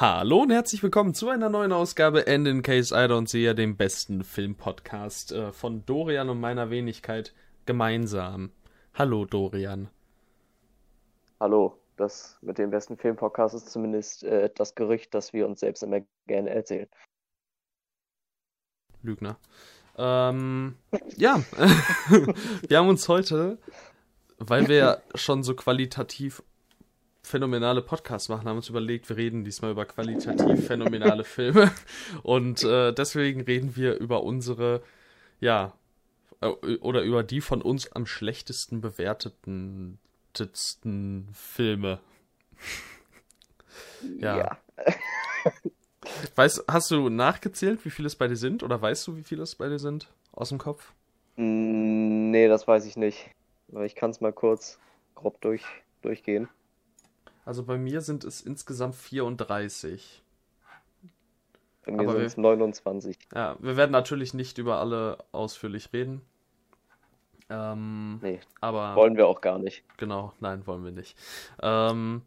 Hallo und herzlich willkommen zu einer neuen Ausgabe And in Case I Don't See, dem besten Filmpodcast äh, von Dorian und meiner Wenigkeit gemeinsam. Hallo Dorian. Hallo, das mit dem besten Filmpodcast ist zumindest äh, das Gerücht, das wir uns selbst immer gerne erzählen. Lügner. Ähm, ja, wir haben uns heute, weil wir schon so qualitativ phänomenale Podcasts machen, haben uns überlegt, wir reden diesmal über qualitativ phänomenale Filme. Und äh, deswegen reden wir über unsere, ja, äh, oder über die von uns am schlechtesten bewerteten Filme. ja. ja. weißt, hast du nachgezählt, wie viele es bei dir sind? Oder weißt du, wie viele es bei dir sind? Aus dem Kopf? Mm, nee, das weiß ich nicht. Aber ich kann es mal kurz grob durch, durchgehen. Also bei mir sind es insgesamt 34. Bei mir sind es 29. Ja, wir werden natürlich nicht über alle ausführlich reden. Ähm, nee, aber wollen wir auch gar nicht. Genau, nein, wollen wir nicht. Ähm,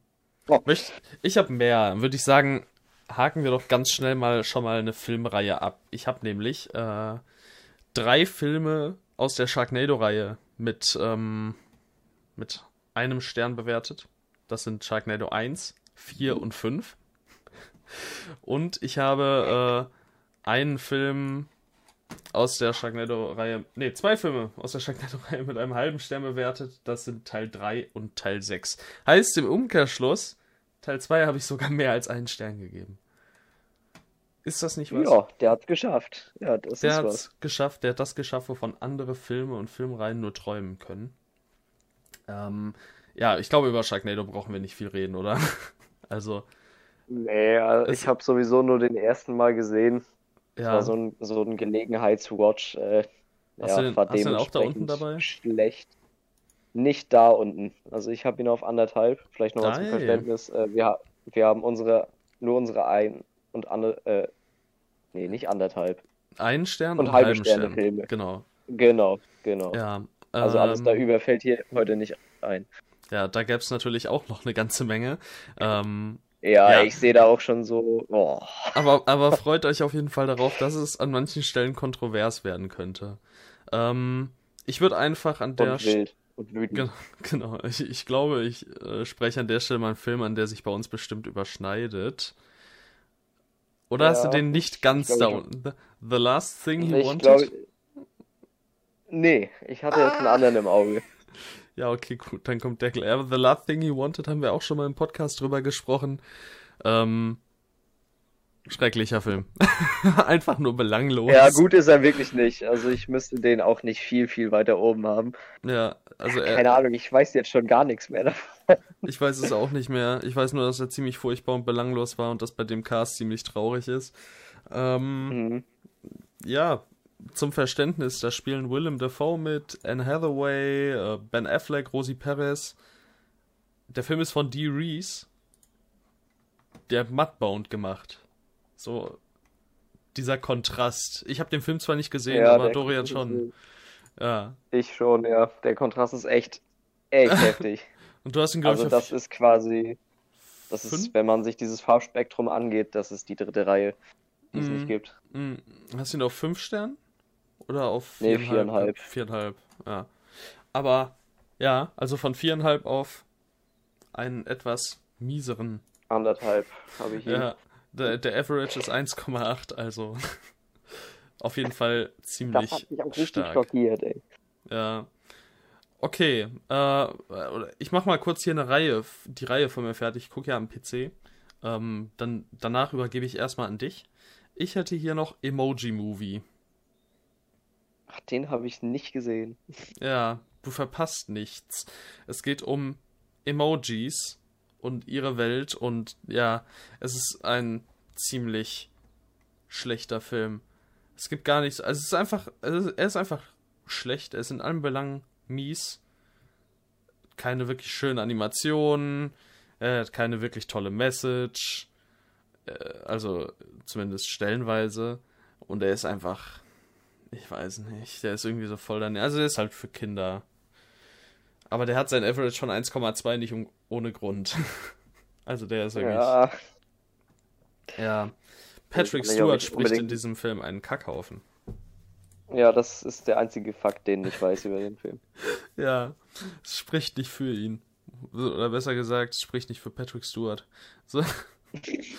oh. möcht, ich habe mehr. Würde ich sagen, haken wir doch ganz schnell mal schon mal eine Filmreihe ab. Ich habe nämlich äh, drei Filme aus der Sharknado-Reihe mit, ähm, mit einem Stern bewertet. Das sind Sharknado 1, 4 und 5. Und ich habe äh, einen Film aus der Sharknado-Reihe, nee, zwei Filme aus der Sharknado-Reihe mit einem halben Stern bewertet. Das sind Teil 3 und Teil 6. Heißt im Umkehrschluss, Teil 2 habe ich sogar mehr als einen Stern gegeben. Ist das nicht was? Ja, der hat's geschafft. Ja, das der ist hat's was. geschafft, der hat das geschafft, wovon andere Filme und Filmreihen nur träumen können. Ähm, ja, ich glaube, über Sharknado brauchen wir nicht viel reden, oder? also. Nee, also ich habe sowieso nur den ersten Mal gesehen. Ja. Das war so ein, so ein Gelegenheitswatch. Äh, hast, ja, du den, hast du den auch da unten dabei? Schlecht. Nicht da unten. Also ich habe ihn auf anderthalb. Vielleicht noch mal zum Verständnis. Äh, wir, wir haben unsere, nur unsere ein und andere, äh, nee, nicht anderthalb. Einen Stern und, und halbe Sterne Stern. Filme. Genau. Genau, genau. Ja. Also alles ähm, da über fällt hier heute nicht ein. Ja, da gäbe es natürlich auch noch eine ganze Menge. Ähm, ja, ja, ich sehe da auch schon so. Oh. Aber, aber freut euch auf jeden Fall darauf, dass es an manchen Stellen kontrovers werden könnte. Ähm, ich würde einfach an der Stelle. Und wütend. Genau, ich, ich glaube, ich äh, spreche an der Stelle mal einen Film an, der sich bei uns bestimmt überschneidet. Oder ja, hast du den nicht ganz da unten? The, Last Thing He Wanted? Glaub, nee, ich hatte jetzt einen ah. anderen im Auge. Ja, okay, gut, dann kommt Deckel. Aber The Last Thing He Wanted haben wir auch schon mal im Podcast drüber gesprochen. Ähm, schrecklicher Film. Einfach nur belanglos. Ja, gut ist er wirklich nicht. Also ich müsste den auch nicht viel, viel weiter oben haben. Ja, also er, Keine Ahnung, ich weiß jetzt schon gar nichts mehr davon. Ich weiß es auch nicht mehr. Ich weiß nur, dass er ziemlich furchtbar und belanglos war und dass bei dem Cast ziemlich traurig ist. Ähm, mhm. Ja, zum Verständnis, da spielen Willem Dafoe mit, Anne Hathaway, äh, Ben Affleck, Rosie Perez. Der Film ist von Dee Reese. Der hat Mudbound gemacht. So, dieser Kontrast. Ich habe den Film zwar nicht gesehen, ja, aber Dorian schon. Ja. Ich schon, ja. Der Kontrast ist echt, echt heftig. Und du hast ihn, glaube also ich, das ist quasi, das fünf? ist, wenn man sich dieses Farbspektrum angeht, das ist die dritte Reihe, die mm, es nicht gibt. Mm. Hast du ihn auf fünf Sternen? Oder auf nee, viereinhalb? Viereinhalb, ja. Aber ja, also von viereinhalb auf einen etwas mieseren. Anderthalb habe ich hier. Ja, der, der Average ist 1,8, also auf jeden Fall ziemlich das hat mich auch richtig stark. schockiert, ey. Ja. Okay, äh, ich mach mal kurz hier eine Reihe, die Reihe von mir fertig. Ich gucke ja am PC. Ähm, dann, danach übergebe ich erstmal an dich. Ich hätte hier noch Emoji Movie. Ach, den habe ich nicht gesehen. Ja, du verpasst nichts. Es geht um Emojis und ihre Welt und ja, es ist ein ziemlich schlechter Film. Es gibt gar nichts, also es ist einfach, er ist einfach schlecht, er ist in allen Belangen mies. Keine wirklich schönen Animationen, er hat keine wirklich tolle Message, äh, also zumindest stellenweise und er ist einfach ich weiß nicht. Der ist irgendwie so voll dann. Also der ist halt für Kinder. Aber der hat sein Average von 1,2 nicht um, ohne Grund. also der ist wirklich. Ja. Ja. Patrick Stewart spricht in diesem Film einen Kackhaufen. Ja, das ist der einzige Fakt, den ich weiß über den Film. Ja, es spricht nicht für ihn. Oder besser gesagt, es spricht nicht für Patrick Stewart. So.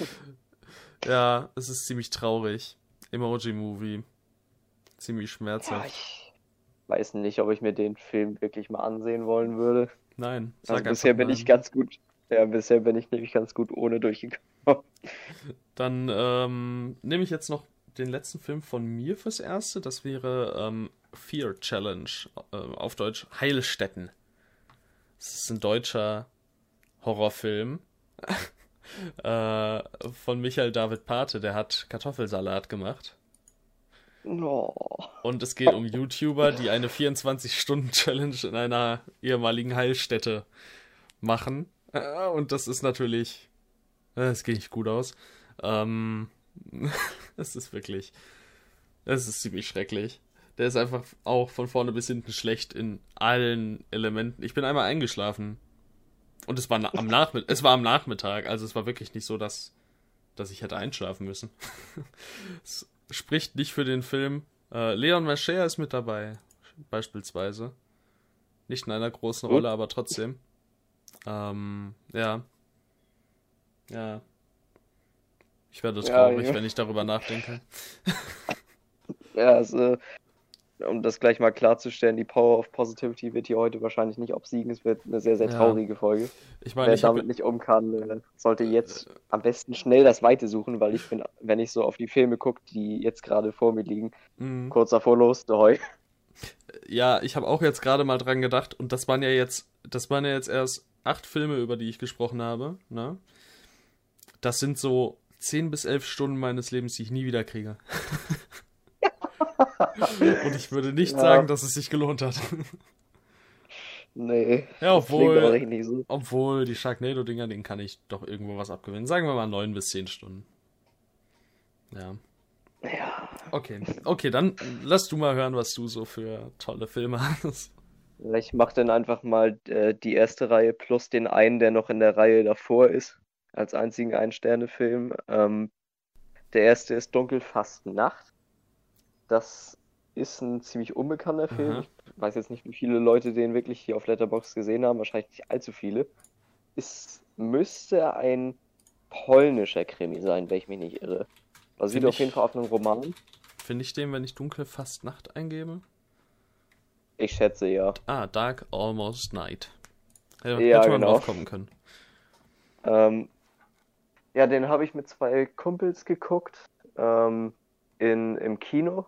ja, es ist ziemlich traurig. Emoji-Movie. Ziemlich schmerzhaft. Ja, ich weiß nicht, ob ich mir den Film wirklich mal ansehen wollen würde. Nein. Also bisher bin ich ganz gut. Ja, bisher bin ich nämlich ganz gut ohne durchgekommen. Dann ähm, nehme ich jetzt noch den letzten Film von mir fürs Erste. Das wäre ähm, Fear Challenge, äh, auf Deutsch Heilstätten. Das ist ein deutscher Horrorfilm äh, von Michael David Pate. Der hat Kartoffelsalat gemacht. Und es geht um YouTuber, die eine 24-Stunden-Challenge in einer ehemaligen Heilstätte machen. Äh, und das ist natürlich. Es äh, geht nicht gut aus. Ähm, es ist wirklich. Es ist ziemlich schrecklich. Der ist einfach auch von vorne bis hinten schlecht in allen Elementen. Ich bin einmal eingeschlafen. Und es war am Nachmittag, es war am Nachmittag, also es war wirklich nicht so, dass, dass ich hätte einschlafen müssen. es spricht nicht für den Film. Äh, Leon Mascher ist mit dabei, beispielsweise. Nicht in einer großen Rolle, aber trotzdem. Ähm, ja. Ja. Ich werde traurig, ja, ja. wenn ich darüber nachdenke. ja, also, um das gleich mal klarzustellen, die Power of Positivity wird hier heute wahrscheinlich nicht obsiegen. Es wird eine sehr, sehr traurige ja. Folge. Ich meine, Wer ich damit hab... nicht um kann, äh, sollte jetzt am besten schnell das Weite suchen, weil ich bin, wenn ich so auf die Filme gucke, die jetzt gerade vor mir liegen, mhm. kurz davor los, heu. Ja, ich habe auch jetzt gerade mal dran gedacht und das waren ja jetzt, das waren ja jetzt erst acht Filme, über die ich gesprochen habe, ne? Das sind so zehn bis elf Stunden meines Lebens, die ich nie wieder kriege. Und ich würde nicht ja. sagen, dass es sich gelohnt hat. Nee. Ja, obwohl, so. obwohl die Sharknado-Dinger, denen kann ich doch irgendwo was abgewinnen. Sagen wir mal neun bis zehn Stunden. Ja. Ja. Okay, okay, dann lass du mal hören, was du so für tolle Filme hast. Ich mach dann einfach mal äh, die erste Reihe plus den einen, der noch in der Reihe davor ist als einzigen Ein-Sterne-Film. Ähm, der erste ist Dunkel fast Nacht. Das ist ein ziemlich unbekannter Film. Ich weiß jetzt nicht, wie viele Leute den wirklich hier auf Letterbox gesehen haben. Wahrscheinlich nicht allzu viele. Es müsste ein polnischer Krimi sein, wenn ich mich nicht irre. Basiert auf jeden Fall auf einem Roman. Finde ich den, wenn ich Dunkel fast Nacht eingebe? Ich schätze ja. Ah, Dark Almost Night. Ja, ja hätte man genau. drauf kommen können. Ähm, ja, den habe ich mit zwei Kumpels geguckt ähm, in, im Kino.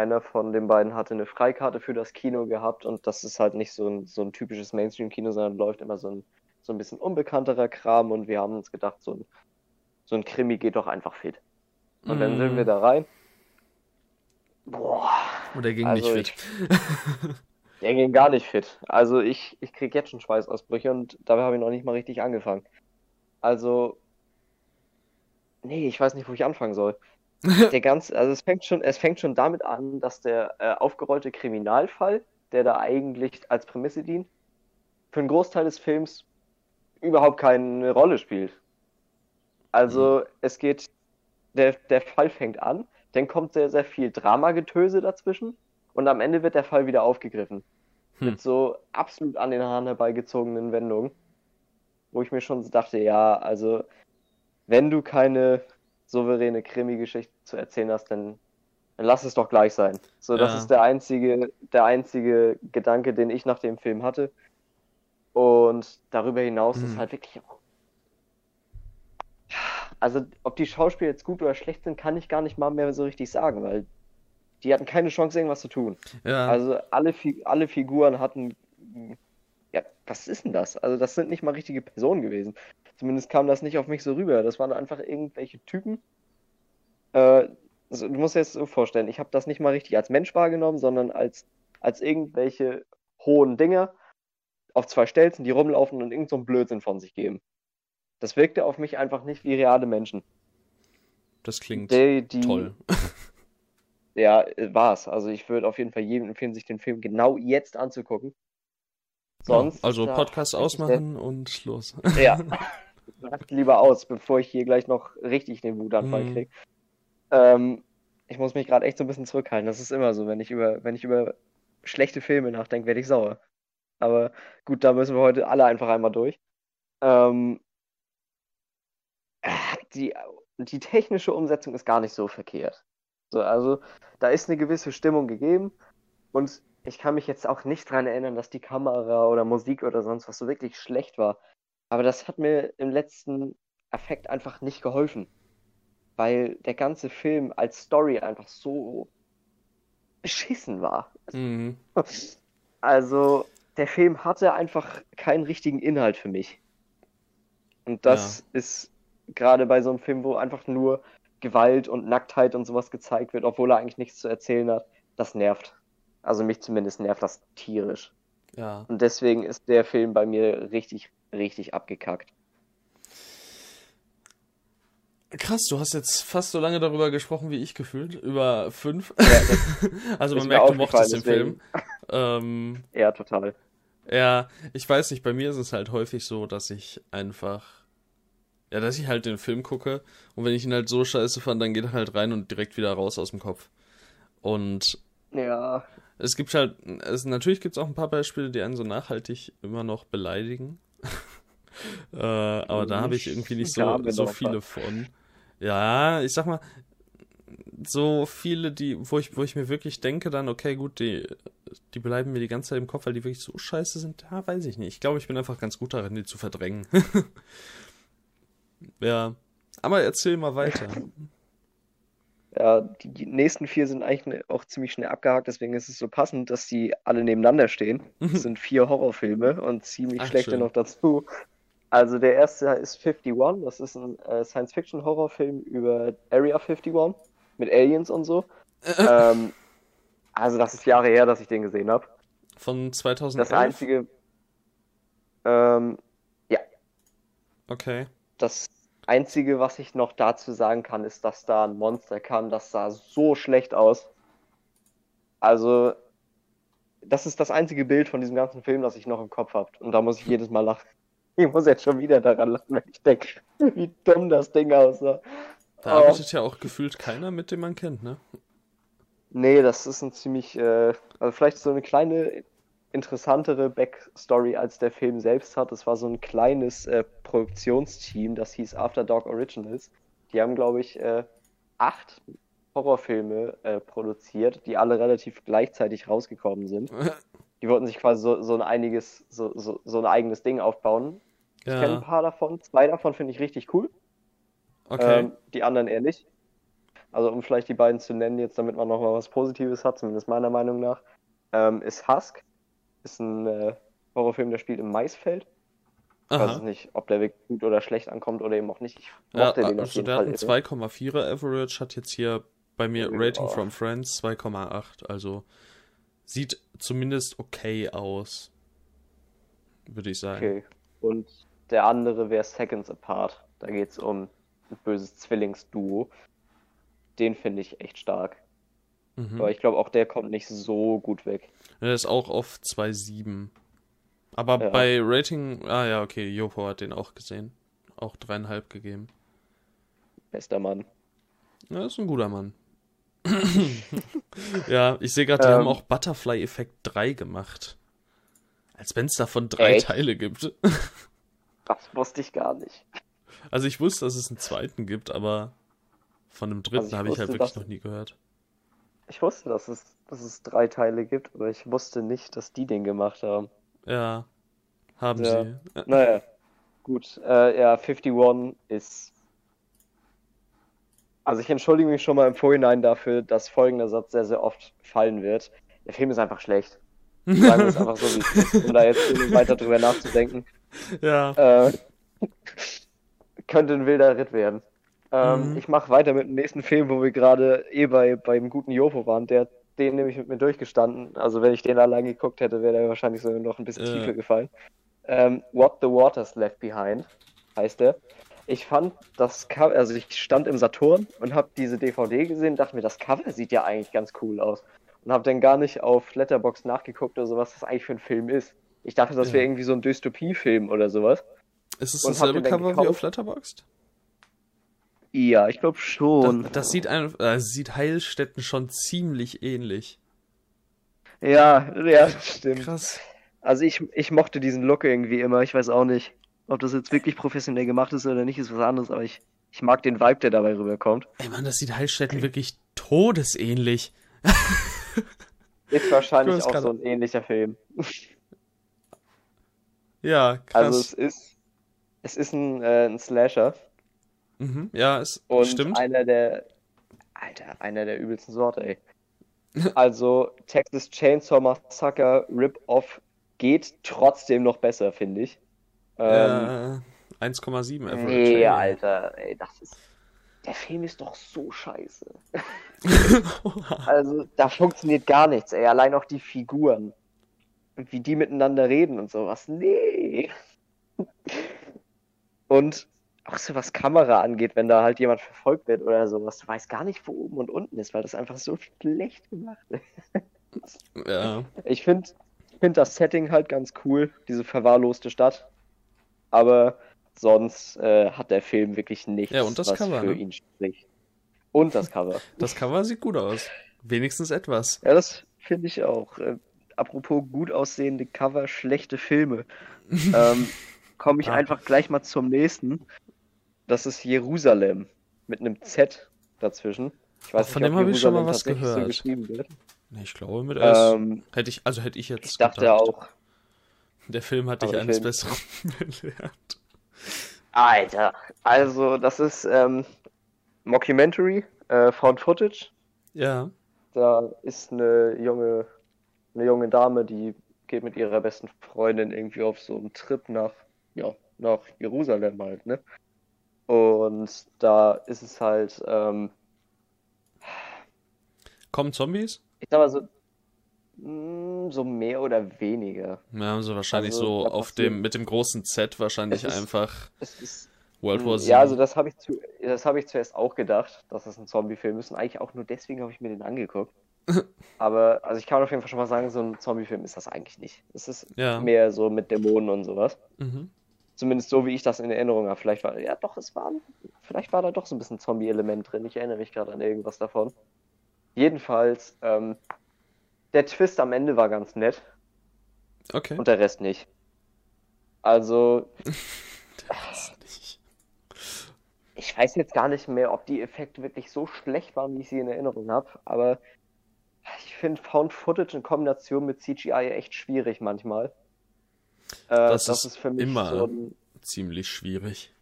Einer von den beiden hatte eine Freikarte für das Kino gehabt und das ist halt nicht so ein, so ein typisches Mainstream-Kino, sondern läuft immer so ein, so ein bisschen unbekannterer Kram und wir haben uns gedacht, so ein, so ein Krimi geht doch einfach fit. Und mm. dann sind wir mm. da rein. Boah. Und der ging also nicht fit. Ich, der ging gar nicht fit. Also ich, ich krieg jetzt schon Schweißausbrüche und dabei habe ich noch nicht mal richtig angefangen. Also Nee, ich weiß nicht, wo ich anfangen soll. Der ganz, also es fängt schon, es fängt schon damit an, dass der äh, aufgerollte Kriminalfall, der da eigentlich als Prämisse dient, für einen Großteil des Films überhaupt keine Rolle spielt. Also mhm. es geht, der, der Fall fängt an, dann kommt sehr, sehr viel Dramagetöse dazwischen und am Ende wird der Fall wieder aufgegriffen. Hm. Mit so absolut an den Haaren herbeigezogenen Wendungen. Wo ich mir schon dachte, ja, also wenn du keine souveräne Krimi-Geschichte zu erzählen hast, dann, dann, lass es doch gleich sein. So, das ja. ist der einzige, der einzige Gedanke, den ich nach dem Film hatte. Und darüber hinaus mhm. ist halt wirklich. Also, ob die Schauspieler jetzt gut oder schlecht sind, kann ich gar nicht mal mehr so richtig sagen, weil die hatten keine Chance, irgendwas zu tun. Ja. Also, alle, alle Figuren hatten. Ja, was ist denn das? Also, das sind nicht mal richtige Personen gewesen. Zumindest kam das nicht auf mich so rüber. Das waren einfach irgendwelche Typen. Äh, also, du musst dir das so vorstellen, ich habe das nicht mal richtig als Mensch wahrgenommen, sondern als, als irgendwelche hohen Dinger auf zwei Stelzen, die rumlaufen und irgend so Blödsinn von sich geben. Das wirkte auf mich einfach nicht wie reale Menschen. Das klingt die, die, toll. ja, war's. Also ich würde auf jeden Fall jedem empfehlen, sich den Film genau jetzt anzugucken. Sonst. Ja, also Podcast ausmachen und los. Ja. lieber aus, bevor ich hier gleich noch richtig den Wutanfall mhm. kriege. Ähm, ich muss mich gerade echt so ein bisschen zurückhalten. Das ist immer so, wenn ich über, wenn ich über schlechte Filme nachdenke, werde ich sauer. Aber gut, da müssen wir heute alle einfach einmal durch. Ähm, die, die technische Umsetzung ist gar nicht so verkehrt. So, also da ist eine gewisse Stimmung gegeben und ich kann mich jetzt auch nicht daran erinnern, dass die Kamera oder Musik oder sonst was so wirklich schlecht war. Aber das hat mir im letzten Effekt einfach nicht geholfen. Weil der ganze Film als Story einfach so beschissen war. Mhm. Also, der Film hatte einfach keinen richtigen Inhalt für mich. Und das ja. ist gerade bei so einem Film, wo einfach nur Gewalt und Nacktheit und sowas gezeigt wird, obwohl er eigentlich nichts zu erzählen hat, das nervt. Also mich zumindest nervt das tierisch. Ja. Und deswegen ist der Film bei mir richtig, richtig abgekackt. Krass, du hast jetzt fast so lange darüber gesprochen wie ich gefühlt, über fünf. Ja, also man merkt, du mochtest den Film. Ähm, ja, total. Ja, ich weiß nicht, bei mir ist es halt häufig so, dass ich einfach, ja, dass ich halt den Film gucke und wenn ich ihn halt so scheiße fand, dann geht er halt rein und direkt wieder raus aus dem Kopf. Und ja. Es gibt halt, es, natürlich gibt es auch ein paar Beispiele, die einen so nachhaltig immer noch beleidigen. äh, aber da habe ich irgendwie nicht so, so viele von. Ja, ich sag mal, so viele, die, wo ich, wo ich mir wirklich denke, dann, okay, gut, die, die bleiben mir die ganze Zeit im Kopf, weil die wirklich so scheiße sind, ja, weiß ich nicht. Ich glaube, ich bin einfach ganz gut darin, die zu verdrängen. ja. Aber erzähl mal weiter. Ja, die nächsten vier sind eigentlich auch ziemlich schnell abgehakt, deswegen ist es so passend, dass die alle nebeneinander stehen. Das mhm. sind vier Horrorfilme und ziemlich Ach, schlechte schön. noch dazu. Also der erste ist 51, das ist ein äh, Science-Fiction-Horrorfilm über Area 51 mit Aliens und so. ähm, also das ist Jahre her, dass ich den gesehen habe. Von 2011? Das einzige... Ähm, ja. Okay. Das Einzige, was ich noch dazu sagen kann, ist, dass da ein Monster kam, das sah so schlecht aus. Also, das ist das einzige Bild von diesem ganzen Film, das ich noch im Kopf habe. Und da muss ich jedes Mal lachen. Ich muss jetzt schon wieder daran lachen, wenn ich denke, wie dumm das Ding aussah. Da oh. arbeitet ja auch gefühlt keiner, mit dem man kennt, ne? Nee, das ist ein ziemlich, äh, also vielleicht so eine kleine interessantere Backstory als der Film selbst hat. Es war so ein kleines äh, Produktionsteam, das hieß After Dark Originals. Die haben, glaube ich, äh, acht Horrorfilme äh, produziert, die alle relativ gleichzeitig rausgekommen sind. Die wollten sich quasi so, so ein einiges, so, so, so ein eigenes Ding aufbauen. Ja. Ich kenne ein paar davon. Zwei davon finde ich richtig cool. Okay. Ähm, die anderen eher nicht. Also um vielleicht die beiden zu nennen, jetzt damit man nochmal was Positives hat, zumindest meiner Meinung nach, ähm, ist Husk. Ist ein äh, Horrorfilm, der spielt im Maisfeld. Ich Aha. weiß nicht, ob der wirklich gut oder schlecht ankommt oder eben auch nicht. Ich mochte ja, den also der hat einen 2,4er Average, hat jetzt hier bei mir Rating oh. from Friends 2,8. Also sieht zumindest okay aus. Würde ich sagen. Okay. Und der andere wäre Seconds Apart. Da geht es um ein böses Zwillingsduo. Den finde ich echt stark. Mhm. Aber ich glaube, auch der kommt nicht so gut weg. Der ist auch auf 2,7. Aber ja. bei Rating, ah ja, okay, Jopo hat den auch gesehen. Auch dreieinhalb gegeben. Bester Mann. Ja, ist ein guter Mann. ja, ich sehe gerade, die ähm, haben auch Butterfly Effekt 3 gemacht. Als wenn es davon drei echt? Teile gibt. das wusste ich gar nicht. Also ich wusste, dass es einen zweiten gibt, aber von einem dritten also habe ich halt wirklich noch nie gehört. Ich wusste, dass es, dass es drei Teile gibt, aber ich wusste nicht, dass die den gemacht haben. Ja, haben ja. sie. Naja, gut. Äh, ja, 51 ist. Also ich entschuldige mich schon mal im Vorhinein dafür, dass folgender Satz sehr, sehr oft fallen wird. Der Film ist einfach schlecht. Sagen wir es einfach so, wie es ist, um da jetzt weiter drüber nachzudenken. Ja. Äh, könnte ein wilder Ritt werden. Ähm, mhm. Ich mache weiter mit dem nächsten Film, wo wir gerade eh bei beim guten Jopo waren. Der den nämlich mit mir durchgestanden. Also wenn ich den allein geguckt hätte, wäre der wahrscheinlich so noch ein bisschen ja. tiefer gefallen. Ähm, What the Waters Left Behind heißt der. Ich fand das Cover, also ich stand im Saturn und habe diese DVD gesehen, dachte mir, das Cover sieht ja eigentlich ganz cool aus und habe dann gar nicht auf Letterbox nachgeguckt oder so, was das eigentlich für ein Film ist. Ich dachte, das wäre ja. irgendwie so ein Dystopie-Film oder sowas. Ist es dasselbe Cover wie auf Letterboxd? Ja, ich glaube schon. Das, das sieht, ein, äh, sieht Heilstätten schon ziemlich ähnlich. Ja, ja, stimmt. Krass. Also ich, ich mochte diesen Look irgendwie immer. Ich weiß auch nicht, ob das jetzt wirklich professionell gemacht ist oder nicht, ist was anderes, aber ich, ich mag den Vibe, der dabei rüberkommt. Ey Mann, das sieht Heilstätten wirklich todesähnlich. Ist wahrscheinlich auch so ein ähnlicher Film. Ja, krass. Also es ist, es ist ein, äh, ein Slasher. Mhm, ja, es Und stimmt. einer der, Alter, einer der übelsten Sorte, ey. Also Texas Chainsaw Massacre Rip-Off geht trotzdem noch besser, finde ich. Ähm, Äh, 1,7 Average. nee, ey. Alter, ey, das ist, der Film ist doch so scheiße. Also, da funktioniert gar nichts, ey. Allein auch die Figuren. Wie die miteinander reden und sowas. Nee. Und auch so was Kamera angeht, wenn da halt jemand verfolgt wird oder sowas. Du weißt gar nicht, wo oben und unten ist, weil das einfach so schlecht gemacht ist. ja. Ich finde find das Setting halt ganz cool, diese verwahrloste Stadt. Aber sonst äh, hat der Film wirklich nichts, Ja, und das was Cover, für ne? ihn spricht. Und das Cover. Das Cover sieht gut aus. Wenigstens etwas. Ja, das finde ich auch. Äh, apropos gut aussehende Cover, schlechte Filme. ähm, Komme ich Ah. einfach gleich mal zum nächsten. Das ist Jerusalem mit einem Z dazwischen. Ich weiß Ach, von nicht, dem ob habe ich schon mal was tatsächlich so gehört. geschrieben wird. Nee, ich glaube mit S. Ähm, hätte ich, also hätte ich jetzt ich dachte gedacht. auch, Der Film hat dich eines Film- Besseren belehrt. Alter, also das ist ähm, Mockumentary, äh, Found Footage. Ja. Da ist eine junge, eine junge Dame, die geht mit ihrer besten Freundin irgendwie auf so einen Trip nach, ja, nach Jerusalem halt, ne? Und da ist es halt, ähm, Kommen Zombies? ich sag mal so, mh, so mehr oder weniger. Ja, also wahrscheinlich Also, so auf dem, mit dem großen Z wahrscheinlich Es ist- einfach Es ist, World War Z. ja, also das habe ich zu, das habe ich zuerst auch gedacht, dass das ein Zombie-Film ist und eigentlich auch nur deswegen habe ich mir den angeguckt. Aber, also ich kann auf jeden Fall schon mal sagen, so ein Zombie-Film ist das eigentlich nicht. Es ist Ja. mehr so mit Dämonen und sowas. Mhm. Zumindest so, wie ich das in Erinnerung habe. Vielleicht war, ja doch, es war, vielleicht war da doch so ein bisschen Zombie-Element drin. Ich erinnere mich gerade an irgendwas davon. Jedenfalls, ähm, der Twist am Ende war ganz nett Okay. und der Rest nicht. Also, ich weiß jetzt gar nicht mehr, ob die Effekte wirklich so schlecht waren, wie ich sie in Erinnerung habe, aber ich finde Found Footage in Kombination mit CGI echt schwierig manchmal. Äh, Das ist für mich immer so ein, Ziemlich schwierig.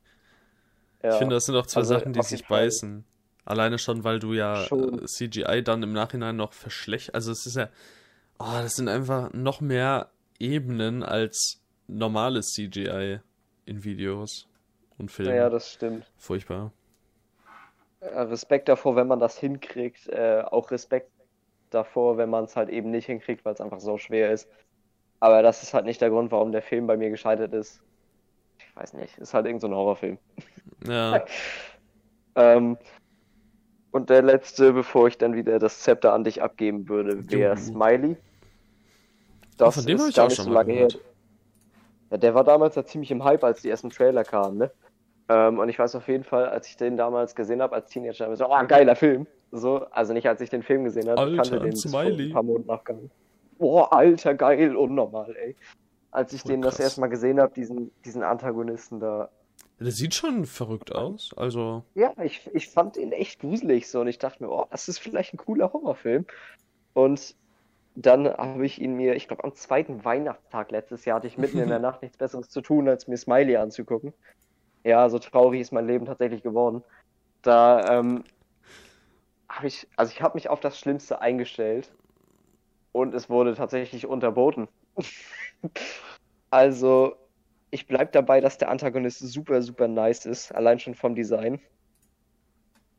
ja, Ich finde, das sind auch zwei Also, Sachen, die sich Fall. beißen. Alleine schon, weil du ja Schon. äh, CGI dann im Nachhinein noch verschlecht. Also es ist ja. Oh, das sind einfach noch mehr Ebenen als normales CGI in Videos und Filmen. ja, das stimmt. Furchtbar. Äh, Respekt davor, wenn man das hinkriegt. Äh, auch Respekt davor, wenn man es halt eben nicht hinkriegt, weil es einfach so schwer ist. Aber das ist halt nicht der Grund, warum der Film bei mir gescheitert ist. Ich weiß nicht, ist halt irgend so ein Horrorfilm. Ja, Ähm, und der letzte, bevor ich dann wieder das Zepter an dich abgeben würde, wäre. Smiley. Oh, von dem ich gar auch nicht schon so lange her. Ja, der war damals ja ziemlich im Hype, als die ersten Trailer kamen, ne? Ähm, und ich weiß auf jeden Fall, als ich den damals gesehen habe, als Teenager, ich so, oh, geiler Film. So, also nicht als ich den Film gesehen habe, ich Alter, kannte den Smiley. ein paar Monate nachgegangen. Boah, alter, geil, unnormal, ey. Als ich Voll den das krass. erste Mal gesehen habe, diesen, diesen Antagonisten da, der sieht schon verrückt aus. Also, Ja, ich, ich fand ihn echt gruselig so und ich dachte mir, oh, das ist vielleicht ein cooler Horrorfilm. Und dann habe ich ihn mir, ich glaube am zweiten Weihnachtstag letztes Jahr hatte ich mitten in der Nacht nichts Besseres zu tun, als mir Smiley anzugucken. Ja, so traurig ist mein Leben tatsächlich geworden. Da ähm, habe ich, also ich habe mich auf das Schlimmste eingestellt und es wurde tatsächlich unterboten. Also, ich bleib dabei, dass der Antagonist super, super nice ist, allein schon vom Design.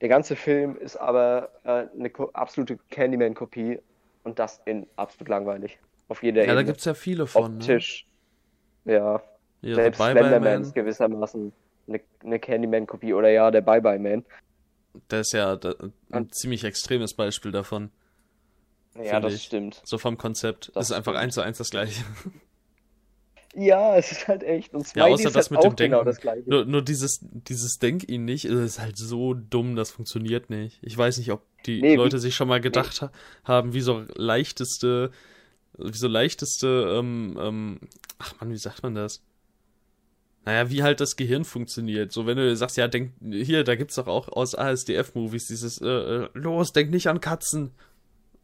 Der ganze Film ist aber äh, eine absolute Candyman-Kopie und das in absolut langweilig. Auf jeder ja, da Ebene. gibt's ja viele von. Ne? Optisch. Ja, Ja, selbst Slenderman ist gewissermaßen eine, eine Candyman-Kopie oder ja, der Bye Bye Man. der ist ja ein Und- ziemlich extremes Beispiel davon. Ja, das ich. stimmt. So vom Konzept. Das ist einfach eins zu eins das gleiche. Ja, es ist halt echt. Und Smiley ja, außer ist das halt mit dem Denken. Genau das Gleiche. Nur, nur dieses, dieses Denk ihn nicht, ist halt so dumm, das funktioniert nicht. Ich weiß nicht, ob die nee, Leute wie, sich schon mal gedacht nee. haben, wie so leichteste, wie so leichteste, ähm, ähm, ach man, wie sagt man das? Naja, wie halt das Gehirn funktioniert. So, wenn du sagst, ja, denk, hier, da gibt's doch auch aus ASDF-Movies dieses, äh, äh, los, denk nicht an Katzen.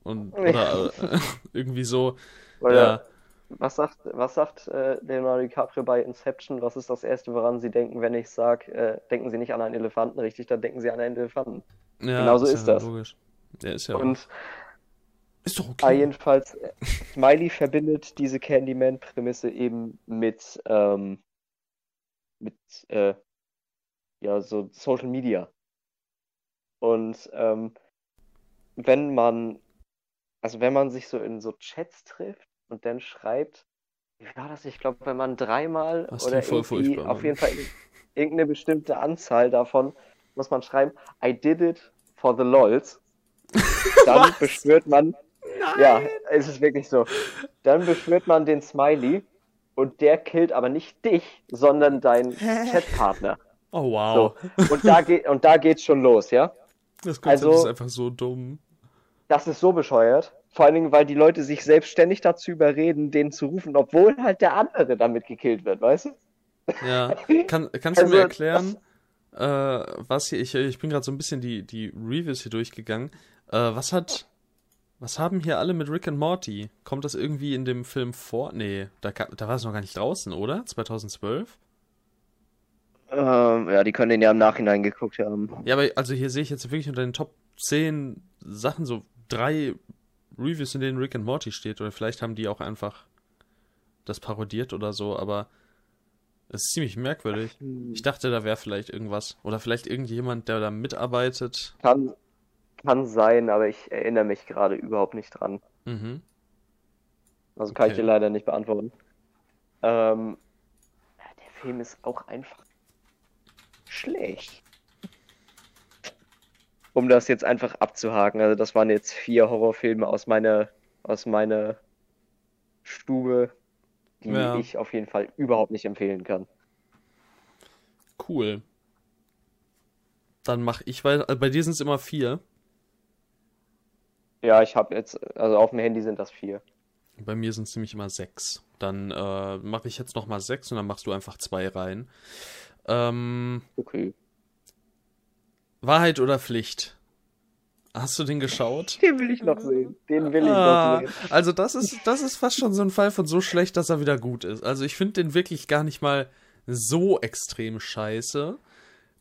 Und, oder äh, irgendwie so, oder ja. Was sagt, was sagt äh, Leonardo DiCaprio bei Inception? Was ist das Erste, woran Sie denken, wenn ich sage, äh, denken Sie nicht an einen Elefanten, richtig? Dann denken Sie an einen Elefanten. Ja, Genauso ist, ist ja das. Logisch. Der ist ja Und ist doch okay. jedenfalls, äh, Smiley verbindet diese Candyman-Prämisse eben mit, ähm, mit äh, ja, so Social Media. Und ähm, wenn man, also wenn man sich so in so Chats trifft und dann schreibt, wie war das? Ich glaube, wenn man dreimal das oder irgendwie auf jeden Fall irgendeine bestimmte Anzahl davon muss man schreiben, I did it for the lols. Dann beschwört man, Nein. ja, es ist wirklich so. Dann beschwört man den Smiley und der killt aber nicht dich, sondern deinen Chatpartner. Oh wow. So. Und da geht und da geht's schon los, ja? Das Konzept also, ist einfach so dumm. Das ist so bescheuert. Vor allen Dingen, weil die Leute sich selbstständig dazu überreden, den zu rufen, obwohl halt der andere damit gekillt wird, weißt du? Ja. Kann, kannst also, du mir erklären, äh, was hier, ich, ich bin gerade so ein bisschen die, die Reviews hier durchgegangen. Äh, was hat, was haben hier alle mit Rick and Morty? Kommt das irgendwie in dem Film vor? Nee, da, da war es noch gar nicht draußen, oder? 2012? Ähm, ja, die können den ja im Nachhinein geguckt haben. Ja, aber also hier sehe ich jetzt wirklich unter den Top 10 Sachen so drei Reviews, in denen Rick and Morty steht. Oder vielleicht haben die auch einfach das parodiert oder so, aber es ist ziemlich merkwürdig. Hm. Ich dachte, da wäre vielleicht irgendwas. Oder vielleicht irgendjemand, der da mitarbeitet. Kann, kann sein, aber ich erinnere mich gerade überhaupt nicht dran. Mhm. Also kann okay. ich dir leider nicht beantworten. Ähm, der Film ist auch einfach schlecht um das jetzt einfach abzuhaken. Also das waren jetzt vier Horrorfilme aus meiner, aus meiner Stube, die ja. ich auf jeden Fall überhaupt nicht empfehlen kann. Cool. Dann mach ich, weil also bei dir sind es immer vier. Ja, ich habe jetzt, also auf dem Handy sind das vier. Bei mir sind es nämlich immer sechs. Dann äh, mache ich jetzt nochmal sechs und dann machst du einfach zwei rein. Ähm, okay. Wahrheit oder Pflicht? Hast du den geschaut? Den will ich noch sehen. Den will ich ah, noch sehen. Also das ist, das ist fast schon so ein Fall von so schlecht, dass er wieder gut ist. Also ich finde den wirklich gar nicht mal so extrem scheiße.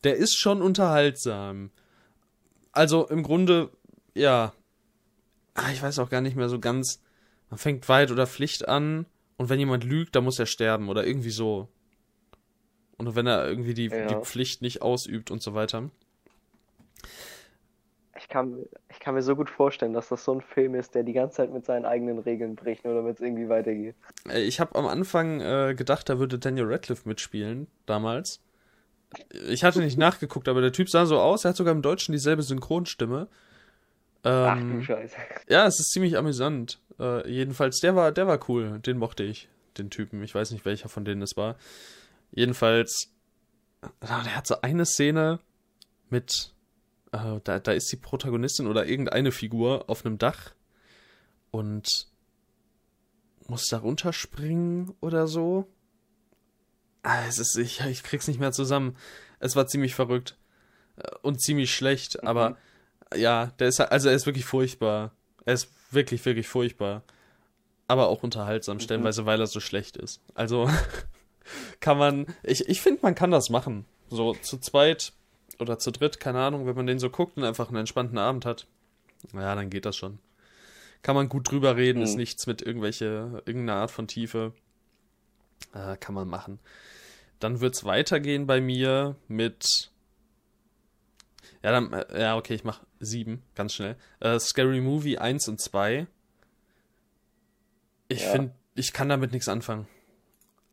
Der ist schon unterhaltsam. Also im Grunde, ja. Ah, ich weiß auch gar nicht mehr so ganz. Man fängt Wahrheit oder Pflicht an und wenn jemand lügt, dann muss er sterben oder irgendwie so. Und wenn er irgendwie die, ja. die Pflicht nicht ausübt und so weiter ich kann, ich kann mir so gut vorstellen, dass das so ein Film ist, der die ganze Zeit mit seinen eigenen Regeln bricht, nur damit es irgendwie weitergeht. Äh, ich habe am Anfang äh, gedacht, da würde Daniel Radcliffe mitspielen, damals. Ich hatte nicht nachgeguckt, aber der Typ sah so aus, er hat sogar im Deutschen dieselbe Synchronstimme. Ähm, Ach du Scheiße. Ja, es ist ziemlich amüsant. Äh, jedenfalls, der war, der war cool, den mochte ich, den Typen. Ich weiß nicht, welcher von denen es war. Jedenfalls, der hat so eine Szene mit äh, da, da ist die Protagonistin oder irgendeine Figur auf einem Dach und muss da runterspringen oder so. Ah, es ist, ich, ich krieg's nicht mehr zusammen. Es war ziemlich verrückt äh, und ziemlich schlecht, mhm. aber ja, der ist also er ist wirklich furchtbar. Er ist wirklich, wirklich furchtbar. Aber auch unterhaltsam, mhm. stellenweise, weil er so schlecht ist. Also kann man, ich, ich finde, man kann das machen. So zu zweit oder zu dritt, keine Ahnung, wenn man den so guckt und einfach einen entspannten Abend hat, ja, dann geht das schon. Kann man gut drüber reden, mhm. ist nichts mit irgendwelche, irgendeiner Art von Tiefe. Äh, kann man machen. Dann wird's weitergehen bei mir mit. Ja, dann, äh, ja, okay, ich mach sieben, ganz schnell. Äh, Scary Movie 1 und 2. Ich ja. finde, ich kann damit nichts anfangen.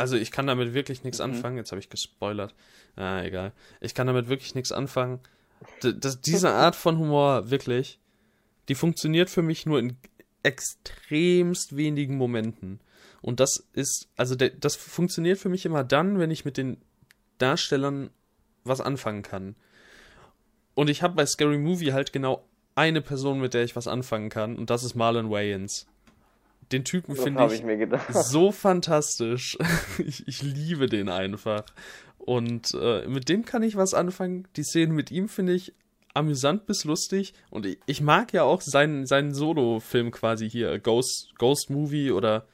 Also ich kann damit wirklich nichts mhm. anfangen. Jetzt habe ich gespoilert. Ah, egal. Ich kann damit wirklich nichts anfangen. D das, diese Art von Humor, wirklich, die funktioniert für mich nur in extremst wenigen Momenten. Und das ist, also das funktioniert für mich immer dann, wenn ich mit den Darstellern was anfangen kann. Und ich habe bei Scary Movie halt genau eine Person, mit der ich was anfangen kann, und das ist Marlon Wayans. Den Typen finde ich, ich so fantastisch. ich, ich, liebe den einfach. Und äh, mit dem kann ich was anfangen. Die Szenen mit ihm finde ich amüsant bis lustig. Und ich, ich mag ja auch seinen, seinen Solo-Film quasi hier. Ghost, Ghost Movie oder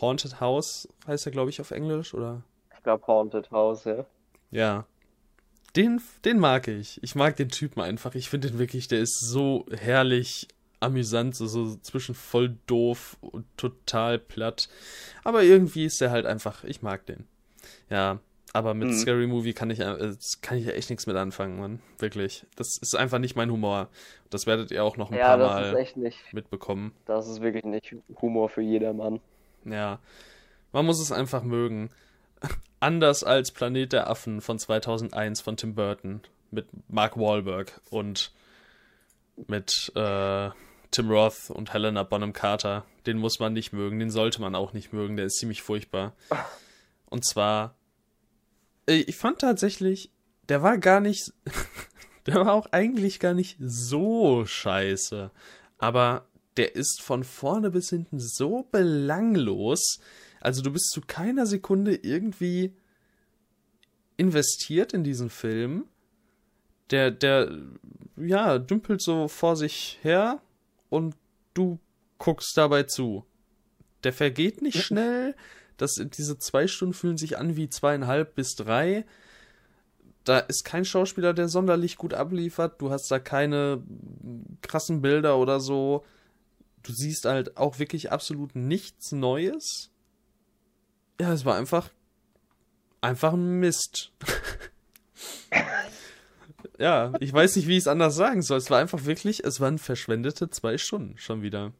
Haunted House heißt er, glaube ich, auf Englisch, oder? Ich glaube Haunted House, ja. Ja. Den, den mag ich. Ich mag den Typen einfach. Ich finde den wirklich, der ist so herrlich amüsant, so, so zwischen voll doof und total platt. Aber irgendwie ist er halt einfach, ich mag den. Ja, aber mit mhm. Scary Movie kann ich, äh, kann ich echt nichts mit anfangen, Mann. Wirklich. Das ist einfach nicht mein Humor. Das werdet ihr auch noch ein ja, paar Mal mitbekommen. Das ist wirklich nicht Humor für jedermann. Ja. Man muss es einfach mögen. Anders als Planet der Affen von 2001 von Tim Burton mit Mark Wahlberg und mit äh, Tim Roth und Helena Bonham Carter. Den muss man nicht mögen, den sollte man auch nicht mögen, der ist ziemlich furchtbar. Und zwar, äh, ich fand tatsächlich, der war gar nicht, der war auch eigentlich gar nicht so scheiße. Aber der ist von vorne bis hinten so belanglos. Also du bist zu keiner Sekunde irgendwie investiert in diesen Film. Der, der, ja, dümpelt so vor sich her und du guckst dabei zu. Der vergeht nicht schnell. Das, diese zwei Stunden fühlen sich an wie zweieinhalb bis drei. Da ist kein Schauspieler, der sonderlich gut abliefert. Du hast da keine krassen Bilder oder so. Du siehst halt auch wirklich absolut nichts Neues. Ja, es war einfach. Einfach ein Mist. ja, ich weiß nicht, wie ich es anders sagen soll. Es war einfach wirklich, es waren verschwendete zwei Stunden schon wieder.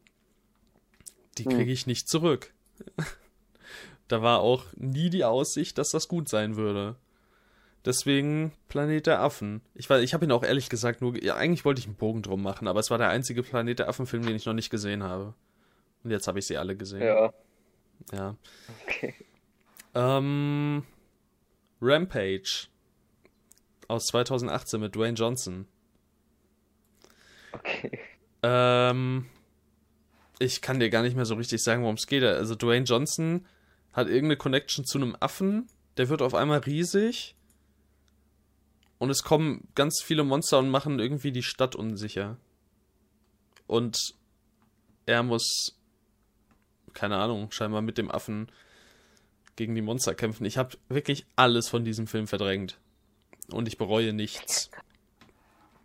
Die kriege hm. ich nicht zurück. da war auch nie die Aussicht, dass das gut sein würde. Deswegen Planet der Affen. Ich, ich habe ihn auch ehrlich gesagt nur. Ja, eigentlich wollte ich einen Bogen drum machen, aber es war der einzige Planet der Affen-Film, den ich noch nicht gesehen habe. Und jetzt habe ich sie alle gesehen. Ja. Ja. Okay. Ähm, Rampage aus 2018 mit Dwayne Johnson. Okay. Ähm, ich kann dir gar nicht mehr so richtig sagen, worum es geht. Also Dwayne Johnson hat irgendeine Connection zu einem Affen, der wird auf einmal riesig und es kommen ganz viele Monster und machen irgendwie die Stadt unsicher. Und er muss, keine Ahnung, scheinbar mit dem Affen gegen die Monster kämpfen. Ich habe wirklich alles von diesem Film verdrängt. Und ich bereue nichts.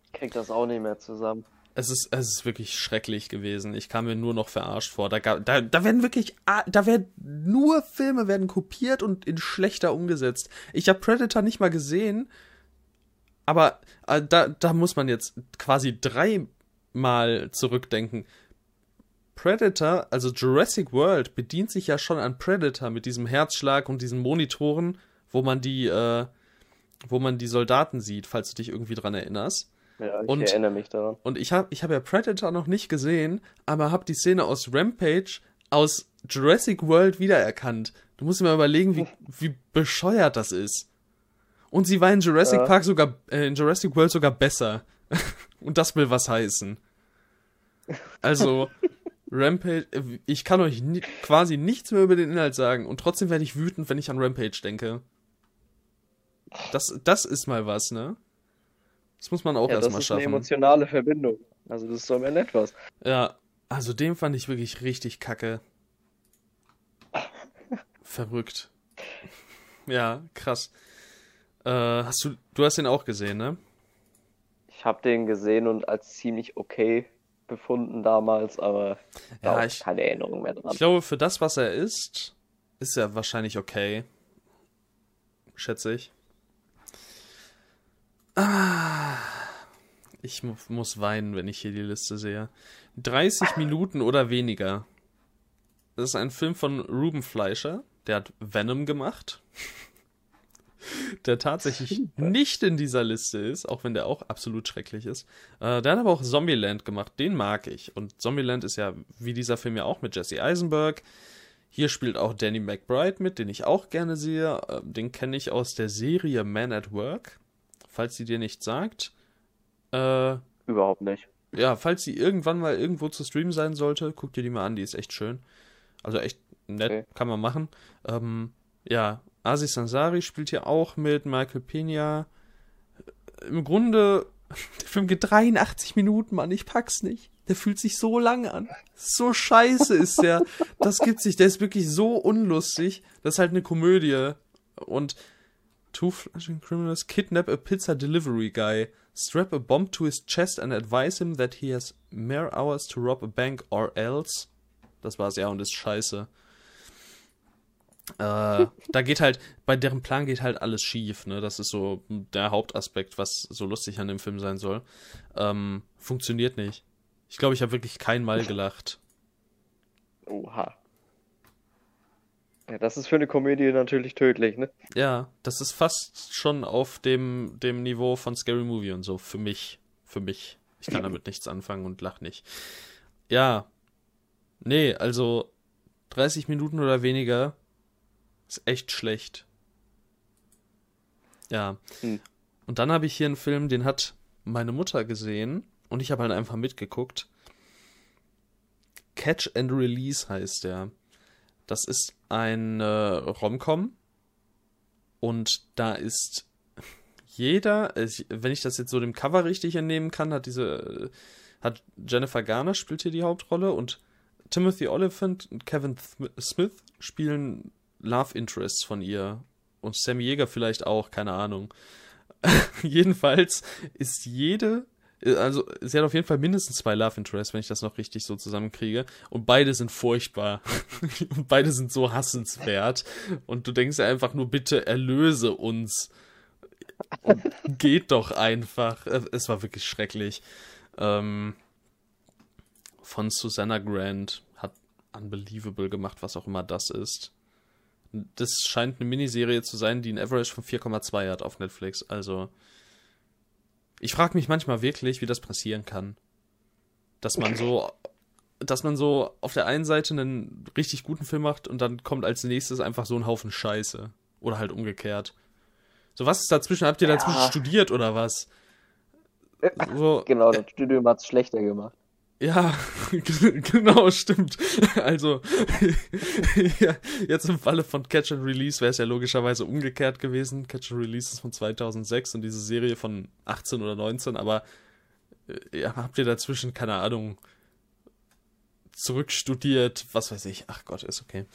Ich krieg das auch nicht mehr zusammen. Es ist, es ist wirklich schrecklich gewesen. Ich kam mir nur noch verarscht vor. Da, gab, da, da werden wirklich, da werden nur Filme werden kopiert und in schlechter umgesetzt. Ich habe Predator nicht mal gesehen, aber äh, da, da muss man jetzt quasi dreimal zurückdenken. Predator, also Jurassic World, bedient sich ja schon an Predator mit diesem Herzschlag und diesen Monitoren, wo man die, äh, wo man die Soldaten sieht, falls du dich irgendwie dran erinnerst. Ja, ich und, erinnere mich daran. Und ich habe ich hab ja Predator noch nicht gesehen, aber habe die Szene aus Rampage aus Jurassic World wiedererkannt. Du musst dir mal überlegen, wie, wie bescheuert das ist. Und sie war in Jurassic ja. Park sogar, äh, in Jurassic World sogar besser. und das will was heißen. Also, Rampage, äh, ich kann euch ni quasi nichts mehr über den Inhalt sagen und trotzdem werde ich wütend, wenn ich an Rampage denke. Das, das ist mal was, ne? Das muss man auch ja, erstmal schaffen. Das ist eine emotionale Verbindung. Also das ist so immer etwas. Ja, also den fand ich wirklich richtig kacke. Verrückt. Ja, krass. Äh, hast du, du hast den auch gesehen, ne? Ich habe den gesehen und als ziemlich okay befunden damals, aber ja, ich keine Erinnerung mehr dran. Ich glaube, für das, was er ist, ist er wahrscheinlich okay. Schätze ich. Ah, ich mu muss weinen, wenn ich hier die Liste sehe. 30 Minuten oder weniger. Das ist ein Film von Ruben Fleischer. Der hat Venom gemacht. der tatsächlich nicht in dieser Liste ist, auch wenn der auch absolut schrecklich ist. Äh, der hat aber auch Zombieland gemacht. Den mag ich. Und Zombieland ist ja, wie dieser Film ja auch, mit Jesse Eisenberg. Hier spielt auch Danny McBride mit, den ich auch gerne sehe. Ähm, den kenne ich aus der Serie Man at Work, falls sie dir nicht sagt. Äh, Überhaupt nicht. Ja, falls sie irgendwann mal irgendwo zu streamen sein sollte, guck dir die mal an, die ist echt schön. Also echt nett, okay. kann man machen. Ähm, ja, Aziz Ansari spielt hier auch mit, Michael Pena. Im Grunde, der Film geht 83 Minuten, Mann, ich pack's nicht. Der fühlt sich so lang an. So scheiße ist der. Das gibt sich, der ist wirklich so unlustig. Das ist halt eine Komödie. Und Two Flashing Criminals kidnap a pizza delivery guy, strap a bomb to his chest and advise him that he has mere hours to rob a bank or else. Das war's ja und ist scheiße. Äh, da geht halt, bei deren Plan geht halt alles schief, ne? Das ist so der Hauptaspekt, was so lustig an dem Film sein soll. Ähm, funktioniert nicht. Ich glaube, ich habe wirklich kein Mal gelacht. Oha. Ja, das ist für eine Komödie natürlich tödlich, ne? Ja, das ist fast schon auf dem, dem Niveau von Scary Movie und so. Für mich. Für mich. Ich kann damit nichts anfangen und lach nicht. Ja. Nee, also 30 Minuten oder weniger ist echt schlecht. Ja. Hm. Und dann habe ich hier einen Film, den hat meine Mutter gesehen und ich habe halt einfach mitgeguckt. Catch and Release heißt der. Das ist ein äh, Romcom und da ist jeder, wenn ich das jetzt so dem Cover richtig entnehmen kann, hat diese hat Jennifer Garner spielt hier die Hauptrolle und Timothy Oliphant und Kevin Smith spielen Love Interests von ihr und Sammy Jäger vielleicht auch, keine Ahnung. Jedenfalls ist jede also sie hat auf jeden Fall mindestens zwei Love Interests, wenn ich das noch richtig so zusammenkriege. Und beide sind furchtbar. und beide sind so hassenswert. Und du denkst einfach nur, bitte erlöse uns. Geht doch einfach. Äh, es war wirklich schrecklich. Ähm, von Susanna Grant hat Unbelievable gemacht, was auch immer das ist. Das scheint eine Miniserie zu sein, die ein Average von 4,2 hat auf Netflix. Also ich frage mich manchmal wirklich, wie das passieren kann. Dass man so, dass man so auf der einen Seite einen richtig guten Film macht und dann kommt als nächstes einfach so ein Haufen Scheiße. Oder halt umgekehrt. So, was ist dazwischen? Habt ihr ja. dazwischen studiert oder was? So, genau, das Studium hat es schlechter gemacht. Ja, genau, stimmt. Also, ja, jetzt im Falle von Catch and Release wäre es ja logischerweise umgekehrt gewesen. Catch and Release ist von 2006 und diese Serie von 18 oder 19, aber äh, ja, habt ihr dazwischen, keine Ahnung, zurückstudiert, was weiß ich. Ach Gott, ist okay.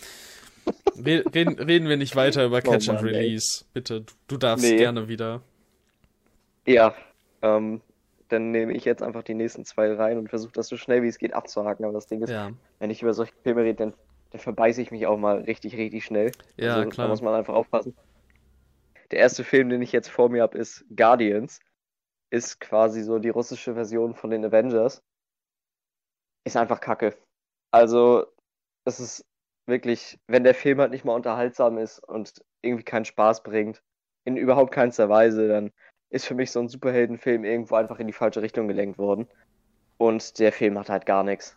Reden, reden wir nicht weiter über oh Catch oh Mann, and Release. Ey. Bitte, du, du darfst nee. gerne wieder. Ja, ähm, dann nehme ich jetzt einfach die nächsten zwei rein und versuche das so schnell wie es geht abzuhaken. Aber das Ding ist, ja. wenn ich über solche Filme rede, dann, dann verbeiße ich mich auch mal richtig, richtig schnell. Ja, also, klar. Da muss man einfach aufpassen. Der erste Film, den ich jetzt vor mir habe, ist Guardians. Ist quasi so die russische Version von den Avengers. Ist einfach kacke. Also, es ist wirklich, wenn der Film halt nicht mal unterhaltsam ist und irgendwie keinen Spaß bringt, in überhaupt keinster Weise, dann ist für mich so ein Superheldenfilm irgendwo einfach in die falsche Richtung gelenkt worden. Und der Film hat halt gar nichts.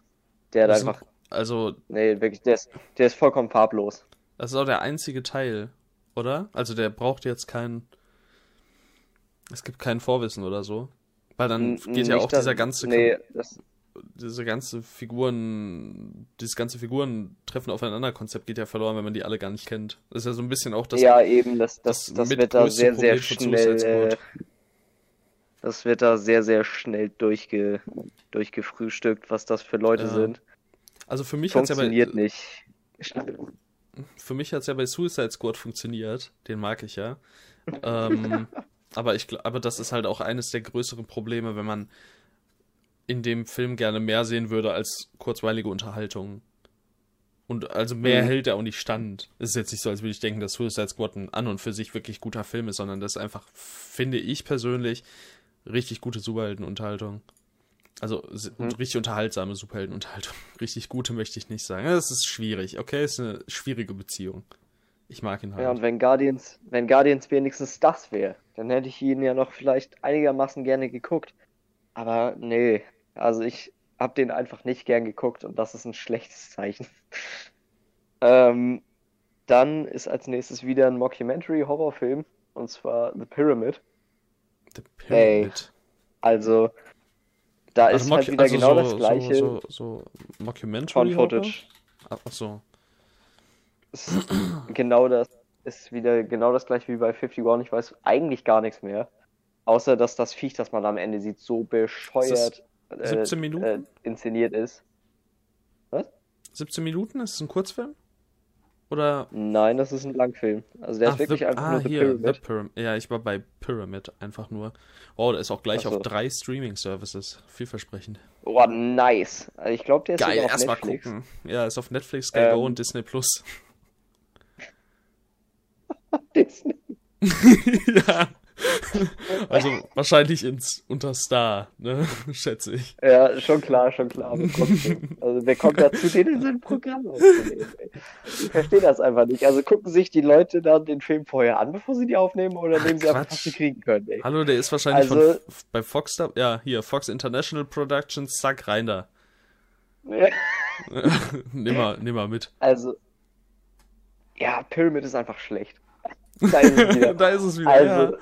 Der hat also, einfach. Also. Nee, wirklich, der ist, der ist vollkommen farblos. Das ist auch der einzige Teil, oder? Also der braucht jetzt kein. Es gibt kein Vorwissen oder so. Weil dann geht ja auch dieser ganze. Nee, das, diese ganze Figuren, dieses ganze Figurentreffen aufeinander Konzept geht ja verloren, wenn man die alle gar nicht kennt. Das ist ja so ein bisschen auch das. Ja, eben, das, das, das, das wird da sehr, sehr schnell. Äh, das wird da sehr, sehr schnell durchge, durchgefrühstückt, was das für Leute ja. sind. Also für mich hat es ja bei. nicht. Für mich hat es ja bei Suicide Squad funktioniert. Den mag ich ja. ähm, aber ich aber das ist halt auch eines der größeren Probleme, wenn man in dem Film gerne mehr sehen würde als kurzweilige Unterhaltung. Und also mehr mhm. hält er auch nicht stand. Es ist jetzt nicht so, als würde ich denken, dass Suicide Squad ein an und für sich wirklich guter Film ist, sondern das ist einfach, finde ich persönlich, richtig gute Superheldenunterhaltung. Also mhm. richtig unterhaltsame Superheldenunterhaltung. Richtig gute möchte ich nicht sagen. Das ist schwierig, okay? Es ist eine schwierige Beziehung. Ich mag ihn halt. Ja, und wenn Guardians, wenn Guardians wenigstens das wäre, dann hätte ich ihn ja noch vielleicht einigermaßen gerne geguckt. Aber nee, also ich habe den einfach nicht gern geguckt und das ist ein schlechtes Zeichen. Ähm, dann ist als nächstes wieder ein Mockumentary-Horrorfilm, und zwar The Pyramid. The Pyramid. Also, da also ist halt wieder also genau so, das gleiche. So, so, so Mockumentary. Footage. Ach so. genau das ist wieder genau das gleiche wie bei 51. Ich weiß eigentlich gar nichts mehr. Außer dass das Viech, das man am Ende sieht, so bescheuert 17 äh, Minuten? Äh, inszeniert ist. Was? 17 Minuten? Ist es ein Kurzfilm? Oder? Nein, das ist ein Langfilm. Also der Ach, ist wirklich the, einfach ah, nur The hier, Pyramid. The Pyram ja, ich war bei Pyramid einfach nur. Oh, der ist auch gleich so. auf drei Streaming-Services. Vielversprechend. Oh, nice. Also ich glaube, der ist Geil, erst mal gucken. Ja, ist auf Netflix, Sky ähm, Go und Disney Plus. Disney. ja. Also wahrscheinlich ins Unterstar, ne? schätze ich. Ja, schon klar, schon klar. Also wer kommt dazu, den in sein Programm aufzunehmen? Ich verstehe das einfach nicht. Also gucken sich die Leute dann den Film vorher an, bevor sie die aufnehmen, oder nehmen sie einfach, was sie kriegen können? Ey? Hallo, der ist wahrscheinlich also, von, bei Fox, ja, hier, Fox International Productions, zack, rein da. Ja. nimm, mal, nimm mal mit. Also, ja, Pyramid ist einfach schlecht. Da ist es wieder. da ist es wieder also, ja.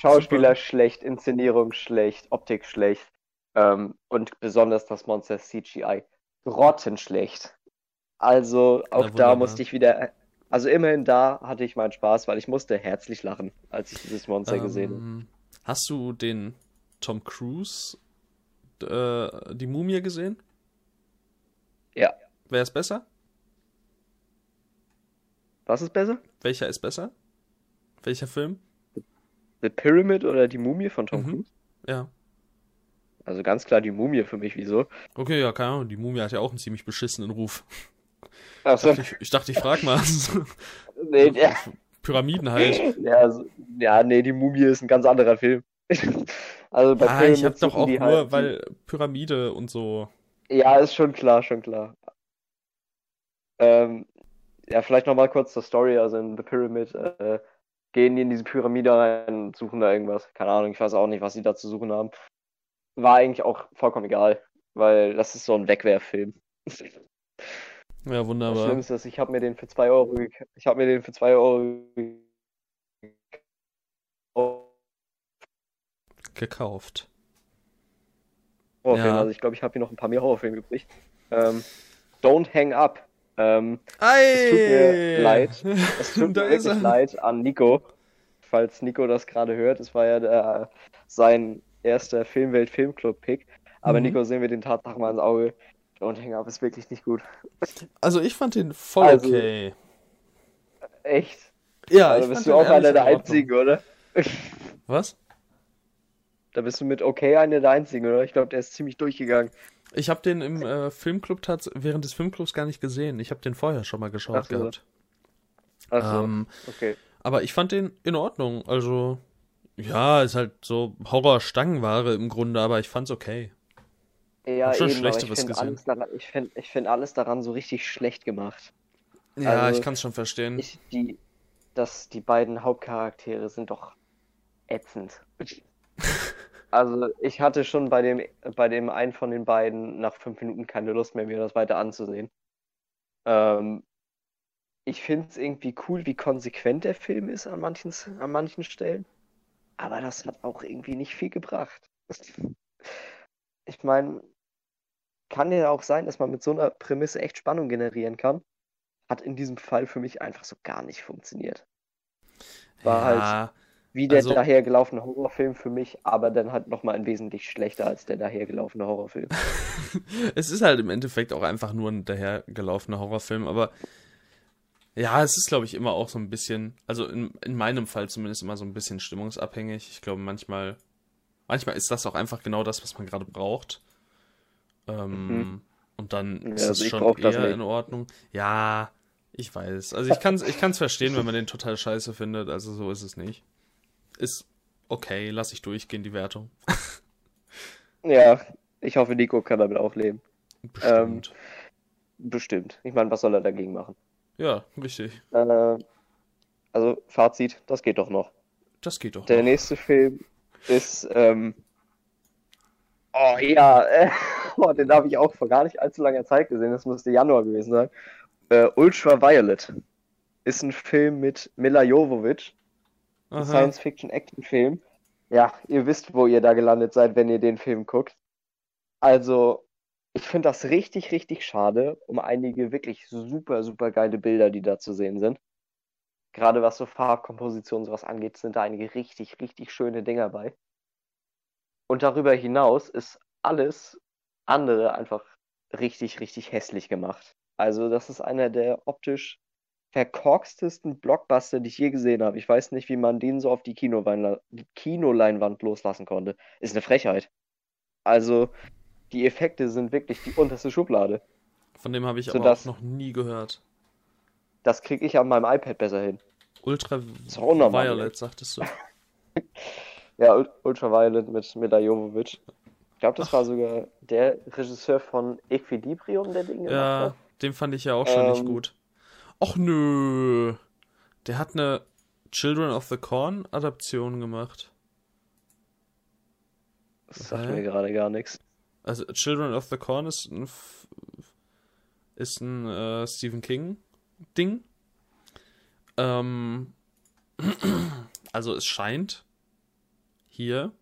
Schauspieler Super. schlecht, Inszenierung schlecht, Optik schlecht ähm, und besonders das Monster CGI grottenschlecht. Also auch ja, da musste ich wieder, also immerhin da hatte ich meinen Spaß, weil ich musste herzlich lachen, als ich dieses Monster ähm, gesehen habe. Hast du den Tom Cruise, äh, die Mumie gesehen? Ja. Wer ist besser? Was ist besser? Welcher ist besser? Welcher Film? The Pyramid oder die Mumie von Tom mhm. Cruise? Ja. Also ganz klar die Mumie für mich, wieso? Okay, ja, keine Ahnung. Die Mumie hat ja auch einen ziemlich beschissenen Ruf. Achso. Ich, dachte, ich, ich dachte, ich frag mal. nee, der... Pyramiden halt. Ja, also, ja, nee, die Mumie ist ein ganz anderer Film. also bei ja, Pyramid ich hab doch auch nur, halt weil Pyramide und so. Ja, ist schon klar, schon klar. Ähm, ja, vielleicht nochmal kurz zur Story. Also in The Pyramid äh, gehen die in diese Pyramide rein und suchen da irgendwas. Keine Ahnung, ich weiß auch nicht, was sie da zu suchen haben. War eigentlich auch vollkommen egal, weil das ist so ein Wegwerffilm. Ja, wunderbar. Das Schlimmste ist, ich habe mir den für 2 Euro ich habe mir den für 2 Euro gekauft. Horrorfilm, ja. also ich glaube, ich habe hier noch ein paar mehr Horrorfilme übrig. Ähm, Don't Hang Up ähm, es tut mir leid. Es tut mir wirklich leid an Nico. Falls Nico das gerade hört, es war ja der, sein erster Filmwelt-Filmclub-Pick. Aber mhm. Nico, sehen wir den Tatsachen mal ins Auge. Und Hang Up ist wirklich nicht gut. Also ich fand den voll also, okay. Echt? Ja, also bist du auch einer der einzigen, oder? Was? Da bist du mit okay einer der einzigen, oder? Ich glaube, der ist ziemlich durchgegangen. Ich habe den im äh, Filmclub während des Filmclubs gar nicht gesehen. Ich habe den vorher schon mal geschaut Ach so. gehabt. Ach so. Ähm, okay. Aber ich fand den in Ordnung. Also, ja, ist halt so Horror-Stangenware im Grunde, aber ich fand's okay. Ja, schon eben, Schlechteres ich gesehen. Daran, ich finde ich find alles daran so richtig schlecht gemacht. Ja, also, ich kann es schon verstehen. Ich, die, dass die beiden Hauptcharaktere sind doch ätzend. Also ich hatte schon bei dem, bei dem einen von den beiden nach fünf Minuten keine Lust mehr, mir das weiter anzusehen. Ähm, ich finde es irgendwie cool, wie konsequent der Film ist an manchen, an manchen Stellen. Aber das hat auch irgendwie nicht viel gebracht. Ich meine, kann ja auch sein, dass man mit so einer Prämisse echt Spannung generieren kann. Hat in diesem Fall für mich einfach so gar nicht funktioniert. War ja, halt wie der also, dahergelaufene Horrorfilm für mich, aber dann halt nochmal ein wesentlich schlechter als der dahergelaufene Horrorfilm. es ist halt im Endeffekt auch einfach nur ein dahergelaufener Horrorfilm, aber ja, es ist, glaube ich, immer auch so ein bisschen, also in, in meinem Fall zumindest immer so ein bisschen stimmungsabhängig. Ich glaube, manchmal, manchmal ist das auch einfach genau das, was man gerade braucht. Ähm, mhm. Und dann ist ja, also es schon eher in Ordnung. Ja, ich weiß. Also ich kann es ich kann's verstehen, wenn man den total scheiße findet. Also so ist es nicht ist okay, lass ich durchgehen, die Wertung. ja, ich hoffe, Nico kann damit auch leben. Bestimmt. Ähm, bestimmt. Ich meine, was soll er dagegen machen? Ja, richtig. Äh, also, Fazit, das geht doch noch. Das geht doch Der noch. nächste Film ist, ähm, oh ja, äh, oh, den habe ich auch vor gar nicht allzu langer Zeit gesehen. Das müsste Januar gewesen sein. Äh, Ultraviolet ist ein Film mit Mila Jovovich. Science-Fiction-Action-Film. Ja, ihr wisst, wo ihr da gelandet seid, wenn ihr den Film guckt. Also, ich finde das richtig, richtig schade um einige wirklich super, super geile Bilder, die da zu sehen sind. Gerade was so Farbkomposition und sowas angeht, sind da einige richtig, richtig schöne Dinger bei. Und darüber hinaus ist alles andere einfach richtig, richtig hässlich gemacht. Also, das ist einer der optisch verkorkstesten Blockbuster, die ich je gesehen habe. Ich weiß nicht, wie man den so auf die Kinoleinwand loslassen konnte. Ist eine Frechheit. Also, die Effekte sind wirklich die unterste Schublade. Von dem habe ich aber auch noch nie gehört. Das kriege ich an meinem iPad besser hin. Ultraviolet, sagtest du. ja, Ultraviolet mit Mila Jovovich. Ich glaube, das Ach. war sogar der Regisseur von Equilibrium, der Ding Ja, hat. den fand ich ja auch schon ähm, nicht gut. Och nö. Der hat eine Children of the Corn Adaption gemacht. Das sagt Hä? mir gerade gar nichts. Also Children of the Corn ist ein, ist ein äh, Stephen King Ding. Ähm, also es scheint hier.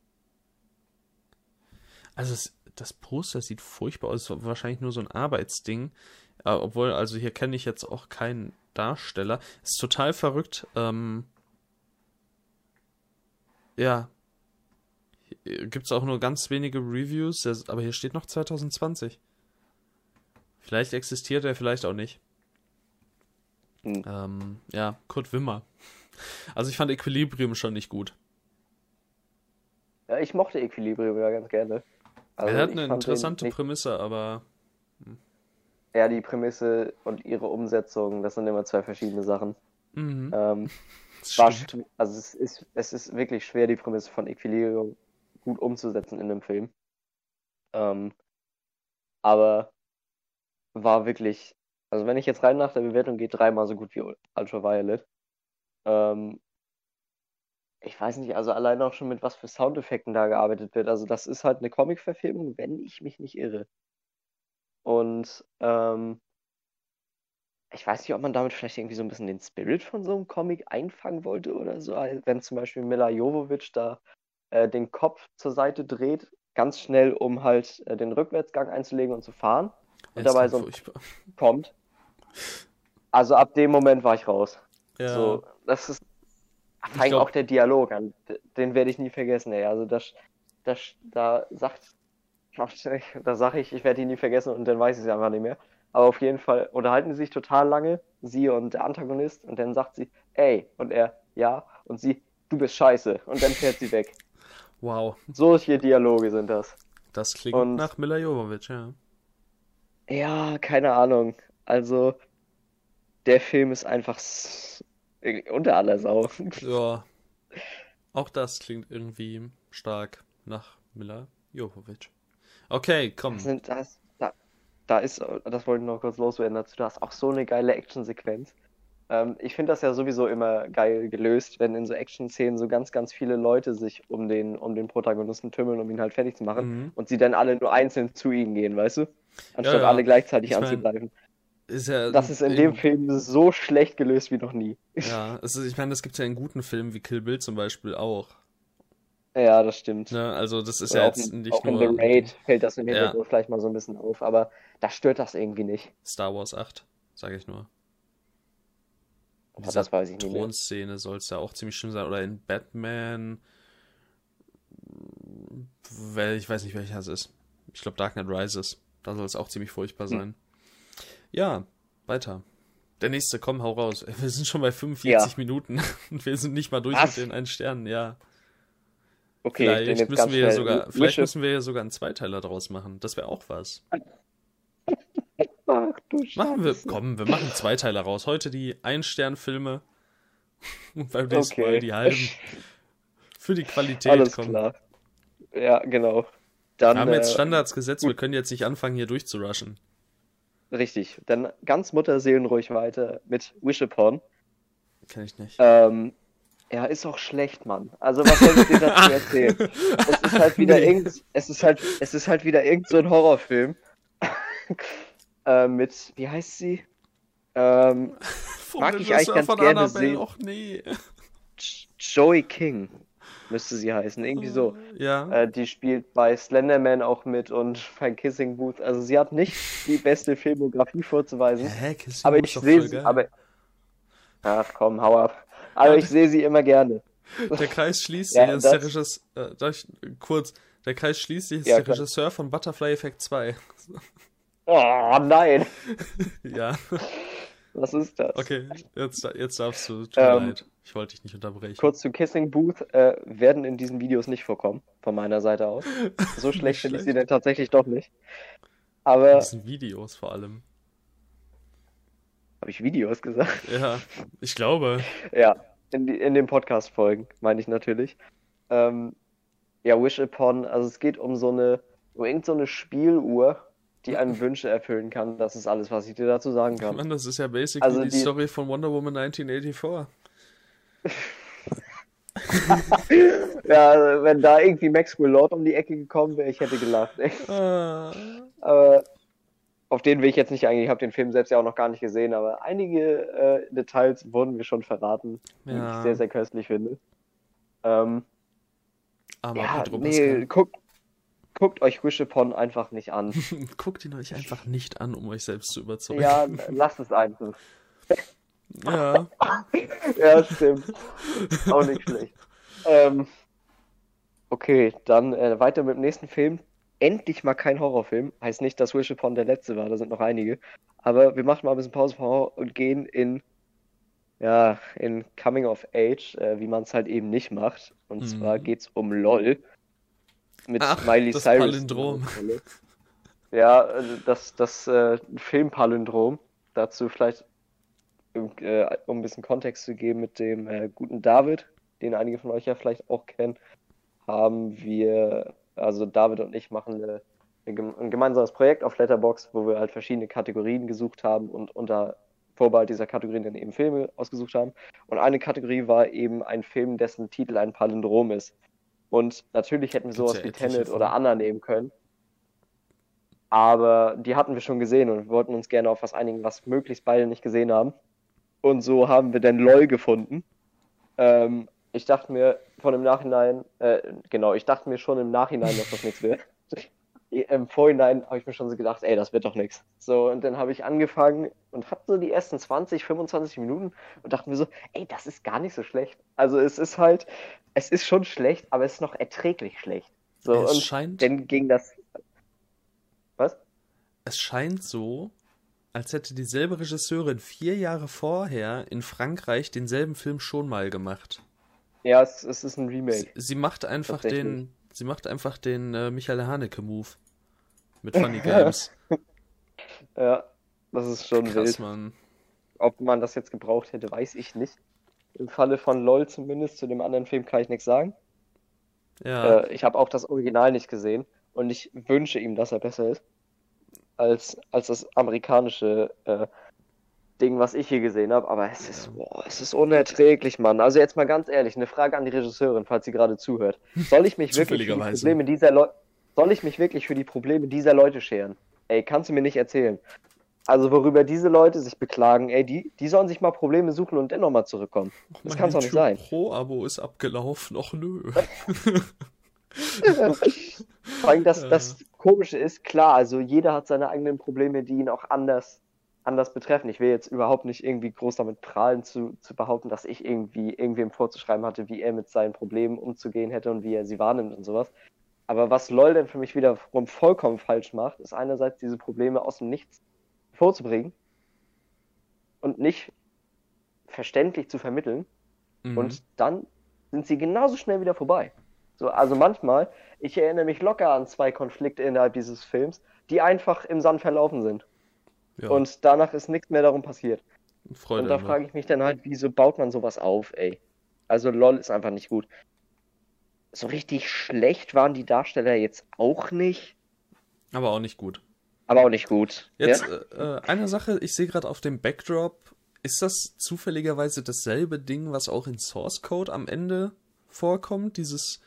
Also es, das Poster sieht furchtbar aus. Wahrscheinlich nur so ein Arbeitsding. Äh, obwohl, also hier kenne ich jetzt auch keinen Darsteller. Ist total verrückt. Ähm, ja. Gibt es auch nur ganz wenige Reviews, aber hier steht noch 2020. Vielleicht existiert er, vielleicht auch nicht. Hm. Ähm, ja, Kurt Wimmer. Also ich fand Equilibrium schon nicht gut. Ja, ich mochte Equilibrium ja ganz gerne. Also er hat eine interessante Prämisse, aber ja, die Prämisse und ihre Umsetzung, das sind immer zwei verschiedene Sachen. Mhm. Ähm, war, also es ist, es ist wirklich schwer, die Prämisse von Equilibrium gut umzusetzen in einem Film. Ähm, aber war wirklich, also wenn ich jetzt rein nach der Bewertung gehe, dreimal so gut wie Ultraviolet. Ähm, ich weiß nicht, also allein auch schon mit was für Soundeffekten da gearbeitet wird. Also das ist halt eine Comic-Verfilmung, wenn ich mich nicht irre. Und ähm, ich weiß nicht, ob man damit vielleicht irgendwie so ein bisschen den Spirit von so einem Comic einfangen wollte oder so. Also wenn zum Beispiel Mila Jovovich da äh, den Kopf zur Seite dreht, ganz schnell, um halt äh, den Rückwärtsgang einzulegen und zu fahren. Und Jetzt dabei so furchtbar. kommt. Also ab dem Moment war ich raus. Ja. So, das ist fängt auch der Dialog an. Den werde ich nie vergessen, ey. Also das, das, da sagt da sage ich, ich werde ihn nie vergessen und dann weiß ich es einfach nicht mehr. Aber auf jeden Fall unterhalten sie sich total lange, sie und der Antagonist, und dann sagt sie, ey, und er, ja, und sie, du bist scheiße, und dann fährt sie weg. Wow. Solche Dialoge sind das. Das klingt und, nach Mila Jovovich, ja. Ja, keine Ahnung. Also, der Film ist einfach unter aller Sau. Ja. Auch das klingt irgendwie stark nach Mila Jovovich. Okay, komm. Das sind, das, da, da ist, das wollte ich noch kurz loswerden dazu, da ist auch so eine geile Actionsequenz. Ähm, ich finde das ja sowieso immer geil gelöst, wenn in so Action-Szenen so ganz, ganz viele Leute sich um den, um den Protagonisten tümmeln, um ihn halt fertig zu machen mhm. und sie dann alle nur einzeln zu ihm gehen, weißt du? Anstatt ja, ja. alle gleichzeitig ich anzugreifen. Ist ja das ist in dem Film so schlecht gelöst wie noch nie. Ja, ist, ich meine, das gibt es ja in guten Filmen wie Kill Bill zum Beispiel auch. Ja, das stimmt. Ne, also das ist Oder ja jetzt in, nicht auch nur... in The Raid fällt das im Hintergrund ja. vielleicht mal so ein bisschen auf, aber da stört das irgendwie nicht. Star Wars 8, sage ich nur. Ja, das weiß ich nicht Thronszene soll es ja auch ziemlich schlimm sein. Oder in Batman... Well, ich weiß nicht, welcher es ist. Ich glaube Dark Knight Rises. Da soll es auch ziemlich furchtbar hm. sein. Hm. Ja, weiter. Der nächste, komm, hau raus. Wir sind schon bei 45 ja. Minuten und wir sind nicht mal durch Was? mit den einen Sternen, ja. Okay, vielleicht müssen wir ja sogar, vielleicht müssen wir ja sogar einen Zweiteiler draus machen. Das wäre auch was. Ach du Scheiße. Machen wir, komm, wir machen Zweiteiler raus. Heute die Ein-Stern-Filme und beim nächsten okay. Mal die halben. Für die Qualität. Alles komm. klar. Ja, genau. Dann, wir haben jetzt äh, Standards gesetzt, wir können jetzt nicht anfangen, hier durchzurushen. Richtig. Dann ganz Mutterseelenruhig weiter mit Wish Upon. Kenn ich nicht. Ähm, ja, ist auch schlecht, Mann. Also was soll ich dir dazu erzählen? es ist halt wieder nee. irgend, es ist halt, es ist halt wieder irgend so ein Horrorfilm. äh, mit, wie heißt sie? Ähm, mag ich eigentlich ganz gerne Annabelle? sehen. Och, nee. Joey King müsste sie heißen, irgendwie so. Ja. Äh, die spielt bei Slenderman auch mit und bei Kissing Booth. Also sie hat nicht die beste Filmografie vorzuweisen. Hä, Kissing aber ich sehe sie, aber Ach komm, hau ab. Aber ja, ich sehe sie immer gerne. Der Kreis schließt sich, ja, ist der Regisseur, äh, ich, kurz, der Kreis schließt sich, ist ja, der klar. Regisseur von Butterfly Effect 2. Oh nein. ja. Was ist das? Okay, jetzt, jetzt darfst du. Tut ähm, leid. Ich wollte dich nicht unterbrechen. Kurz zu Kissing Booth äh, werden in diesen Videos nicht vorkommen, von meiner Seite aus. So schlecht finde ich sie denn tatsächlich doch nicht. Aber. Das sind Videos vor allem. Habe ich Videos gesagt? Ja, ich glaube. ja, in, die, in den Podcast-Folgen, meine ich natürlich. Ähm, ja, Wish Upon, also es geht um so eine, um irgend so Spieluhr, die einem Wünsche erfüllen kann. Das ist alles, was ich dir dazu sagen kann. Mann, das ist ja basically also die, die Story von Wonder Woman 1984. ja, wenn da irgendwie Maxwell Lord um die Ecke gekommen wäre, ich hätte gelacht. Ah. Aber auf den will ich jetzt nicht eigentlich, ich habe den Film selbst ja auch noch gar nicht gesehen, aber einige äh, Details wurden mir schon verraten, ja. die ich sehr, sehr köstlich finde. Ähm, aber ja, nee, guckt, guckt euch Wish Upon einfach nicht an. guckt ihn euch einfach nicht an, um euch selbst zu überzeugen. Ja, lasst es einfach. Ja. ja, stimmt. Auch nicht schlecht. Ähm, okay, dann äh, weiter mit dem nächsten Film. Endlich mal kein Horrorfilm. Heißt nicht, dass Wish Upon der letzte war, da sind noch einige. Aber wir machen mal ein bisschen Pause vom Horror und gehen in, ja, in Coming of Age, äh, wie man es halt eben nicht macht. Und mhm. zwar es um LOL. Mit Ach, Miley das Cyrus. Palindrom. Ja, also das, das äh, Filmpalindrom. Dazu vielleicht äh, um ein bisschen Kontext zu geben, mit dem äh, guten David, den einige von euch ja vielleicht auch kennen, haben wir, also David und ich machen eine, ein gemeinsames Projekt auf Letterbox, wo wir halt verschiedene Kategorien gesucht haben und unter Vorbehalt dieser Kategorien dann eben Filme ausgesucht haben. Und eine Kategorie war eben ein Film, dessen Titel ein Palindrom ist. Und natürlich hätten wir sowas ja wie Tenet oder Anna nehmen können. Aber die hatten wir schon gesehen und wir wollten uns gerne auf was einigen, was möglichst beide nicht gesehen haben. Und so haben wir dann LOL gefunden. Ähm, ich dachte mir von im Nachhinein, äh, genau, ich dachte mir schon im Nachhinein, dass das nichts wird. Im Vorhinein habe ich mir schon so gedacht, ey, das wird doch nichts. So, und dann habe ich angefangen und habe so die ersten 20, 25 Minuten und dachte mir so, ey, das ist gar nicht so schlecht. Also es ist halt, es ist schon schlecht, aber es ist noch erträglich schlecht. So, es und scheint. Dann ging das. Was? Es scheint so, als hätte dieselbe Regisseurin vier Jahre vorher in Frankreich denselben Film schon mal gemacht. Ja, es, es ist ein Remake. Sie, sie macht einfach den, sie macht einfach den äh, Michael Haneke-Move mit Funny Games. ja, das ist schon Krass, wild. Mann. Ob man das jetzt gebraucht hätte, weiß ich nicht. Im Falle von LOL zumindest, zu dem anderen Film kann ich nichts sagen. Ja. Äh, ich habe auch das Original nicht gesehen und ich wünsche ihm, dass er besser ist als, als das amerikanische äh, Ding, was ich hier gesehen habe. Aber es ist, boah, es ist unerträglich, Mann. Also jetzt mal ganz ehrlich, eine Frage an die Regisseurin, falls sie gerade zuhört. Soll ich mich wirklich für die Probleme dieser Leute, soll ich mich wirklich für die Probleme dieser Leute scheren? Ey, kannst du mir nicht erzählen. Also worüber diese Leute sich beklagen, ey, die, die sollen sich mal Probleme suchen und dennoch mal zurückkommen. Das kann doch nicht sein. Pro-Abo ist abgelaufen, och nö. Vor allem das, das Komische ist, klar, also jeder hat seine eigenen Probleme, die ihn auch anders, anders betreffen. Ich will jetzt überhaupt nicht irgendwie groß damit prahlen zu, zu behaupten, dass ich irgendwie irgendwem vorzuschreiben hatte, wie er mit seinen Problemen umzugehen hätte und wie er sie wahrnimmt und sowas. Aber was LOL denn für mich wiederum vollkommen falsch macht, ist einerseits diese Probleme aus dem Nichts vorzubringen und nicht verständlich zu vermitteln. Mhm. Und dann sind sie genauso schnell wieder vorbei. So, also manchmal, ich erinnere mich locker an zwei Konflikte innerhalb dieses Films, die einfach im Sand verlaufen sind. Ja. Und danach ist nichts mehr darum passiert. Freude und da frage ich mich dann halt, wieso baut man sowas auf, ey? Also LOL ist einfach nicht gut. So richtig schlecht waren die Darsteller jetzt auch nicht. Aber auch nicht gut. Aber auch nicht gut. Jetzt ja? äh, eine Sache, ich sehe gerade auf dem Backdrop, ist das zufälligerweise dasselbe Ding, was auch in Source Code am Ende vorkommt? Dieses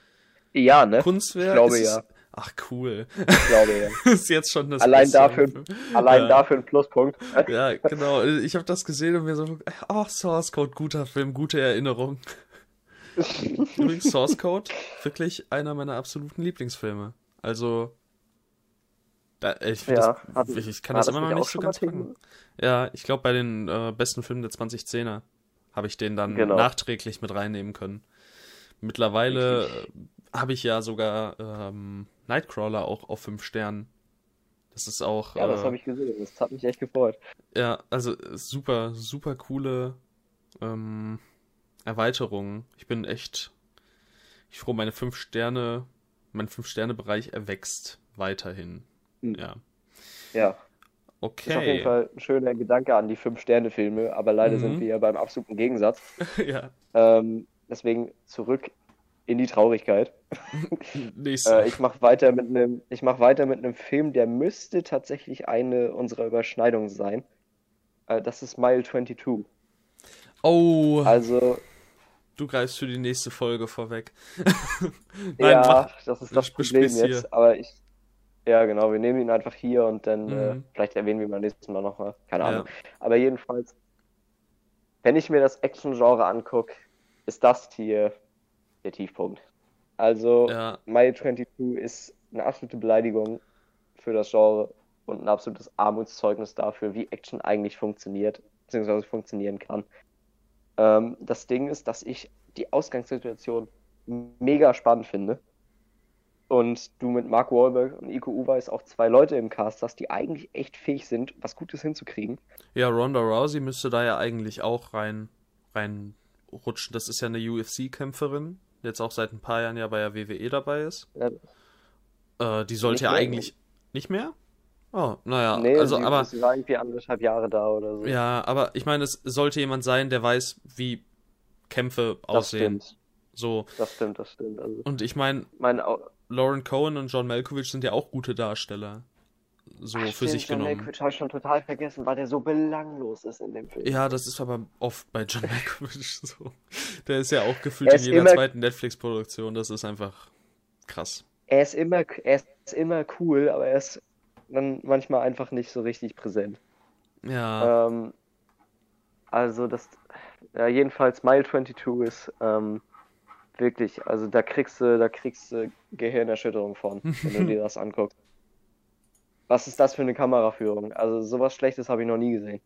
ja, ne? Kunstwerk. Ich glaube ja. Ach, cool. Ich glaube, ja. ist jetzt schon das Allein dafür, allein Ja. dafür ein Pluspunkt. Ja, genau. Ich habe das gesehen und mir so, oh, Source Code, guter Film, gute Erinnerung. Übrigens, Source Code, wirklich einer meiner absoluten Lieblingsfilme. Also, da, ich, find Ja, das, hat- ich kann war das das immer noch nicht so ganz. Thema? Ja, ich glaube, bei den äh, besten Filmen der 2010er habe ich den dann Genau. nachträglich mit reinnehmen können. Mittlerweile äh, habe ich ja sogar ähm, Nightcrawler auch auf 5 Sternen. Das ist auch. Ja, das äh, habe ich gesehen. Das hat mich echt gefreut. ja, also äh, super, super coole ähm, Erweiterungen. Ich bin echt ich froh, meine fünf Sterne, mein fünf Sterne Bereich erwächst weiterhin. Hm. Ja, Ja. Ist auf jeden okay. Fall ein schöner Gedanke an die Fünf-Sterne-Filme, aber leider Mhm. sind wir ja beim absoluten Gegensatz. ja, Ähm, deswegen zurück in die Traurigkeit. Äh, ich mache weiter mit einem, ich mache weiter mit einem Film, der müsste tatsächlich eine unserer Überschneidungen sein. Äh, das ist Mile 22. oh, Also, du greifst für die nächste Folge vorweg. Nein, ja, mach. das ist das Problem hier. jetzt, aber ich, ja genau, wir nehmen ihn einfach hier und dann, äh, Mhm. vielleicht erwähnen wir ihn beim nächsten Mal nochmal. Keine Ja. Ahnung. Aber jedenfalls, wenn ich mir das Action-Genre angucke, ist das hier der Tiefpunkt. Also, Ja, Mile 22 ist eine absolute Beleidigung für das Genre und ein absolutes Armutszeugnis dafür, wie Action eigentlich funktioniert, beziehungsweise funktionieren kann. Ähm, das Ding ist, dass ich die Ausgangssituation mega spannend finde. Und du mit Mark Wahlberg und Iko Uweis auch zwei Leute im Cast hast, die eigentlich echt fähig sind, was Gutes hinzukriegen. ja, Ronda Rousey müsste da ja eigentlich auch rein, reinrutschen. Das ist ja eine UFC-Kämpferin, jetzt auch seit ein paar Jahren ja bei der WWE dabei ist. Ja, Äh, die sollte ja eigentlich nicht mehr? Oh, naja, nee, also sie, aber sie war irgendwie anderthalb Jahre da oder so. ja, aber ich meine, es sollte jemand sein, der weiß, wie Kämpfe das aussehen. stimmt. So Das stimmt, das stimmt. Also, und ich meine, mein, Au- Lauren Cohen und John Malkovich sind ja auch gute Darsteller. So Ach, für stimmt, sich John genommen. Malkovich habe ich schon total vergessen, weil der so belanglos ist in dem Film. Ja, das ist aber oft bei John Malkovich so. Der ist ja auch gefühlt in jeder immer- zweiten Netflix-Produktion. Das ist einfach krass. Er ist immer, er ist immer cool, aber er ist dann manchmal einfach nicht so richtig präsent. Ja, Ähm, also das, ja, jedenfalls Mile 22 ist ähm, wirklich, also da kriegst du, da kriegst du Gehirnerschütterung von, wenn du dir das anguckst. Was ist das für eine Kameraführung? Also sowas Schlechtes habe ich noch nie gesehen.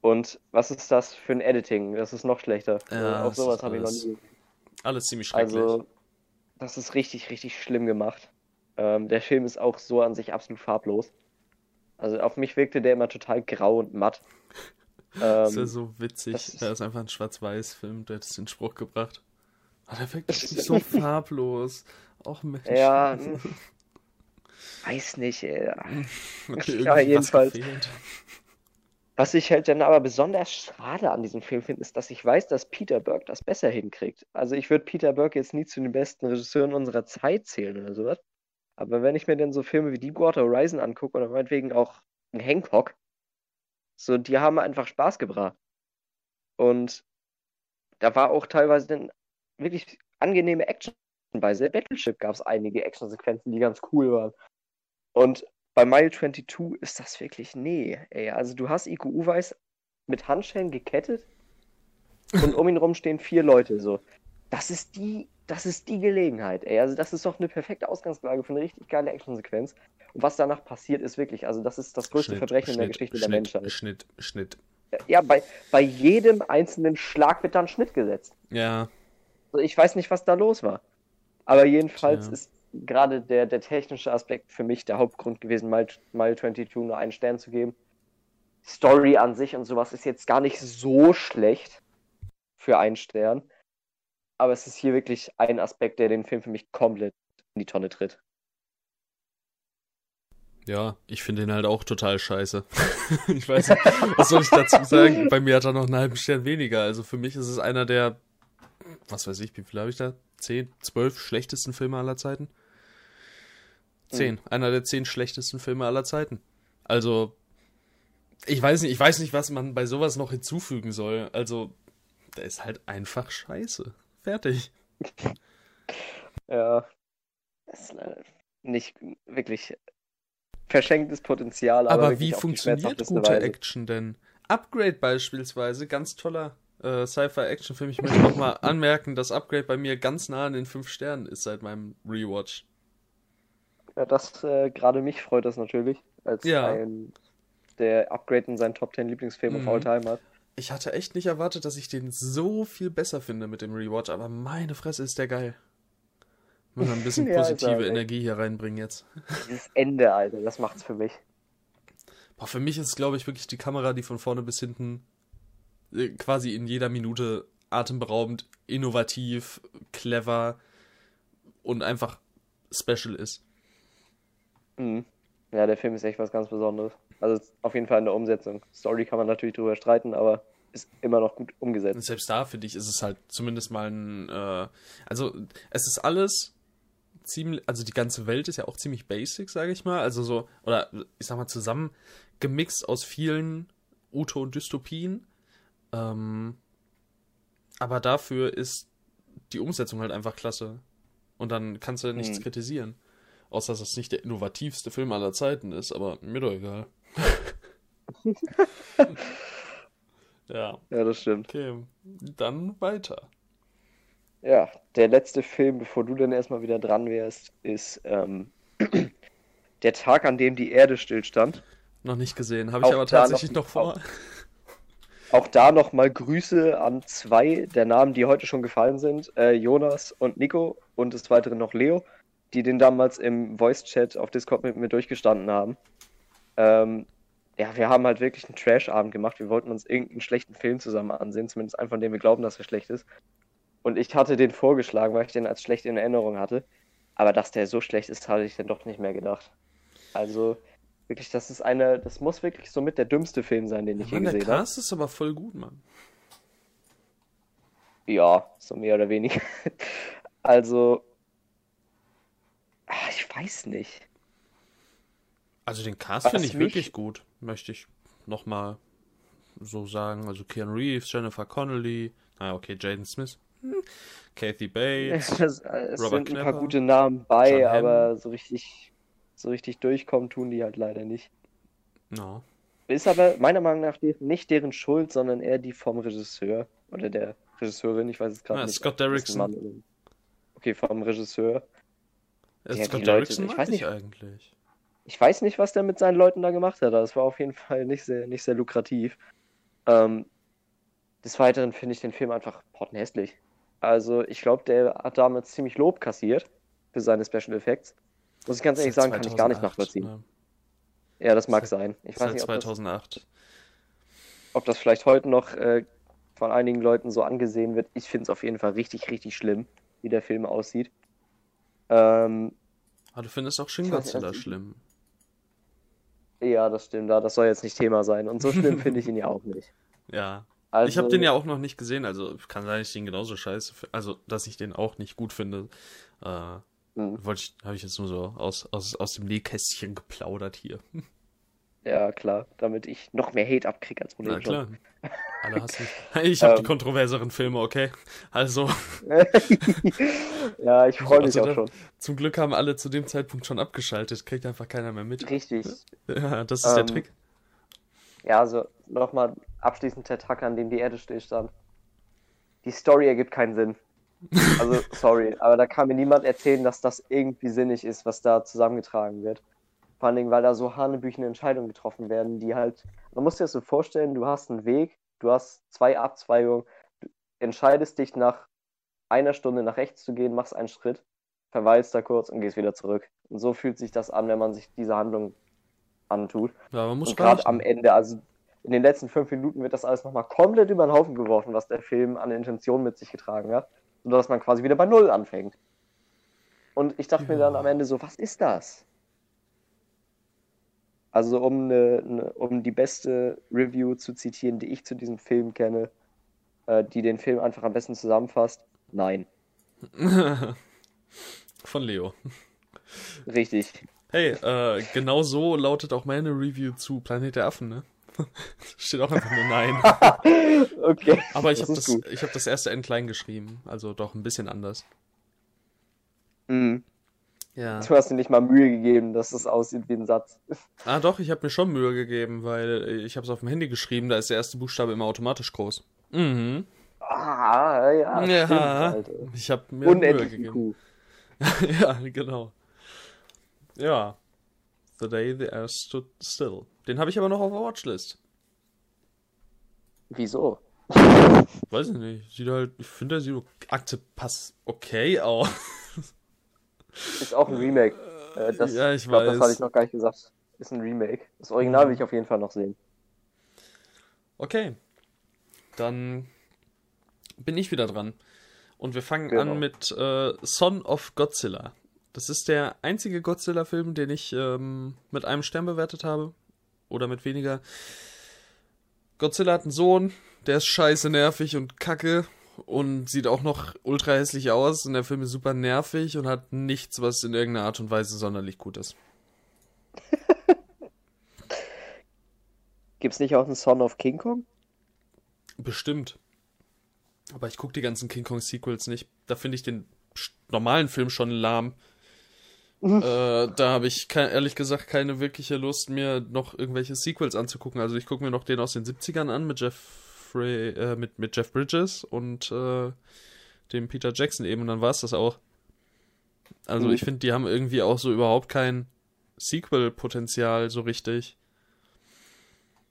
Und was ist das für ein Editing? Das ist noch schlechter. Ja, Auch das sowas habe ich noch nie gesehen. alles ziemlich schrecklich. Also, das ist richtig, richtig schlimm gemacht. Ähm, der Film ist auch so an sich absolut farblos. Also auf mich wirkte der immer total grau und matt. das ist ja Ähm, so witzig. das ist- Er ist einfach ein Schwarz-Weiß-Film, der hat den Spruch gebracht. Oh, der wirkt so farblos. Och Mensch. Ja. weiß nicht. Ey. Okay, Ja, jedenfalls. gefehlt. Was ich halt dann aber besonders schade an diesem Film finde, ist, dass ich weiß, dass Peter Burke das besser hinkriegt. Also ich würde Peter Burke jetzt nie zu den besten Regisseuren unserer Zeit zählen oder sowas. Aber wenn ich mir dann so Filme wie Deepwater Horizon angucke oder meinetwegen auch ein Hancock, so die haben einfach Spaß gebracht. Und da war auch teilweise dann wirklich angenehme Action bei. Battleship gab es einige Actionsequenzen, die ganz cool waren. Und bei Mile 22 ist das wirklich, nee, ey. Also du hast Iko Uweis mit Handschellen gekettet und um ihn rum stehen vier Leute, so. Das ist die, das ist die Gelegenheit, ey. Also das ist doch eine perfekte Ausgangslage für eine richtig geile Actionsequenz. Und was danach passiert, ist wirklich, also das ist das größte Schnitt, Verbrechen in der Schnitt, Geschichte Schnitt, der Menschheit. Schnitt, Schnitt. Ja, bei, bei jedem einzelnen Schlag wird dann Schnitt gesetzt. Ja, Also ich weiß nicht, was da los war. Aber jedenfalls Tja. ist gerade der, der technische Aspekt für mich der Hauptgrund gewesen, Mile, Mile 22 nur einen Stern zu geben. Story an sich und sowas ist jetzt gar nicht so schlecht für einen Stern. Aber es ist hier wirklich ein Aspekt, der den Film für mich komplett in die Tonne tritt. ja, ich finde ihn halt auch total scheiße. ich weiß nicht, was soll ich dazu sagen? Bei mir hat er noch einen halben Stern weniger. Also für mich ist es einer der, was weiß ich, wie viel habe ich da? Zehn, zwölf schlechtesten Filme aller Zeiten? Zehn. Einer der zehn schlechtesten Filme aller Zeiten. Also, ich weiß nicht, ich weiß nicht, was man bei sowas noch hinzufügen soll. Also, der ist halt einfach scheiße. Fertig. Ja. Das ist nicht wirklich verschenktes Potenzial. Aber, aber wie funktioniert gute Weise. Action denn? Upgrade beispielsweise, ganz toller äh, Sci-Fi-Action-Film. Ich möchte nochmal anmerken, dass Upgrade bei mir ganz nah an den 5 Sternen ist seit meinem Rewatch. Ja, das äh, gerade mich freut das natürlich, als ja. ein, der Upgrade in seinen Top 10 Lieblingsfilm mhm. of all time hat. Ich hatte echt nicht erwartet, dass ich den so viel besser finde mit dem Rewatch, aber meine Fresse ist der geil. Muss ein bisschen positive ja, Energie hier reinbringen jetzt. Dieses Ende, Alter, das macht's für mich. Boah, für mich ist es, glaube ich, wirklich die Kamera, die von vorne bis hinten quasi in jeder Minute atemberaubend, innovativ, clever und einfach special ist. Mhm. Ja, der Film ist echt was ganz Besonderes. Also auf jeden Fall in der Umsetzung. Story kann man natürlich drüber streiten, aber ist immer noch gut umgesetzt. Und selbst da, finde ich, ist es halt zumindest mal ein. Äh, also, es ist alles ziemlich. Also, die ganze Welt ist ja auch ziemlich basic, sage ich mal. Also, so. Oder ich sag mal, zusammen gemixt aus vielen Uto- und Dystopien. Ähm, aber dafür ist die Umsetzung halt einfach klasse. Und dann kannst du nichts hm. kritisieren. Außer, dass es nicht der innovativste Film aller Zeiten ist, aber mir doch egal. ja. Ja, das stimmt. Okay, dann weiter. Ja, der letzte Film, bevor du dann erstmal wieder dran wärst, ist ähm, Der Tag, an dem die Erde stillstand. Noch nicht gesehen, habe ich aber tatsächlich noch, noch vor. Auch, da nochmal Grüße an zwei der Namen, die heute schon gefallen sind: äh, Jonas und Nico und des Weiteren noch Leo, die den damals im Voice-Chat auf Discord mit mir durchgestanden haben. Ähm, ja, wir haben halt wirklich einen Trash-Abend gemacht. Wir wollten uns irgendeinen schlechten Film zusammen ansehen, zumindest einen, von dem wir glauben, dass er schlecht ist. Und ich hatte den vorgeschlagen, weil ich den als schlecht in Erinnerung hatte. Aber dass der so schlecht ist, hatte ich dann doch nicht mehr gedacht. Also, wirklich, das ist eine, das muss wirklich so mit der dümmste Film sein, den ich ja, je gesehen habe. Der Cast ist aber voll gut, Mann. Ja, so mehr oder weniger. also, ach, ich weiß nicht. Also den Cast finde ich mich... wirklich gut, möchte ich nochmal so sagen. Also Keanu Reeves, Jennifer Connelly, naja, okay, Jaden Smith, hm. Kathy Bates, es, es Robert sind ein paar gute Namen bei, aber so richtig, so richtig durchkommen tun die halt leider nicht. No. Ist aber meiner Meinung nach nicht deren Schuld, sondern eher die vom Regisseur oder der Regisseurin, ich weiß es gerade ja, nicht. Scott Derrickson. Okay, vom Regisseur. Ist Scott Derrickson ich weiß nicht eigentlich ich weiß nicht, was der mit seinen Leuten da gemacht hat. Das war auf jeden Fall nicht sehr, nicht sehr lukrativ. Ähm, des Weiteren finde ich den Film einfach pottenhässlich. Also, ich glaube, der hat damals ziemlich Lob kassiert für seine Special Effects. Muss ich ganz ehrlich sagen, 2008, kann ich gar nicht nachvollziehen. Ne? Ja, das mag sein. Ich weiß nicht, ob 2008. Das, ob das vielleicht heute noch äh, von einigen Leuten so angesehen wird. Ich finde es auf jeden Fall richtig, richtig schlimm, wie der Film aussieht. Ähm, Aber du findest auch Shin Godzilla schlimm. Ja, das stimmt. Das soll jetzt nicht Thema sein. Und so schlimm finde ich ihn ja auch nicht. Ja. Also, ich habe den ja auch noch nicht gesehen, also kann sein, dass ich den genauso scheiße Also, dass ich den auch nicht gut finde. Äh, hm. Wollte ich, habe ich jetzt nur so aus, aus, aus dem Nähkästchen geplaudert hier. Ja, klar, damit ich noch mehr Hate abkriege als ohnehin Na klar. Alle hassen. Ich habe die ähm. kontroverseren Filme, okay? Also. ja, ich freue mich also, auch schon. Zum Glück haben alle zu dem Zeitpunkt schon abgeschaltet. Kriegt einfach keiner mehr mit. Richtig. Ja, das ist ähm, der Trick. Ja, also nochmal abschließend der Tag, an dem die Erde stillstand. Die Story ergibt keinen Sinn. Also, sorry, aber da kann mir niemand erzählen, dass das irgendwie sinnig ist, was da zusammengetragen wird. Vor allen Dingen, weil da so hanebüchene Entscheidungen getroffen werden, die halt, man muss sich das so vorstellen, du hast einen Weg, du hast zwei Abzweigungen, du entscheidest dich nach einer Stunde nach rechts zu gehen, machst einen Schritt, verweilst da kurz und gehst wieder zurück. Und so fühlt sich das an, wenn man sich diese Handlung antut. Ja, man muss gerade am Ende, also in den letzten fünf Minuten wird das alles nochmal komplett über den Haufen geworfen, was der Film an Intention mit sich getragen hat. Sodass man quasi wieder bei Null anfängt. Und ich dachte ja. mir dann am Ende so, was ist das? Also um, eine, eine, um die beste Review zu zitieren, die ich zu diesem Film kenne, äh, die den Film einfach am besten zusammenfasst, nein. Von Leo. Richtig. Hey, äh, genau so lautet auch meine Review zu Planet der Affen, ne? Steht auch einfach nur Nein. okay. Aber ich habe das, ich hab das erste N klein geschrieben, also doch ein bisschen anders. Mhm. Ja. Du hast dir nicht mal Mühe gegeben, dass es aussieht wie ein Satz. Ah doch, ich habe mir schon Mühe gegeben, weil ich habe es auf dem Handy geschrieben, da ist der erste Buchstabe immer automatisch groß. Mhm. Ah, ja. Ja, stimmt, ich habe mir Unendlich Mühe gegeben. ja, genau. Ja. The Day the Earth Stood Still. Den habe ich aber noch auf der Watchlist. Wieso? Weiß ich nicht. Sieht halt, ich finde, der sieht Akte passt okay aus. Ist auch ein Remake. Äh, das, ja, ich, ich glaube, das hatte ich noch gar nicht gesagt. Ist ein Remake. Das Original will ich auf jeden Fall noch sehen. Okay. Dann bin ich wieder dran. Und wir fangen genau. an mit äh, Son of Godzilla. Das ist der einzige Godzilla-Film, den ich ähm, mit einem Stern bewertet habe. Oder mit weniger. Godzilla hat einen Sohn, der ist scheiße nervig und kacke und sieht auch noch ultra hässlich aus. Und der Film ist super nervig und hat nichts, was in irgendeiner Art und Weise sonderlich gut ist. Gibt's nicht auch einen Son of King Kong? Bestimmt. Aber ich gucke die ganzen King Kong Sequels nicht. Da finde ich den normalen Film schon lahm. Mhm. Äh, da habe ich ehrlich gesagt keine wirkliche Lust, mir noch irgendwelche Sequels anzugucken. Also ich gucke mir noch den aus den 70ern an mit Jeffrey, äh, mit, mit Jeff Bridges und äh, dem Peter Jackson eben und dann war es das auch. Also mhm. ich finde, die haben irgendwie auch so überhaupt kein Sequel-Potenzial so richtig.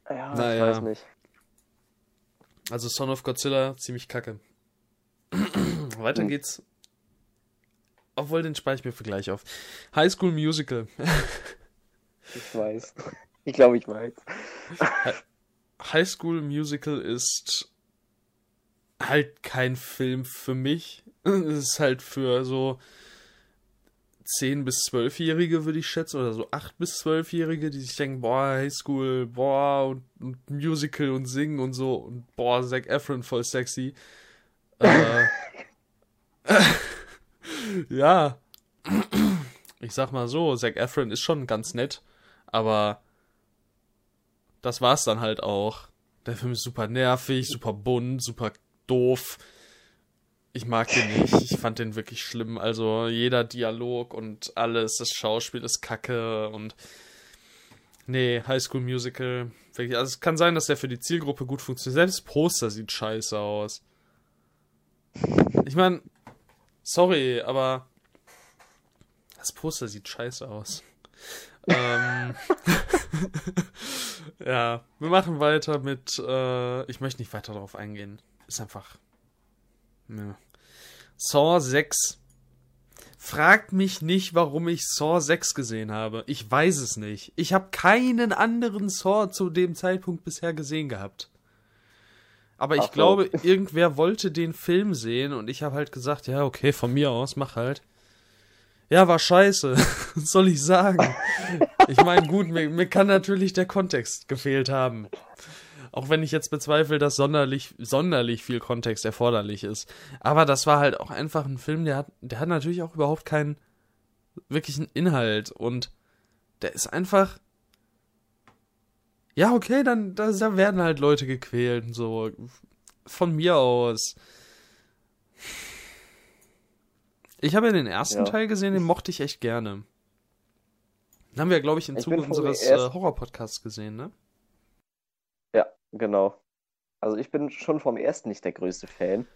Ja, naja. ich weiß nicht. Also Son of Godzilla, ziemlich kacke. Weiter hm. geht's. Obwohl, den spare ich mir für gleich auf. High School Musical. ich weiß. Ich glaube, ich weiß. High School Musical ist halt kein Film für mich. Es ist halt für so 10- bis 12-Jährige, würde ich schätzen, oder so 8- bis 12-Jährige, die sich denken, boah, Highschool, boah, und, und, Musical und Singen und so, und boah, Zac Efron voll sexy. äh, ja. Ich sag mal so, Zac Efron ist schon ganz nett, aber das war's dann halt auch. Der Film ist super nervig, super bunt, super doof ich mag den nicht. Ich fand den wirklich schlimm. Also jeder Dialog und alles, das Schauspiel ist kacke und nee, High School Musical. Wirklich. Also es kann sein, dass der für die Zielgruppe gut funktioniert. Selbst Poster sieht scheiße aus. Ich meine, sorry, aber das Poster sieht scheiße aus. ähm, ja, wir machen weiter mit. Äh, ich möchte nicht weiter darauf eingehen. Ist einfach. Ja. Saw 6. Fragt mich nicht, warum ich Saw 6 gesehen habe. Ich weiß es nicht. Ich habe keinen anderen Saw zu dem Zeitpunkt bisher gesehen gehabt. Aber ich Ach, glaube, oh. irgendwer wollte den Film sehen und ich habe halt gesagt, ja, okay, von mir aus, mach halt. Ja, war scheiße. Was soll ich sagen? ich meine, gut, mir, mir kann natürlich der Kontext gefehlt haben. Auch wenn ich jetzt bezweifle, dass sonderlich, sonderlich viel Kontext erforderlich ist. Aber das war halt auch einfach ein Film, der hat, der hat natürlich auch überhaupt keinen wirklichen Inhalt und der ist einfach. Ja, okay, dann da, da werden halt Leute gequält und so. Von mir aus. Ich habe ja den ersten ja. Teil gesehen, den mochte ich echt gerne. Den haben wir, glaube ich, im Zuge unseres äh, Horror-Podcasts gesehen, ne? Genau. Also ich bin schon vom ersten nicht der größte Fan.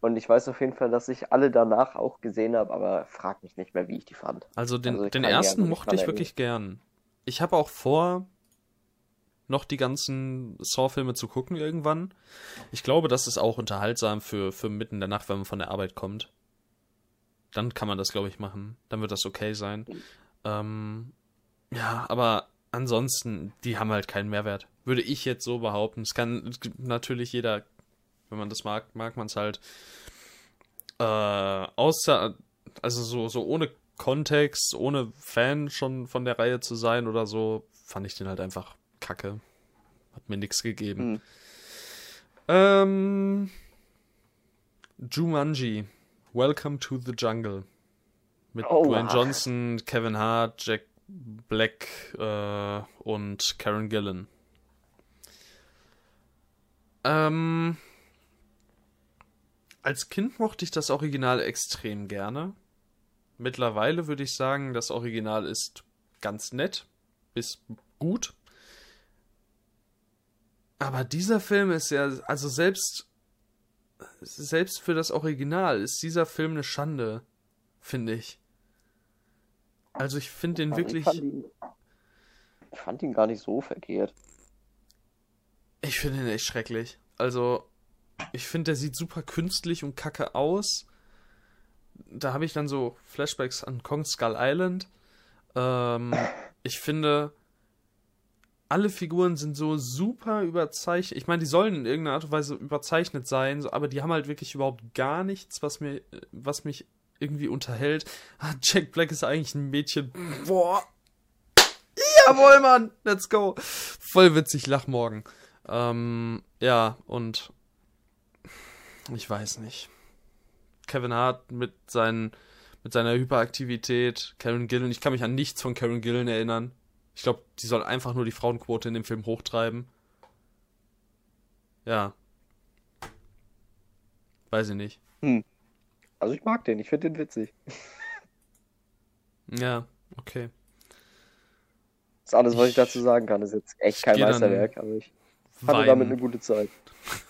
Und ich weiß auf jeden Fall, dass ich alle danach auch gesehen habe, aber frag mich nicht mehr, wie ich die fand. Also den, also den ersten mochte ich wirklich gern. Ich habe auch vor, noch die ganzen Saw-Filme zu gucken irgendwann. Ich glaube, das ist auch unterhaltsam für, für mitten in der Nacht, wenn man von der Arbeit kommt. Dann kann man das, glaube ich, machen. Dann wird das okay sein. Ähm, ja, aber ansonsten, die haben halt keinen Mehrwert. Würde ich jetzt so behaupten. Es kann natürlich jeder, wenn man das mag, mag man es halt. Äh, außer, also so, so ohne Kontext, ohne Fan schon von der Reihe zu sein oder so, fand ich den halt einfach kacke. Hat mir nichts gegeben. Hm. Ähm, Jumanji, Welcome to the Jungle. Mit oh, Dwayne Johnson, Kevin Hart, Jack Black äh, und Karen Gillan. Ähm, als Kind mochte ich das Original extrem gerne. mittlerweile würde ich sagen, das Original ist ganz nett bis gut. Aber dieser Film ist ja, also selbst, selbst für das Original ist dieser Film eine Schande, finde ich. Also ich finde den wirklich. Ich fand, ihn, ich fand ihn gar nicht so verkehrt. Ich finde ihn echt schrecklich. Also, ich finde, der sieht super künstlich und kacke aus. Da habe ich dann so Flashbacks an Kong Skull Island. Ähm, ich finde, alle Figuren sind so super überzeichnet. Ich meine, die sollen in irgendeiner Art und Weise überzeichnet sein, so, aber die haben halt wirklich überhaupt gar nichts, was mir, was mich irgendwie unterhält. Ah, Jack Black ist eigentlich ein Mädchen. Boah. Jawohl, Mann. Let's go. Voll witzig, lach morgen. Ähm, ja, und ich weiß nicht. Kevin Hart mit seinen mit seiner Hyperaktivität, Karen Gillen, ich kann mich an nichts von Karen Gillen erinnern. Ich glaube, die soll einfach nur die Frauenquote in dem Film hochtreiben. Ja. Weiß ich nicht. Hm. Also ich mag den, ich finde den witzig. Ja, okay. Das ist alles, was ich, ich dazu sagen kann. Das ist jetzt echt kein Meisterwerk, aber ich hatte damit eine gute Zeit.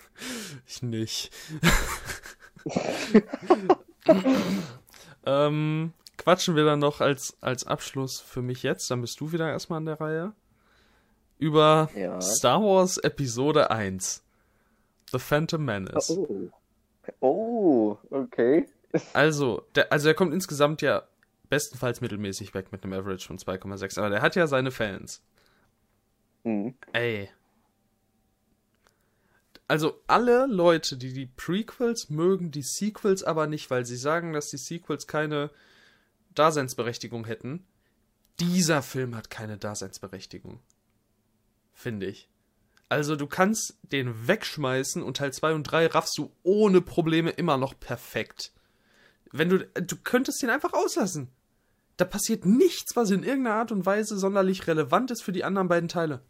ich nicht. ähm, quatschen wir dann noch als, als Abschluss für mich jetzt, dann bist du wieder erstmal an der Reihe, über ja. Star Wars Episode 1. The Phantom Menace. Oh, oh okay. Also, der, also er kommt insgesamt ja bestenfalls mittelmäßig weg mit einem Average von 2,6, aber der hat ja seine Fans. Mhm. Ey. Also alle Leute, die die Prequels mögen, die Sequels aber nicht, weil sie sagen, dass die Sequels keine Daseinsberechtigung hätten. Dieser Film hat keine Daseinsberechtigung. Finde ich. Also du kannst den wegschmeißen und Teil 2 und 3 raffst du ohne Probleme immer noch perfekt. Wenn du du könntest den einfach auslassen. Da passiert nichts, was in irgendeiner Art und Weise sonderlich relevant ist für die anderen beiden Teile.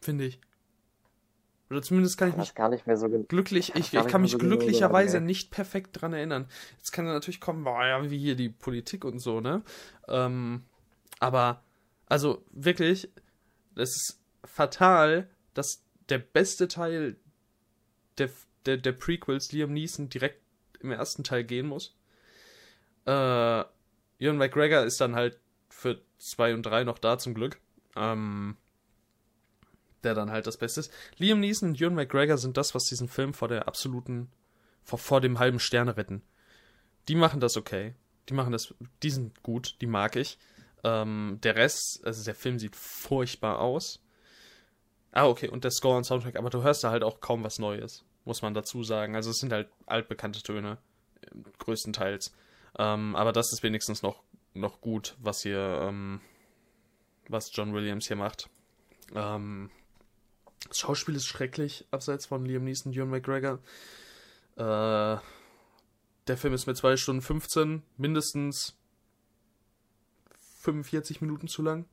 Finde ich. Oder zumindest kann ich mich gar nicht mehr so glücklich, ich, ich kann mich so glücklicherweise sagen, nicht perfekt dran erinnern. Jetzt kann natürlich kommen, boah, ja, wie hier die Politik und so, ne? Ähm, aber, also wirklich, es ist fatal, dass der beste Teil der, der, der Prequels, Liam Neeson, direkt im ersten Teil gehen muss. Äh, Ian McGregor ist dann halt für 2 und 3 noch da, zum Glück. Ähm, der dann halt das Beste ist. Liam Neeson und Ewan McGregor sind das, was diesen Film vor der absoluten, vor, vor dem halben Sterne retten. Die machen das okay. Die machen das, die sind gut, die mag ich. Ähm, der Rest, also der Film sieht furchtbar aus. Ah, okay, und der Score und Soundtrack, aber du hörst da halt auch kaum was Neues, muss man dazu sagen. Also es sind halt altbekannte Töne, größtenteils. Ähm, aber das ist wenigstens noch, noch gut, was hier, ähm, was John Williams hier macht. Ähm, das Schauspiel ist schrecklich, abseits von Liam Neeson Ewan McGregor. Äh, der Film ist mit 2 Stunden 15 mindestens 45 Minuten zu lang.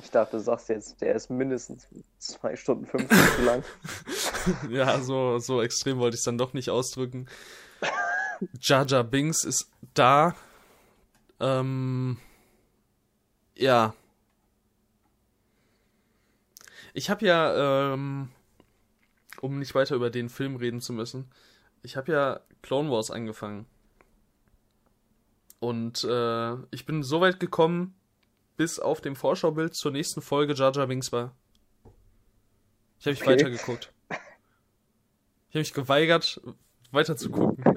Ich dachte, du sagst jetzt, der ist mindestens 2 Stunden 15 zu lang. ja, so, so extrem wollte ich es dann doch nicht ausdrücken. Jar Binks ist da. Ähm, ja, ich habe ja, ähm, um nicht weiter über den Film reden zu müssen, ich habe ja Clone Wars angefangen. Und äh, ich bin so weit gekommen, bis auf dem Vorschaubild zur nächsten Folge Jar Jar Binks war. Ich habe mich okay. weitergeguckt. Ich habe mich geweigert, weiter zu gucken.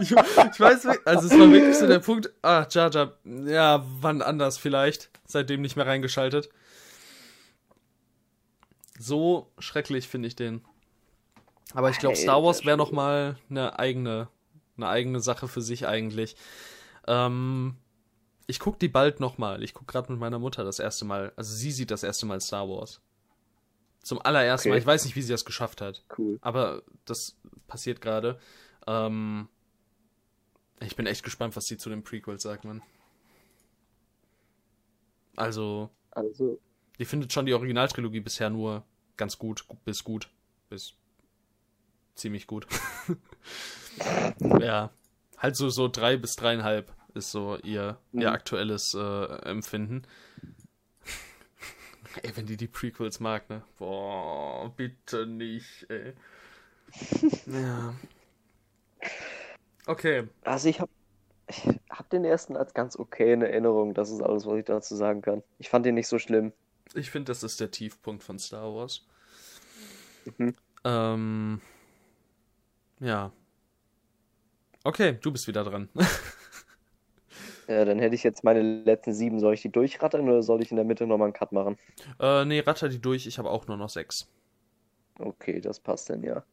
ich, ich, weiß, also es war wirklich so der Punkt, ah, Jar Jar, ja, wann anders vielleicht, seitdem nicht mehr reingeschaltet. So schrecklich finde ich den. Aber ich glaube, Star Wars wäre noch mal eine eigene, eine eigene Sache für sich eigentlich. Ähm, ich gucke die bald noch mal. Ich gucke gerade mit meiner Mutter das erste Mal. Also sie sieht das erste Mal Star Wars. Zum allerersten okay. Mal. Ich weiß nicht, wie sie das geschafft hat. Cool. Aber das passiert gerade. Ähm, ich bin echt gespannt, was sie zu den Prequels sagt, man. Also. Also, die findet schon die Originaltrilogie bisher nur ganz gut, bis gut, bis ziemlich gut. ja. Halt so, so drei bis dreieinhalb ist so ihr, mhm. ihr aktuelles äh, Empfinden. ey, wenn die die Prequels mag, ne? Boah, bitte nicht, ey. ja. Okay. Also ich hab, ich hab den ersten als ganz okay in Erinnerung. Das ist alles, was ich dazu sagen kann. Ich fand den nicht so schlimm. Ich finde, das ist der Tiefpunkt von Star Wars. Mhm. Ähm, ja. Okay, du bist wieder dran. ja, dann hätte ich jetzt meine letzten sieben. Soll ich die durchrattern oder soll ich in der Mitte nochmal einen Cut machen? Äh, nee, ratter die durch. Ich habe auch nur noch sechs. Okay, das passt dann ja.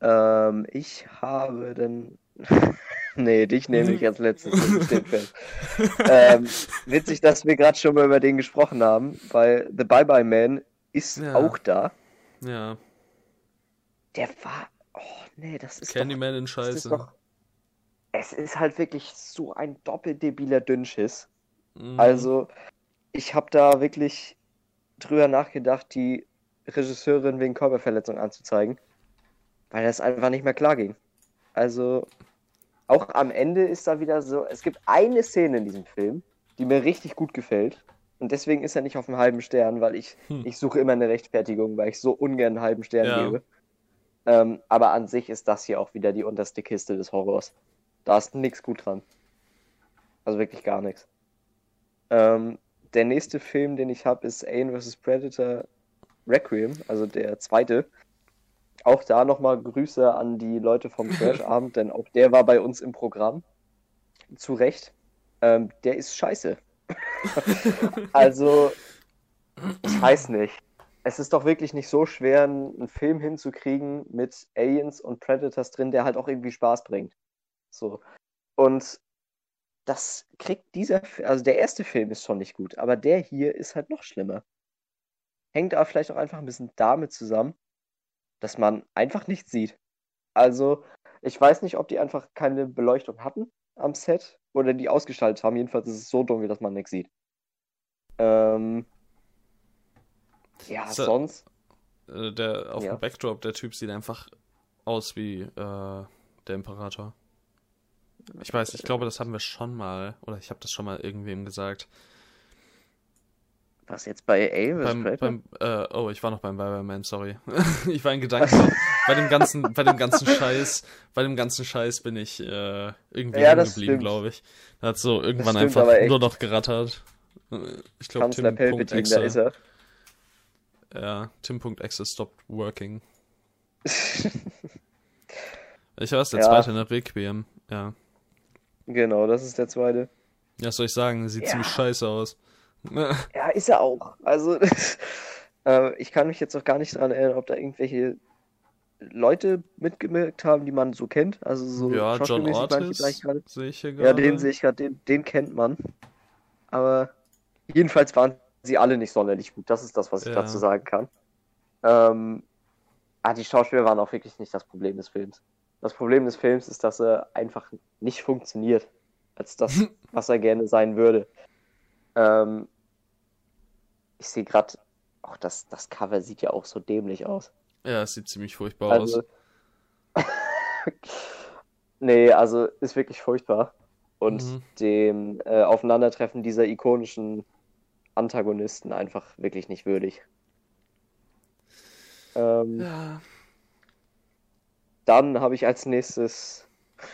Ähm, ich habe dann. nee, dich nehme ich als letztes. ähm, witzig, dass wir gerade schon mal über den gesprochen haben, weil The Bye Bye Man ist ja. auch da. Ja. Der war. Oh, nee, das ist. Candyman doch, in Scheiße. Doch, es ist halt wirklich so ein doppeldebiler Dünnschiss. Mhm. Also, ich habe da wirklich drüber nachgedacht, die Regisseurin wegen Körperverletzung anzuzeigen, weil das einfach nicht mehr klar ging. Also, auch am Ende ist da wieder so, es gibt eine Szene in diesem Film, die mir richtig gut gefällt. Und deswegen ist er nicht auf einem halben Stern, weil ich, hm. ich suche immer eine Rechtfertigung, weil ich so ungern einen halben Stern ja. gebe. Ähm, aber an sich ist das hier auch wieder die unterste Kiste des Horrors. Da ist nichts gut dran. Also wirklich gar nichts. Ähm, der nächste Film, den ich habe, ist Alien vs. Predator Requiem, also der zweite. Auch da nochmal Grüße an die Leute vom Crash-Abend, denn auch der war bei uns im Programm. Zu Recht. Ähm, der ist scheiße. also, ich weiß nicht. Es ist doch wirklich nicht so schwer, einen Film hinzukriegen mit Aliens und Predators drin, der halt auch irgendwie Spaß bringt. So. Und das kriegt dieser, also der erste Film ist schon nicht gut, aber der hier ist halt noch schlimmer. Hängt aber vielleicht auch einfach ein bisschen damit zusammen, dass man einfach nichts sieht. Also, ich weiß nicht, ob die einfach keine Beleuchtung hatten am Set oder die ausgestaltet haben. Jedenfalls ist es so dunkel, dass man nichts sieht. Ähm, ja, so, sonst. Äh, der, auf ja. dem Backdrop, der Typ sieht einfach aus wie äh, der Imperator. Ich weiß, ich glaube, das haben wir schon mal, oder ich habe das schon mal irgendwem gesagt. Was jetzt bei Avis? Beim, beim, äh, oh, ich war noch beim Bye sorry. ich war in Gedanken bei dem ganzen, bei dem ganzen Scheiß, bei dem ganzen Scheiß bin ich äh, irgendwie ja, geblieben, glaube ich. Da hat so irgendwann einfach nur noch gerattert. Ich glaube, Tim.exe. Da ist er. Ja, Tim.exe stopped working. ich weiß, der ja. zweite, ne? Requiem, ja. Genau, das ist der zweite. Ja, was soll ich sagen? Sieht ja. ziemlich scheiße aus. ja, ist er auch. Also, äh, ich kann mich jetzt auch gar nicht daran erinnern, ob da irgendwelche Leute mitgewirkt haben, die man so kennt. Also so ja, John Ortiz sehe ich hier gerade. Ja, den sehe ich gerade, den, den kennt man. Aber jedenfalls waren sie alle nicht sonderlich gut. Das ist das, was ich ja. dazu sagen kann. Ähm, ah, die Schauspieler waren auch wirklich nicht das Problem des Films. Das Problem des Films ist, dass er einfach nicht funktioniert als das, was er gerne sein würde. Ähm, ich sehe gerade, auch das, das Cover sieht ja auch so dämlich aus. Ja, es sieht ziemlich furchtbar also, aus. nee, also ist wirklich furchtbar. Und mhm. dem äh, Aufeinandertreffen dieser ikonischen Antagonisten einfach wirklich nicht würdig. Ähm, ja. Dann habe ich als nächstes.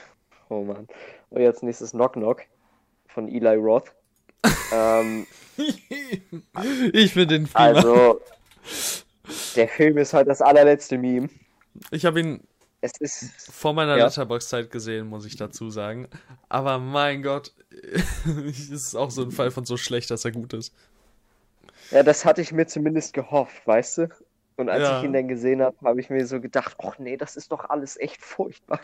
Oh Mann. Und jetzt nächstes Knock Knock von Eli Roth. Ähm, ich finde den Film. Also, der Film ist halt das allerletzte Meme. Ich habe ihn es ist, vor meiner ja. Letterbox-Zeit gesehen, muss ich dazu sagen. Aber mein Gott, es ist auch so ein Fall von so schlecht, dass er gut ist. Ja, das hatte ich mir zumindest gehofft, weißt du? Und als ja. ich ihn dann gesehen habe, habe ich mir so gedacht, ach nee, das ist doch alles echt furchtbar.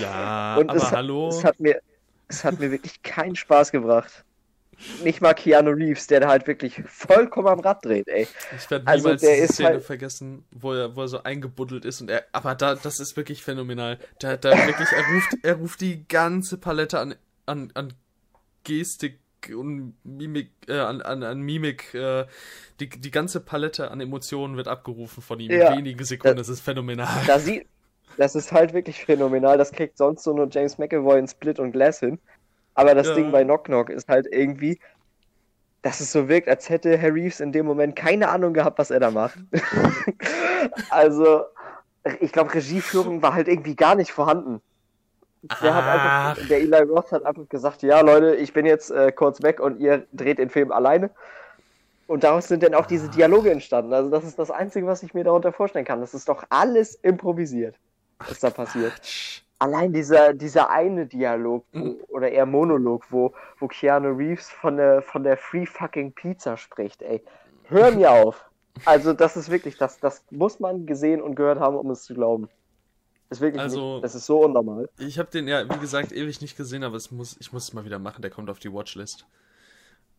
Ja, Und aber es, hallo. Es hat, mir, es hat mir wirklich keinen Spaß gebracht nicht mal Keanu Reeves, der halt wirklich vollkommen am Rad dreht, ey. Ich werde also, niemals also, die Szene halt... vergessen, wo er, wo er so eingebuddelt ist und er, aber da, das ist wirklich phänomenal. Da, da wirklich, er ruft, er ruft die ganze Palette an, an, an Gestik und Mimik, äh, an, an, an Mimik, äh, die, die ganze Palette an Emotionen wird abgerufen von ihm ja, in wenigen Sekunden, da, das ist phänomenal. Da, sie, Das ist halt wirklich phänomenal. Das kriegt sonst so nur James McAvoy in Split und Glass hin. Aber das ja. Ding bei Knock Knock ist halt irgendwie, dass es so wirkt, als hätte Herr Reeves in dem Moment keine Ahnung gehabt, was er da macht. also, ich glaube, Regieführung war halt irgendwie gar nicht vorhanden. Der, hat einfach, der Eli Roth hat einfach gesagt, ja Leute, ich bin jetzt äh, kurz weg und ihr dreht den Film alleine. Und daraus sind dann auch diese Dialoge entstanden. Also das ist das Einzige, was ich mir darunter vorstellen kann. Das ist doch alles improvisiert, was da passiert. Allein dieser, dieser eine Dialog wo, mhm. oder eher Monolog, wo, wo Keanu Reeves von der, von der Free Fucking Pizza spricht, ey. Hör mir auf. Also das ist wirklich, das, das muss man gesehen und gehört haben, um es zu glauben. Das ist wirklich also, nicht, das ist so unnormal. Ich habe den ja, wie gesagt, ewig nicht gesehen, aber es muss, ich muss es mal wieder machen. Der kommt auf die Watchlist.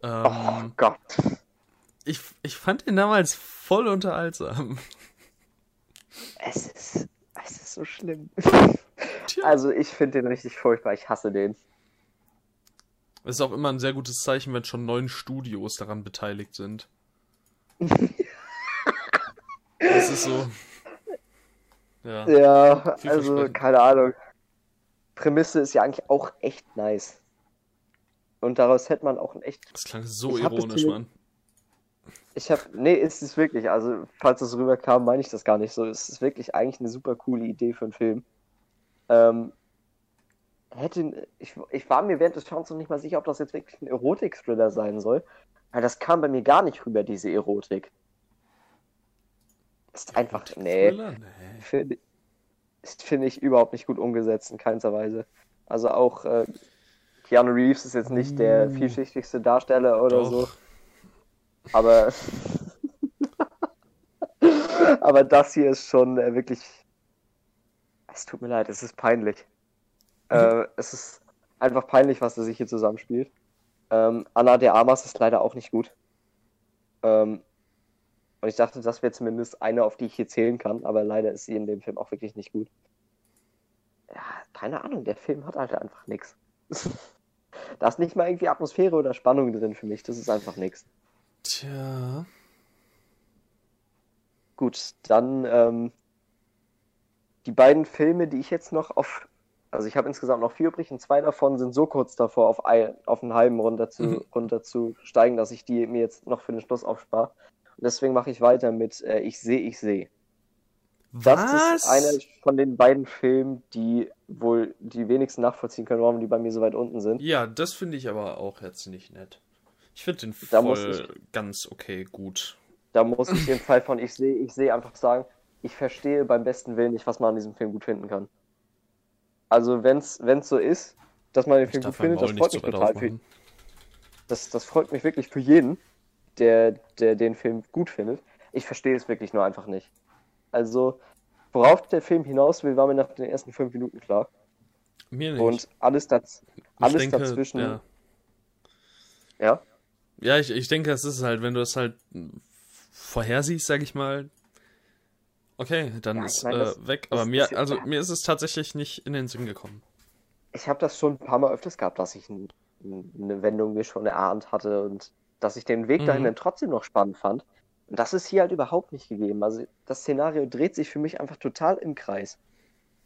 Ähm, oh Gott ich, ich fand ihn damals voll unterhaltsam. Es ist, es ist so schlimm. Also ich finde den richtig furchtbar. Ich hasse den. Es ist auch immer ein sehr gutes Zeichen, wenn schon neun Studios daran beteiligt sind. das ist so. Ja, ja also keine Ahnung. Prämisse ist ja eigentlich auch echt nice. Und daraus hätte man auch ein echt. Das klang so ironisch, Mann. Ich habe, nee, ist es wirklich. Also, falls es rüberkam, meine ich das gar nicht so. Es ist wirklich eigentlich eine super coole Idee für einen Film. Ähm, hätte, ich, ich war mir während des Schauens noch nicht mal sicher, ob das jetzt wirklich ein Erotik-Thriller sein soll. Weil das kam bei mir gar nicht rüber, diese Erotik. Ist einfach, nee. nee. Finde find ich überhaupt nicht gut umgesetzt, in keinster Weise. Also auch äh, Keanu Reeves ist jetzt nicht der uh. vielschichtigste Darsteller oder Doch. so. Aber, aber das hier ist schon äh, wirklich. Es tut mir leid, es ist peinlich. Mhm. Äh, es ist einfach peinlich, was er sich hier zusammenspielt. Ähm, Anna de Armas ist leider auch nicht gut. Ähm, und ich dachte, das wäre zumindest eine, auf die ich hier zählen kann, aber leider ist sie in dem Film auch wirklich nicht gut. Ja, keine Ahnung, der Film hat halt einfach nichts. Da ist nicht mal irgendwie Atmosphäre oder Spannung drin für mich, das ist einfach nichts. Tja. Gut, dann ähm, die beiden Filme, die ich jetzt noch auf. Also ich habe insgesamt noch vier übrig und zwei davon sind so kurz davor, auf, ein, auf einen halben runter zu, mhm. runter zu steigen, dass ich die mir jetzt noch für den Schluss aufspare. Und deswegen mache ich weiter mit äh, Ich sehe, ich sehe. Das ist einer von den beiden Filmen, die wohl die wenigsten nachvollziehen können, warum die bei mir so weit unten sind. Ja, das finde ich aber auch jetzt nicht nett. Ich finde den da voll ich, ganz okay, gut. Da muss ich den Fall von ich sehe, ich sehe einfach sagen, ich verstehe beim besten Willen nicht, was man an diesem Film gut finden kann. Also wenn es so ist, dass man den Film gut findet, das freut mich total für, das, das freut mich wirklich für jeden, der, der den Film gut findet. Ich verstehe es wirklich nur einfach nicht. Also, worauf der Film hinaus will, war mir nach den ersten fünf Minuten klar. Mir nicht. Und alles, das, alles denke, dazwischen. Ja. ja? Ja, ich, ich denke, es ist halt, wenn du es halt vorhersiehst, sag ich mal, okay, dann ja, ist meine, äh, weg. Aber mir, also mir ist es tatsächlich nicht in den Sinn gekommen. Ich habe das schon ein paar Mal öfters gehabt, dass ich ein, eine Wendung mir schon erahnt hatte und dass ich den Weg dahin mhm. dann trotzdem noch spannend fand. Und das ist hier halt überhaupt nicht gegeben. Also das Szenario dreht sich für mich einfach total im Kreis.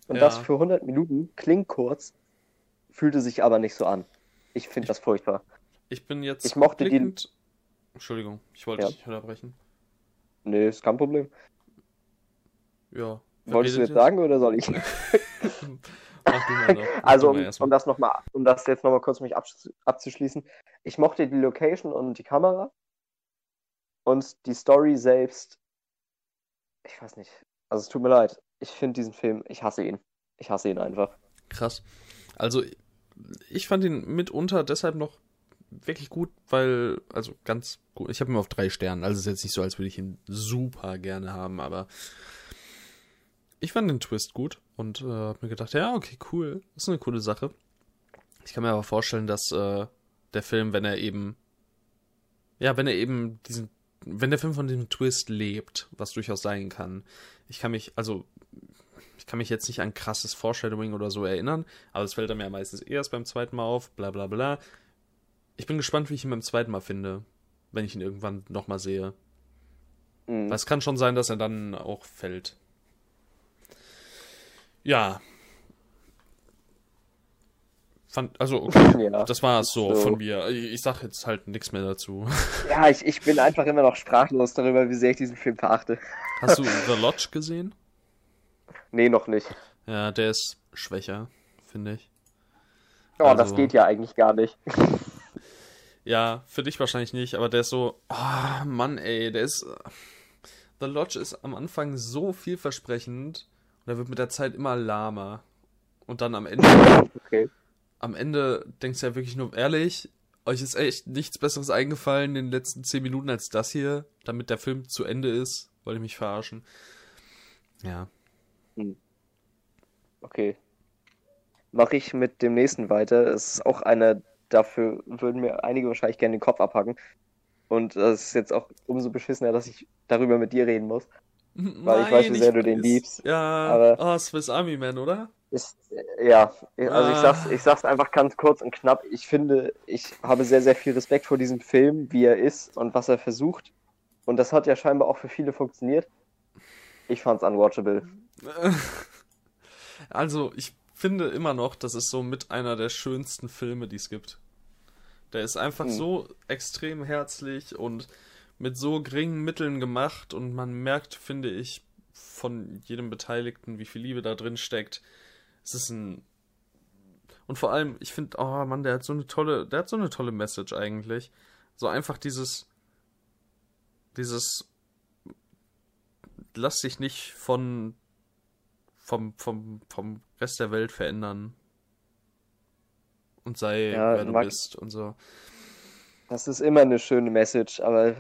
Und ja. das für 100 Minuten klingt kurz, fühlte sich aber nicht so an. Ich finde das furchtbar. Ich bin jetzt. Ich mochte die. Entschuldigung, ich wollte ja. dich unterbrechen. Nee, ist kein Problem. Ja. Wolltest du jetzt, jetzt sagen oder soll ich? also, um, um, das noch mal, um das jetzt nochmal kurz mich abzuschließen. Ich mochte die Location und die Kamera. Und die Story selbst. Ich weiß nicht. Also, es tut mir leid. Ich finde diesen Film, ich hasse ihn. Ich hasse ihn einfach. Krass. Also, ich fand ihn mitunter deshalb noch wirklich gut, weil, also ganz gut. Ich habe ihn auf drei Sternen, also ist jetzt nicht so, als würde ich ihn super gerne haben, aber ich fand den Twist gut und äh, habe mir gedacht, ja, okay, cool, das ist eine coole Sache. Ich kann mir aber vorstellen, dass äh, der Film, wenn er eben, ja, wenn er eben diesen, wenn der Film von diesem Twist lebt, was durchaus sein kann, ich kann mich, also ich kann mich jetzt nicht an krasses Foreshadowing oder so erinnern, aber es fällt dann ja meistens erst beim zweiten Mal auf, bla bla bla. Ich bin gespannt, wie ich ihn beim zweiten Mal finde, wenn ich ihn irgendwann nochmal sehe. Mhm. Weil es kann schon sein, dass er dann auch fällt. Ja. Fand, also, okay, ja, das war es so, so, von mir. Ich, sag jetzt halt nichts mehr dazu. Ja, ich, ich bin einfach immer noch sprachlos darüber, wie sehr ich diesen Film verachte. Hast du The Lodge gesehen? Nee, noch nicht. Ja, der ist schwächer, finde ich. Oh, also, das geht ja eigentlich gar nicht. ja, für dich wahrscheinlich nicht, aber der ist so, oh Mann, ey, der ist. The Lodge ist am Anfang so vielversprechend und er wird mit der Zeit immer lahmer. Und dann am Ende. Okay. Am Ende denkst du ja wirklich nur, ehrlich, euch ist echt nichts Besseres eingefallen in den letzten zehn Minuten als das hier, damit der Film zu Ende ist. Wollte ich mich verarschen. Ja. Hm. Okay. Mache ich mit dem nächsten weiter. Es ist auch einer, dafür würden mir einige wahrscheinlich gerne den Kopf abhacken. Und das ist jetzt auch umso beschissener, dass ich darüber mit dir reden muss. Weil Nein, ich weiß, wie sehr du den liebst. Ja, aber oh, Swiss Army Man, oder? Ist, ja, also ah. ich, sag's, ich sag's einfach ganz kurz und knapp. Ich finde, ich habe sehr, sehr viel Respekt vor diesem Film, wie er ist und was er versucht. Und das hat ja scheinbar auch für viele funktioniert. Ich fand's unwatchable. Also, ich finde immer noch, das ist so mit einer der schönsten Filme, die es gibt. Der ist einfach hm. so extrem herzlich und mit so geringen Mitteln gemacht und man merkt, finde ich, von jedem Beteiligten, wie viel Liebe da drin steckt. Es ist ein und vor allem, ich finde, oh Mann, der hat so eine tolle, der hat so eine tolle Message eigentlich. So einfach dieses dieses lass dich nicht von vom, vom, vom Rest der Welt verändern. Und sei, ja, wer du mag, bist und so. Das ist immer eine schöne Message, aber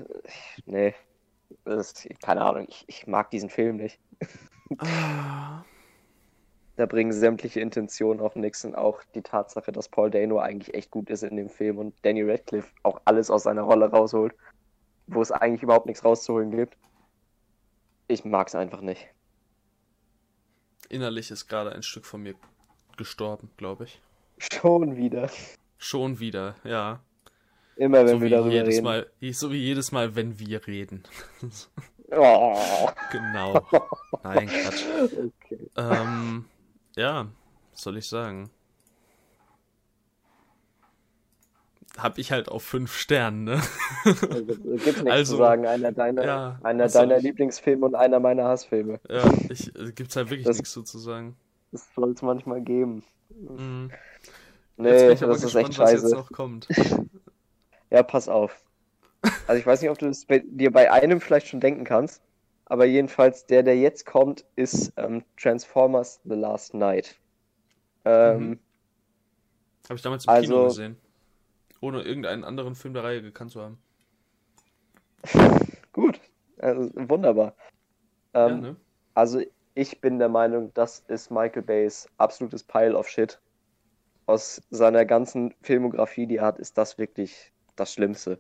nee. Das, keine Ahnung, ich, ich mag diesen Film nicht. Ah. da bringen sämtliche Intentionen auf nichts und auch die Tatsache, dass Paul Dano eigentlich echt gut ist in dem Film und Danny Radcliffe auch alles aus seiner Rolle rausholt, wo es eigentlich überhaupt nichts rauszuholen gibt. Ich mag es einfach nicht innerlich ist gerade ein Stück von mir gestorben, glaube ich. Schon wieder. Schon wieder, ja. Immer wenn so wir darüber jedes reden. Mal, so wie jedes Mal, wenn wir reden. oh. Genau. Nein, Quatsch. Okay. Ähm, ja, was soll ich sagen? Hab ich halt auf fünf Sternen, ne? Also, gibt nichts also, zu sagen. Einer deiner, ja, einer deiner Lieblingsfilme und einer meiner Hassfilme. Ja, ich, äh, gibt's halt wirklich das, nichts zu sagen. Das soll es manchmal geben. Mhm. Nee, das gespannt, ist echt scheiße. ja, pass auf. Also ich weiß nicht, ob du es dir bei einem vielleicht schon denken kannst, aber jedenfalls der, der jetzt kommt, ist ähm, Transformers The Last Night. Ähm, mhm. Habe ich damals im also, Kino gesehen ohne irgendeinen anderen Film der Reihe gekannt zu haben. Gut, also, wunderbar. Ähm, ja, ne? Also ich bin der Meinung, das ist Michael Bays absolutes Pile of Shit. Aus seiner ganzen Filmografie, die er hat, ist das wirklich das Schlimmste.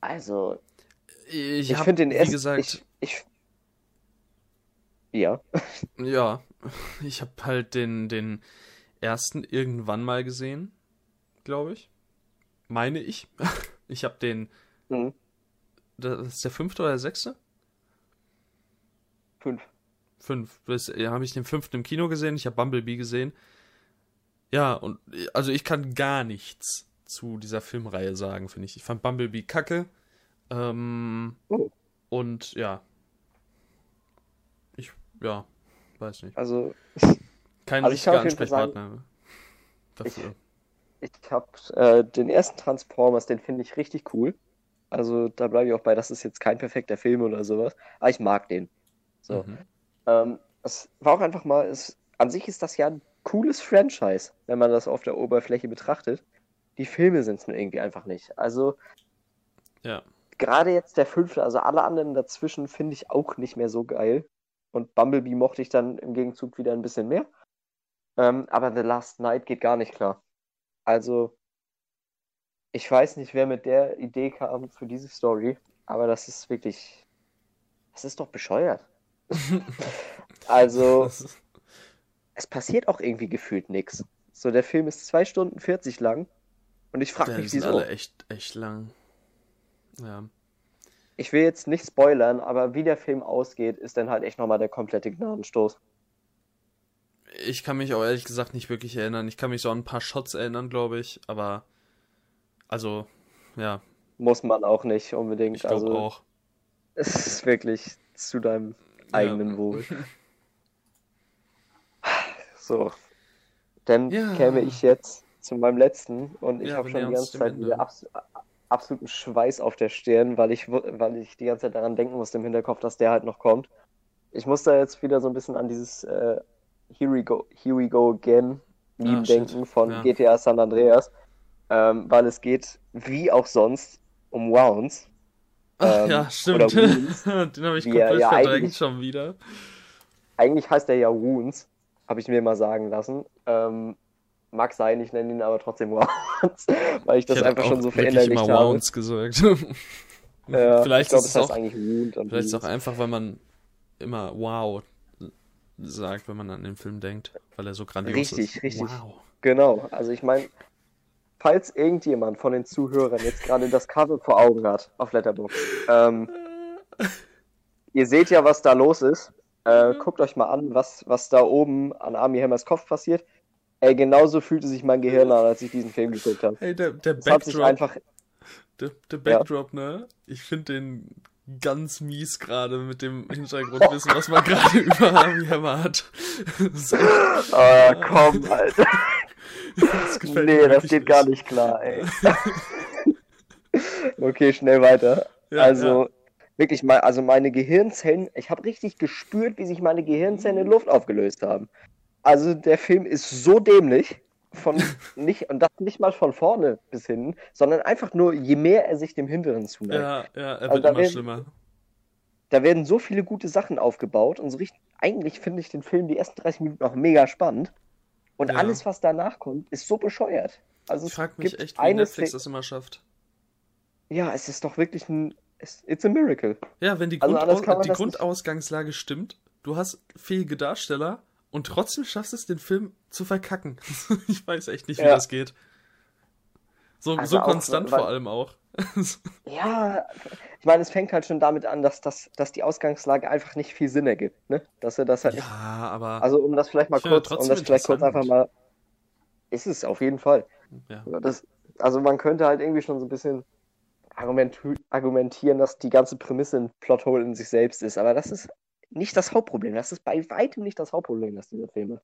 Also, ich, ich finde den ersten. Wie gesagt, ich, ich, ja. Ja, ich habe halt den, den ersten irgendwann mal gesehen glaube ich. Meine ich. Ich habe den. Mhm. Das ist der fünfte oder der sechste? Fünf. Fünf. Das habe ich den fünften im Kino gesehen. Ich habe Bumblebee gesehen. Ja, und also ich kann gar nichts zu dieser Filmreihe sagen, finde ich. Ich fand Bumblebee kacke. Ähm, oh. Und ja. Ich, ja, weiß nicht. Also. Kein also richtiger Ansprechpartner. Dafür. Ich, ich habe äh, den ersten Transformers, den finde ich richtig cool. Also da bleibe ich auch bei, das ist jetzt kein perfekter Film oder sowas. Aber ich mag den. So. Mhm. Ähm, es war auch einfach mal, es, an sich ist das ja ein cooles Franchise, wenn man das auf der Oberfläche betrachtet. Die Filme sind es nur irgendwie einfach nicht. Also ja. gerade jetzt der fünfte, also alle anderen dazwischen finde ich auch nicht mehr so geil. Und Bumblebee mochte ich dann im Gegenzug wieder ein bisschen mehr. Ähm, aber The Last Night geht gar nicht klar. Also, ich weiß nicht, wer mit der Idee kam für diese Story, aber das ist wirklich. Das ist doch bescheuert. also, es passiert auch irgendwie gefühlt nichts. So, der Film ist 2 Stunden 40 lang und ich frage mich, wieso. alle echt, echt lang. Ja. Ich will jetzt nicht spoilern, aber wie der Film ausgeht, ist dann halt echt nochmal der komplette Gnadenstoß. Ich kann mich auch ehrlich gesagt nicht wirklich erinnern. Ich kann mich so an ein paar Shots erinnern, glaube ich, aber also, ja. Muss man auch nicht unbedingt. Ich glaube also, auch. Es ist wirklich zu deinem eigenen ja. Wohl. So. Dann ja. käme ich jetzt zu meinem letzten und ich ja, habe schon die ganze Zeit wieder abs absoluten Schweiß auf der Stirn, weil ich, weil ich die ganze Zeit daran denken musste im Hinterkopf, dass der halt noch kommt. Ich muss da jetzt wieder so ein bisschen an dieses äh, Here, we go, Here We Go Again Meme ah, denken von ja. GTA San Andreas, ähm, weil es geht, wie auch sonst, um Wounds. Ähm, ja, stimmt. Den habe ich komplett ja, verdrängt schon wieder. Eigentlich heißt er ja Wounds, habe ich mir mal sagen lassen. Ähm, mag sein, ich nenne ihn aber trotzdem Wounds, weil ich das ich einfach schon so verinnerlicht habe. Wounds gesagt. ja, vielleicht ich glaub, ist es auch, eigentlich Wound vielleicht ist es auch einfach, weil man immer Wow sagt, wenn man an den Film denkt, weil er so grandios richtig, ist. Richtig, richtig. Wow. Genau, also ich meine, falls irgendjemand von den Zuhörern jetzt gerade das Cover vor Augen hat auf Letterboxd, ähm, ihr seht ja, was da los ist. Äh, mhm. guckt euch mal an, was, was da oben an Army Hammers Kopf passiert. Ey, genauso fühlte sich mein Gehirn an, als ich diesen Film geguckt habe. Hey, der, der Backdrop. Einfach... Der, der Backdrop, ja. ne? Ich finde den ganz mies gerade mit dem Hintergrundwissen, was man gerade über Hammer hat. so. Oh, komm, Alter. Das nee, das geht nicht. gar nicht klar, ey. okay, schnell weiter. Ja, also, ja. wirklich mal, also meine Gehirnzellen, ich habe richtig gespürt, wie sich meine Gehirnzellen in Luft aufgelöst haben. Also der Film ist so dämlich, von nicht, und das nicht mal von vorne bis hinten, sondern einfach nur, je mehr er sich dem Hinteren zuneigt. Ja, ja, er also wird immer werden, schlimmer. Da werden so viele gute Sachen aufgebaut und so richtig, eigentlich finde ich den Film die ersten 30 Minuten auch mega spannend. Und ja. alles, was danach kommt, ist so bescheuert. Also ich frage mich echt, wie Netflix das immer schafft. Ja, es ist doch wirklich ein. It's a miracle. Ja, wenn die, also Grundaus die Grundausgangslage stimmt, du hast fähige Darsteller und trotzdem schaffst es, den Film zu verkacken. ich weiß echt nicht, wie ja. das geht. So, also so konstant weil, vor allem auch. ja, ich meine, es fängt halt schon damit an, dass, das, dass die Ausgangslage einfach nicht viel Sinn ergibt, ne? Dass er das halt. Ja, nicht... aber. Also um das vielleicht mal kurz, um das vielleicht kurz einfach mal. Ist es auf jeden Fall. Ja. Das, also man könnte halt irgendwie schon so ein bisschen argumentieren, dass die ganze Prämisse ein Plothole in sich selbst ist, aber das ist nicht das Hauptproblem. Das ist bei weitem nicht das Hauptproblem, das dieser Film hat.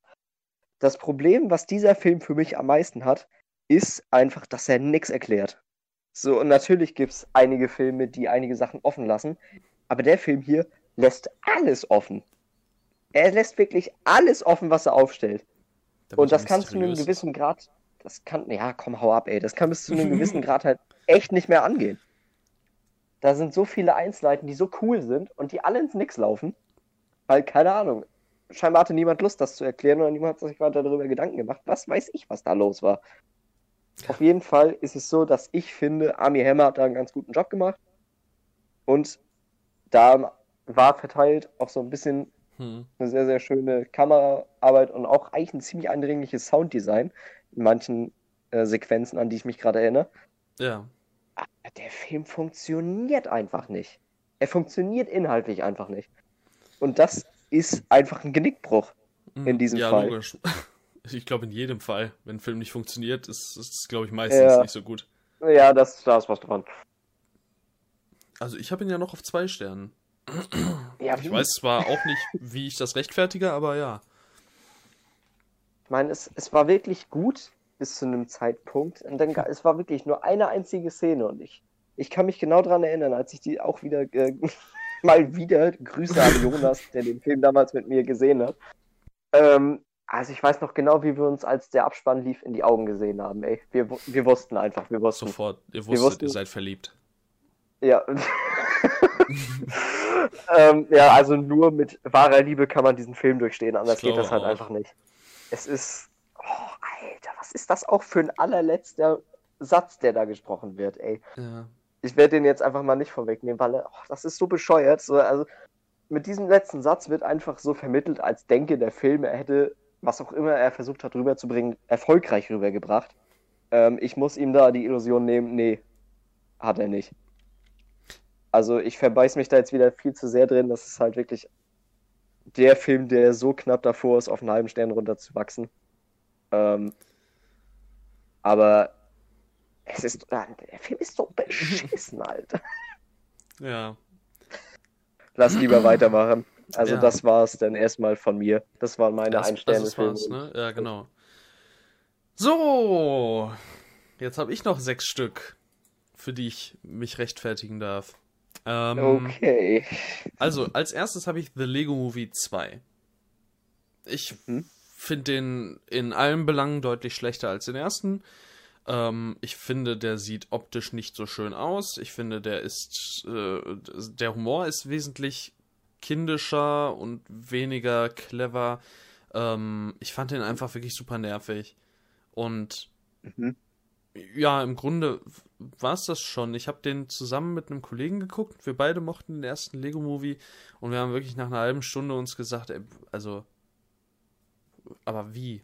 Das Problem, was dieser Film für mich am meisten hat, ist einfach, dass er nichts erklärt. So, und natürlich gibt es einige Filme, die einige Sachen offen lassen, aber der Film hier lässt alles offen. Er lässt wirklich alles offen, was er aufstellt. Da und das kann zu einem gewissen Grad, das kann, ja, komm, hau ab, ey, das kann bis zu einem gewissen Grad halt echt nicht mehr angehen. Da sind so viele Einzelheiten, die so cool sind und die alle ins Nix laufen. Weil, keine Ahnung, scheinbar hatte niemand Lust, das zu erklären oder niemand hat sich weiter darüber Gedanken gemacht. Was weiß ich, was da los war. Auf jeden Fall ist es so, dass ich finde, Army Hammer hat da einen ganz guten Job gemacht. Und da war verteilt auch so ein bisschen hm. eine sehr, sehr schöne Kameraarbeit und auch eigentlich ein ziemlich eindringliches Sounddesign in manchen äh, Sequenzen, an die ich mich gerade erinnere. Ja. Aber der Film funktioniert einfach nicht. Er funktioniert inhaltlich einfach nicht. Und das ist einfach ein Genickbruch in hm, diesem ja, Fall. Logisch. Ich glaube, in jedem Fall, wenn ein Film nicht funktioniert, ist es, glaube ich, meistens ja. nicht so gut. Ja, das, da ist was dran. Also, ich habe ihn ja noch auf zwei Sternen. Ja, ich weiß zwar auch nicht, wie ich das rechtfertige, aber ja. Ich meine, es, es war wirklich gut bis zu einem Zeitpunkt. Und dann, es war wirklich nur eine einzige Szene und ich, ich kann mich genau daran erinnern, als ich die auch wieder äh, mal wieder Grüße an Jonas, der den Film damals mit mir gesehen hat. Ähm, also ich weiß noch genau, wie wir uns, als der Abspann lief, in die Augen gesehen haben, ey. Wir, wir wussten einfach, wir wussten. Sofort, ihr wusstet, wussten, ihr seid verliebt. Ja. ähm, ja, also nur mit wahrer Liebe kann man diesen Film durchstehen, anders geht das halt auch. einfach nicht. Es ist. Oh, Alter, was ist das auch für ein allerletzter Satz, der da gesprochen wird, ey. Ja ich werde den jetzt einfach mal nicht vorwegnehmen, weil oh, das ist so bescheuert. So, also mit diesem letzten Satz wird einfach so vermittelt, als denke der Film, er hätte, was auch immer er versucht hat rüberzubringen, erfolgreich rübergebracht. Ähm, ich muss ihm da die Illusion nehmen, nee, hat er nicht. Also ich verbeiß mich da jetzt wieder viel zu sehr drin, das ist halt wirklich der Film, der so knapp davor ist, auf einen halben Stern runterzuwachsen. Ähm, aber es ist. Der Film ist so beschissen, Alter. Ja. Lass lieber weitermachen. Also, ja. das war's dann erstmal von mir. Das waren meine das, Einsterne-Filme. Ne? Ja, genau. So. Jetzt habe ich noch sechs Stück, für die ich mich rechtfertigen darf. Ähm, okay. Also, als erstes habe ich The Lego Movie 2. Ich hm? finde den in allen Belangen deutlich schlechter als den ersten. Ähm, ich finde, der sieht optisch nicht so schön aus. Ich finde, der ist. Äh, der Humor ist wesentlich kindischer und weniger clever. Ähm, ich fand den einfach wirklich super nervig. Und mhm. ja, im Grunde war es das schon. Ich habe den zusammen mit einem Kollegen geguckt. Wir beide mochten den ersten Lego-Movie und wir haben wirklich nach einer halben Stunde uns gesagt, ey, also, aber wie?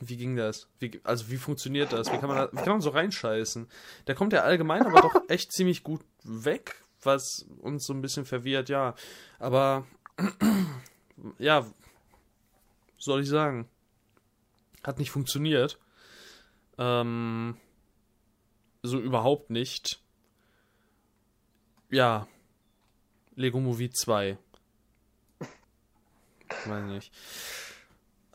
Wie ging das? Wie, also wie funktioniert das? Wie kann, man da, wie kann man so reinscheißen? Der kommt ja allgemein aber doch echt ziemlich gut weg, was uns so ein bisschen verwirrt, ja. Aber ja, soll ich sagen? Hat nicht funktioniert. Ähm, so überhaupt nicht. Ja. Lego Movie 2. Weiß nicht.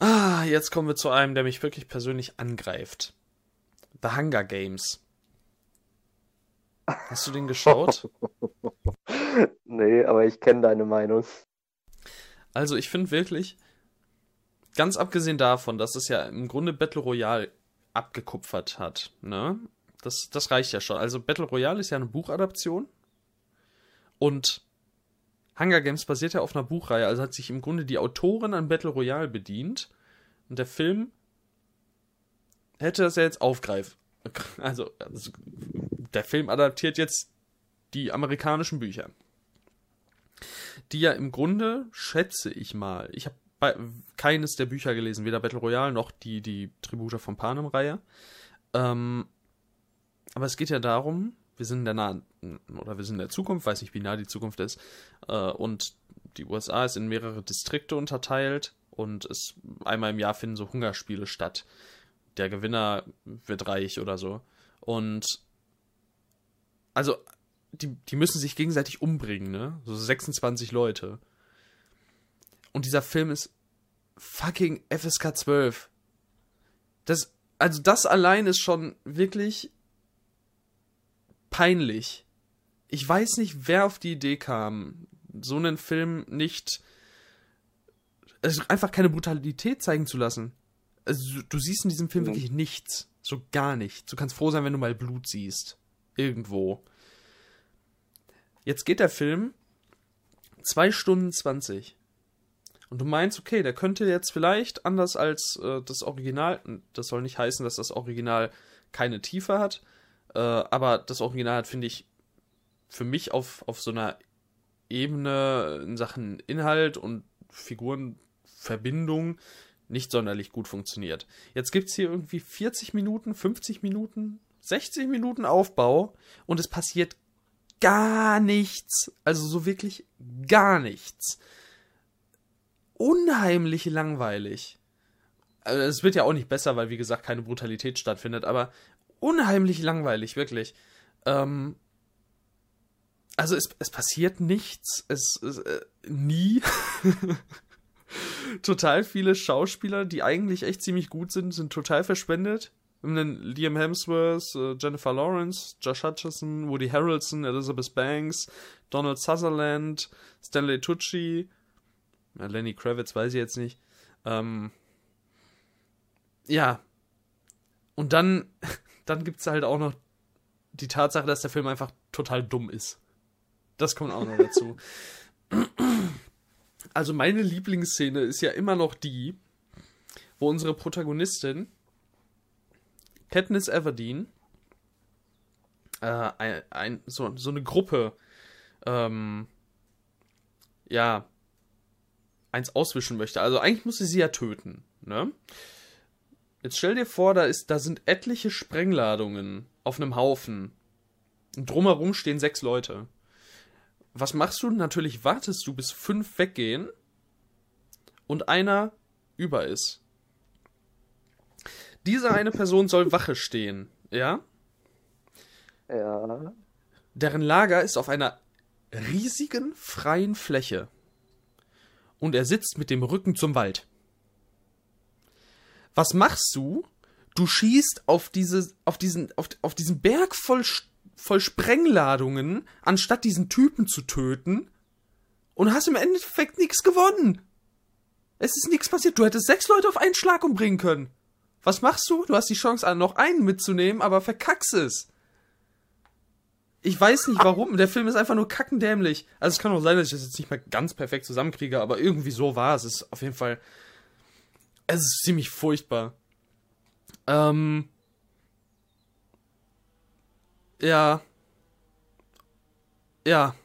Ah, jetzt kommen wir zu einem, der mich wirklich persönlich angreift. The Hunger Games. Hast du den geschaut? nee, aber ich kenne deine Meinung. Also, ich finde wirklich, ganz abgesehen davon, dass es ja im Grunde Battle Royale abgekupfert hat, ne? Das, das reicht ja schon. Also Battle Royale ist ja eine Buchadaption. Und Hunger Games basiert ja auf einer Buchreihe, also hat sich im Grunde die Autorin an Battle Royale bedient. Und der Film hätte das ja jetzt aufgreifen. Also, also der Film adaptiert jetzt die amerikanischen Bücher. Die ja im Grunde, schätze ich mal, ich habe keines der Bücher gelesen, weder Battle Royale noch die, die Tribute von Panem-Reihe. Ähm, aber es geht ja darum, wir sind in der nahen, oder wir sind in der Zukunft, weiß nicht, wie nah die Zukunft ist, äh, und die USA ist in mehrere Distrikte unterteilt und es einmal im Jahr finden so Hungerspiele statt. Der Gewinner wird reich oder so. Und also, die, die müssen sich gegenseitig umbringen, ne? So 26 Leute. Und dieser Film ist fucking FSK 12. Das, also das allein ist schon wirklich peinlich. Ich weiß nicht, wer auf die Idee kam, so einen Film nicht also einfach keine Brutalität zeigen zu lassen. Also du siehst in diesem Film mhm. wirklich nichts, so gar nichts. Du kannst froh sein, wenn du mal Blut siehst irgendwo. Jetzt geht der Film zwei Stunden zwanzig. Und du meinst, okay, der könnte jetzt vielleicht anders als äh, das Original, das soll nicht heißen, dass das Original keine Tiefe hat, äh, aber das Original hat, finde ich, für mich auf, auf so einer Ebene in Sachen Inhalt und Figurenverbindung nicht sonderlich gut funktioniert. Jetzt gibt es hier irgendwie 40 Minuten, 50 Minuten, 60 Minuten Aufbau und es passiert gar nichts. Also so wirklich gar nichts. Unheimlich langweilig. Also es wird ja auch nicht besser, weil wie gesagt keine Brutalität stattfindet, aber unheimlich langweilig, wirklich. Ähm, also es, es passiert nichts, es, es äh, nie. total viele Schauspieler, die eigentlich echt ziemlich gut sind, sind total verschwendet. Liam Hemsworth, äh, Jennifer Lawrence, Josh Hutcherson, Woody Harrelson, Elizabeth Banks, Donald Sutherland, Stanley Tucci, Lenny Kravitz weiß ich jetzt nicht. Ähm, ja. Und dann dann gibt es halt auch noch die Tatsache, dass der Film einfach total dumm ist. Das kommt auch noch dazu. Also meine Lieblingsszene ist ja immer noch die, wo unsere Protagonistin Katniss Everdeen äh, ein, ein, so, so eine Gruppe ähm, ja eins auswischen möchte. Also eigentlich muss sie sie ja töten, ne? Jetzt stell dir vor, da, ist, da sind etliche Sprengladungen auf einem Haufen. Und drumherum stehen sechs Leute. Was machst du? Natürlich wartest du, bis fünf weggehen. und einer über ist. Diese eine Person soll Wache stehen, ja? Ja. Deren Lager ist auf einer riesigen freien Fläche. Und er sitzt mit dem Rücken zum Wald. Was machst du? Du schießt auf diese, auf diesen, auf, auf diesen Berg voll, voll Sprengladungen, anstatt diesen Typen zu töten, und hast im Endeffekt nichts gewonnen. Es ist nichts passiert. Du hättest sechs Leute auf einen Schlag umbringen können. Was machst du? Du hast die Chance, noch einen mitzunehmen, aber verkackst es. Ich weiß nicht warum. Der Film ist einfach nur kackendämlich. Also es kann auch sein, dass ich das jetzt nicht mehr ganz perfekt zusammenkriege, aber irgendwie so war es. Es ist auf jeden Fall. Es ist ziemlich furchtbar. Ähm. Ja. Ja.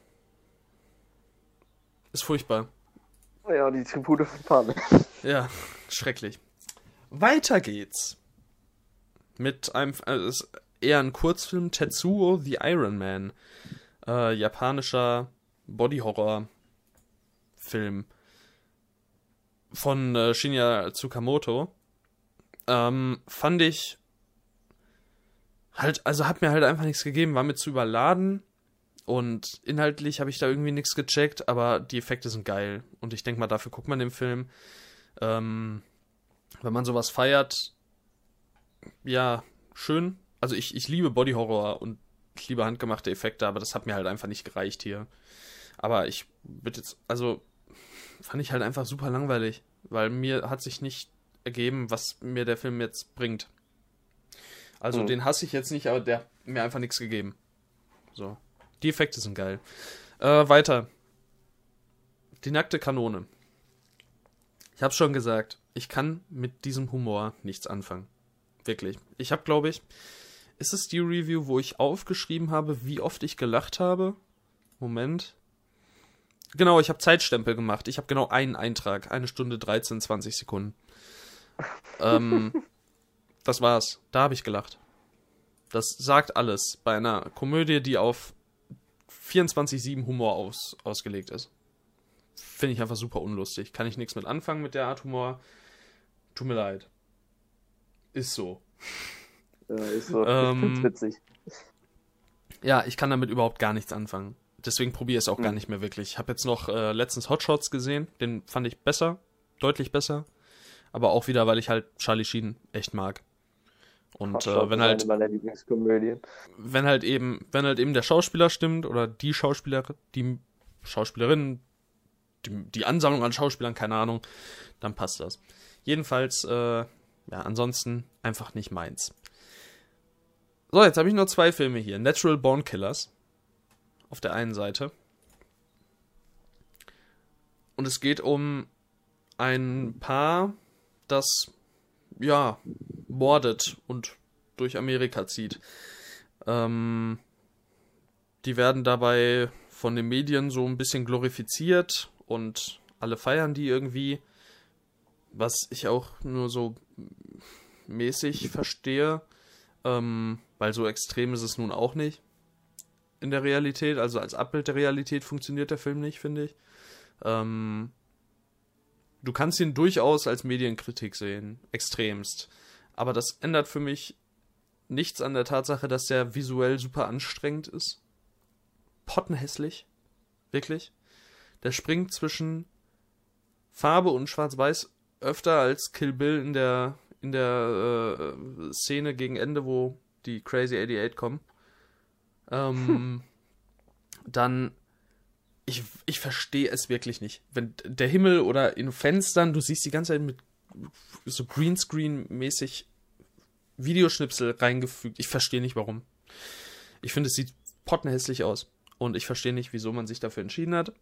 Ist furchtbar. Ja, die Tribute von Panik. Ja, schrecklich. Weiter geht's. Mit einem, also eher ein Kurzfilm, Tetsuo the Iron Man. Äh, japanischer Body-Horror-Film. Von äh, Shinya Tsukamoto. Ähm, fand ich halt, also hat mir halt einfach nichts gegeben, war mir zu überladen. Und inhaltlich habe ich da irgendwie nichts gecheckt, aber die Effekte sind geil. Und ich denke mal, dafür guckt man den Film. Ähm, wenn man sowas feiert, ja, schön. Also ich, ich liebe Body Horror und ich liebe handgemachte Effekte, aber das hat mir halt einfach nicht gereicht hier. Aber ich bitte jetzt, also fand ich halt einfach super langweilig, weil mir hat sich nicht ergeben, was mir der Film jetzt bringt. Also mhm. den hasse ich jetzt nicht, aber der hat mir einfach nichts gegeben. So. Die Effekte sind geil. Äh, weiter. Die nackte Kanone. Ich hab's schon gesagt, ich kann mit diesem Humor nichts anfangen. Wirklich. Ich hab, glaube ich, ist es die Review, wo ich aufgeschrieben habe, wie oft ich gelacht habe? Moment. Genau, ich habe Zeitstempel gemacht. Ich habe genau einen Eintrag. Eine Stunde 13, 20 Sekunden. ähm, das war's. Da habe ich gelacht. Das sagt alles bei einer Komödie, die auf 24-7 Humor aus, ausgelegt ist. Finde ich einfach super unlustig. Kann ich nichts mit anfangen mit der Art Humor. Tut mir leid. Ist so. Ja, ist so. Ähm, ich find's witzig. Ja, ich kann damit überhaupt gar nichts anfangen. Deswegen probiere ich es auch hm. gar nicht mehr wirklich. Ich habe jetzt noch äh, letztens Hotshots gesehen. Den fand ich besser. Deutlich besser. Aber auch wieder, weil ich halt Charlie Sheen echt mag. Und äh, wenn halt wenn halt eben wenn halt eben der Schauspieler stimmt oder die Schauspielerin, die Schauspielerin, die, die Ansammlung an Schauspielern, keine Ahnung, dann passt das. Jedenfalls, äh, ja, ansonsten einfach nicht meins. So, jetzt habe ich nur zwei Filme hier. Natural Born Killers auf der einen Seite. Und es geht um ein Paar, das ja mordet und durch Amerika zieht. Ähm, die werden dabei von den Medien so ein bisschen glorifiziert und alle feiern die irgendwie, was ich auch nur so mäßig verstehe, ähm, weil so extrem ist es nun auch nicht in der Realität, also als Abbild der Realität funktioniert der Film nicht, finde ich. Ähm, du kannst ihn durchaus als Medienkritik sehen, extremst. Aber das ändert für mich nichts an der Tatsache, dass der visuell super anstrengend ist. Pottenhässlich. Wirklich. Der springt zwischen Farbe und Schwarz-Weiß öfter als Kill Bill in der, in der äh, Szene gegen Ende, wo die Crazy 88 kommen. Ähm, hm. Dann ich, ich verstehe es wirklich nicht. Wenn der Himmel oder in Fenstern, du siehst die ganze Zeit mit so Greenscreen-mäßig Videoschnipsel reingefügt. Ich verstehe nicht warum. Ich finde, es sieht pottenhässlich aus. Und ich verstehe nicht, wieso man sich dafür entschieden hat.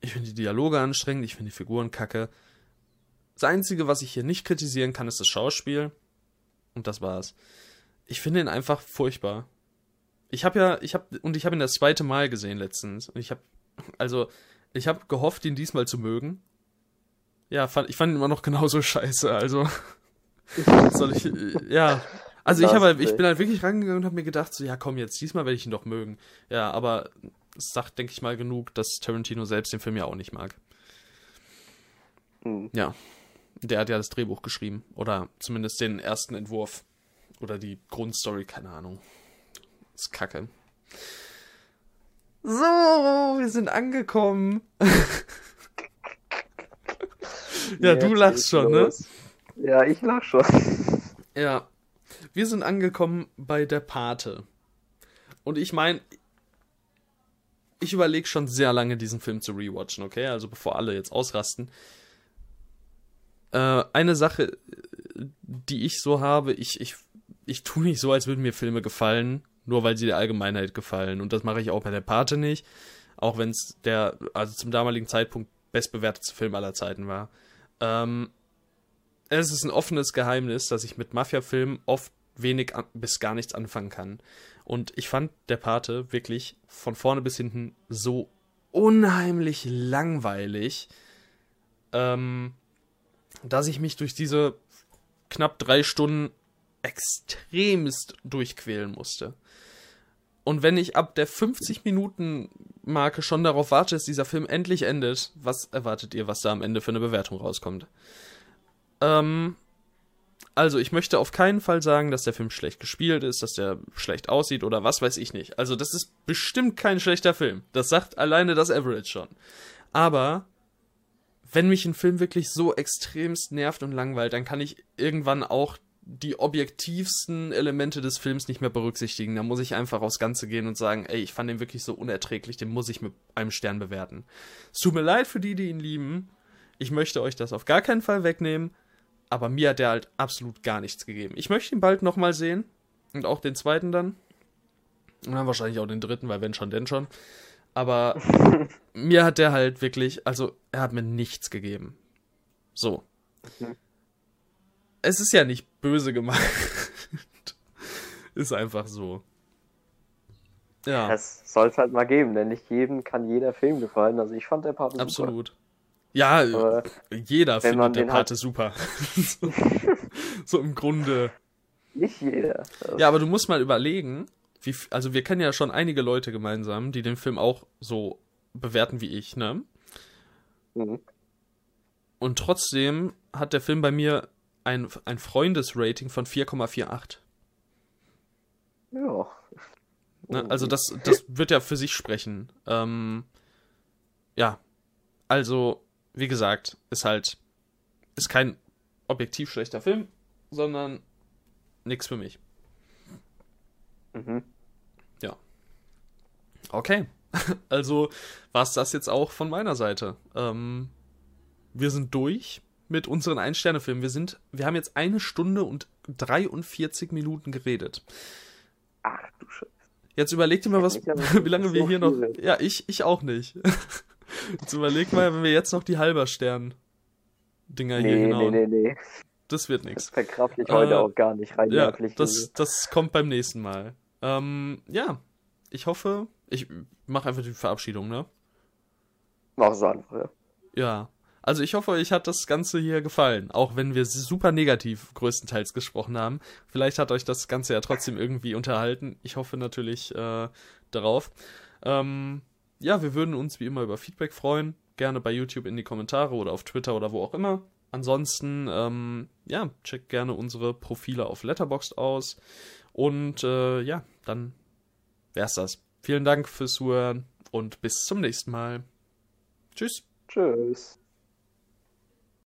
Ich finde die Dialoge anstrengend, ich finde die Figuren kacke. Das Einzige, was ich hier nicht kritisieren kann, ist das Schauspiel. Und das war's. Ich finde ihn einfach furchtbar. Ich habe ja, ich habe und ich habe ihn das zweite Mal gesehen letztens und ich habe also ich habe gehofft, ihn diesmal zu mögen. Ja, fand, ich fand ihn immer noch genauso scheiße, also soll ich ja, also ich habe ich bin halt wirklich rangegangen und habe mir gedacht, so ja, komm jetzt, diesmal werde ich ihn doch mögen. Ja, aber es sagt denke ich mal genug, dass Tarantino selbst den Film ja auch nicht mag. Mhm. Ja. Der hat ja das Drehbuch geschrieben. Oder zumindest den ersten Entwurf. Oder die Grundstory, keine Ahnung. Ist kacke. So, wir sind angekommen. ja, du lachst schon, ne? Ja, ich lach schon. Ja. Wir sind angekommen bei der Pate. Und ich meine, ich überlege schon sehr lange, diesen Film zu rewatchen, okay? Also bevor alle jetzt ausrasten. Äh, eine Sache, die ich so habe, ich, ich, ich tue nicht so, als würden mir Filme gefallen, nur weil sie der Allgemeinheit gefallen. Und das mache ich auch bei der Pate nicht. Auch wenn es der, also zum damaligen Zeitpunkt bestbewertetste Film aller Zeiten war. Ähm, es ist ein offenes Geheimnis, dass ich mit Mafia-Filmen oft wenig bis gar nichts anfangen kann. Und ich fand der Pate wirklich von vorne bis hinten so unheimlich langweilig, ähm, dass ich mich durch diese knapp drei Stunden extremst durchquälen musste. Und wenn ich ab der 50 Minuten Marke schon darauf warte, dass dieser Film endlich endet, was erwartet ihr, was da am Ende für eine Bewertung rauskommt? Ähm, also, ich möchte auf keinen Fall sagen, dass der Film schlecht gespielt ist, dass der schlecht aussieht oder was weiß ich nicht. Also, das ist bestimmt kein schlechter Film. Das sagt alleine das Average schon. Aber wenn mich ein Film wirklich so extremst nervt und langweilt, dann kann ich irgendwann auch die objektivsten Elemente des Films nicht mehr berücksichtigen. Da muss ich einfach aufs Ganze gehen und sagen, ey, ich fand den wirklich so unerträglich, den muss ich mit einem Stern bewerten. Es tut mir leid für die, die ihn lieben. Ich möchte euch das auf gar keinen Fall wegnehmen aber mir hat der halt absolut gar nichts gegeben. Ich möchte ihn bald nochmal sehen. Und auch den zweiten dann. Und dann wahrscheinlich auch den dritten, weil wenn schon, denn schon. Aber mir hat der halt wirklich, also er hat mir nichts gegeben. So. Mhm. Es ist ja nicht böse gemacht. ist einfach so. Ja. Es soll es halt mal geben, denn nicht jedem kann jeder Film gefallen. Also ich fand der Part Absolut. Super. Ja, Aber jeder findet der Pate halt super. so, so, im Grunde. Nicht jeder. Ja, aber du musst mal überlegen, wie, also wir kennen ja schon einige Leute gemeinsam, die den Film auch so bewerten wie ich, ne? Mhm. Und trotzdem hat der Film bei mir ein, ein Freundesrating von 4,48. Ja. Ne? Also das, das wird ja für sich sprechen. Ähm, ja. Also, wie gesagt, ist halt, ist kein objektiv schlechter Film, sondern nichts für mich. Mhm. Ja. Okay. Also war es das jetzt auch von meiner Seite. Ähm, wir sind durch mit unseren Ein-Sterne-Filmen. Wir sind, wir haben jetzt eine Stunde und 43 Minuten geredet. Ach du Scheiße. Jetzt überleg dir mal, was, wie lange wir hier noch. Ja, ich, ich auch nicht. Jetzt überleg mal, wenn wir jetzt noch die halber Stern Dinger nee, hier hinhauen. Nee, nee, nee. Das wird nichts. Das verkraft ich heute äh, auch gar nicht rein. Ja, das, das kommt beim nächsten Mal. Ähm, ja, ich hoffe, ich mache einfach die Verabschiedung, ne? Mach es einfach, ja. Ja. Also ich hoffe, euch hat das Ganze hier gefallen, auch wenn wir super negativ größtenteils gesprochen haben. Vielleicht hat euch das Ganze ja trotzdem irgendwie unterhalten. Ich hoffe natürlich äh, darauf. Ähm, ja, wir würden uns wie immer über Feedback freuen. Gerne bei YouTube in die Kommentare oder auf Twitter oder wo auch immer. Ansonsten, ähm, ja, checkt gerne unsere Profile auf Letterboxd aus. Und äh, ja, dann wär's das. Vielen Dank fürs Zuhören und bis zum nächsten Mal. Tschüss. Tschüss.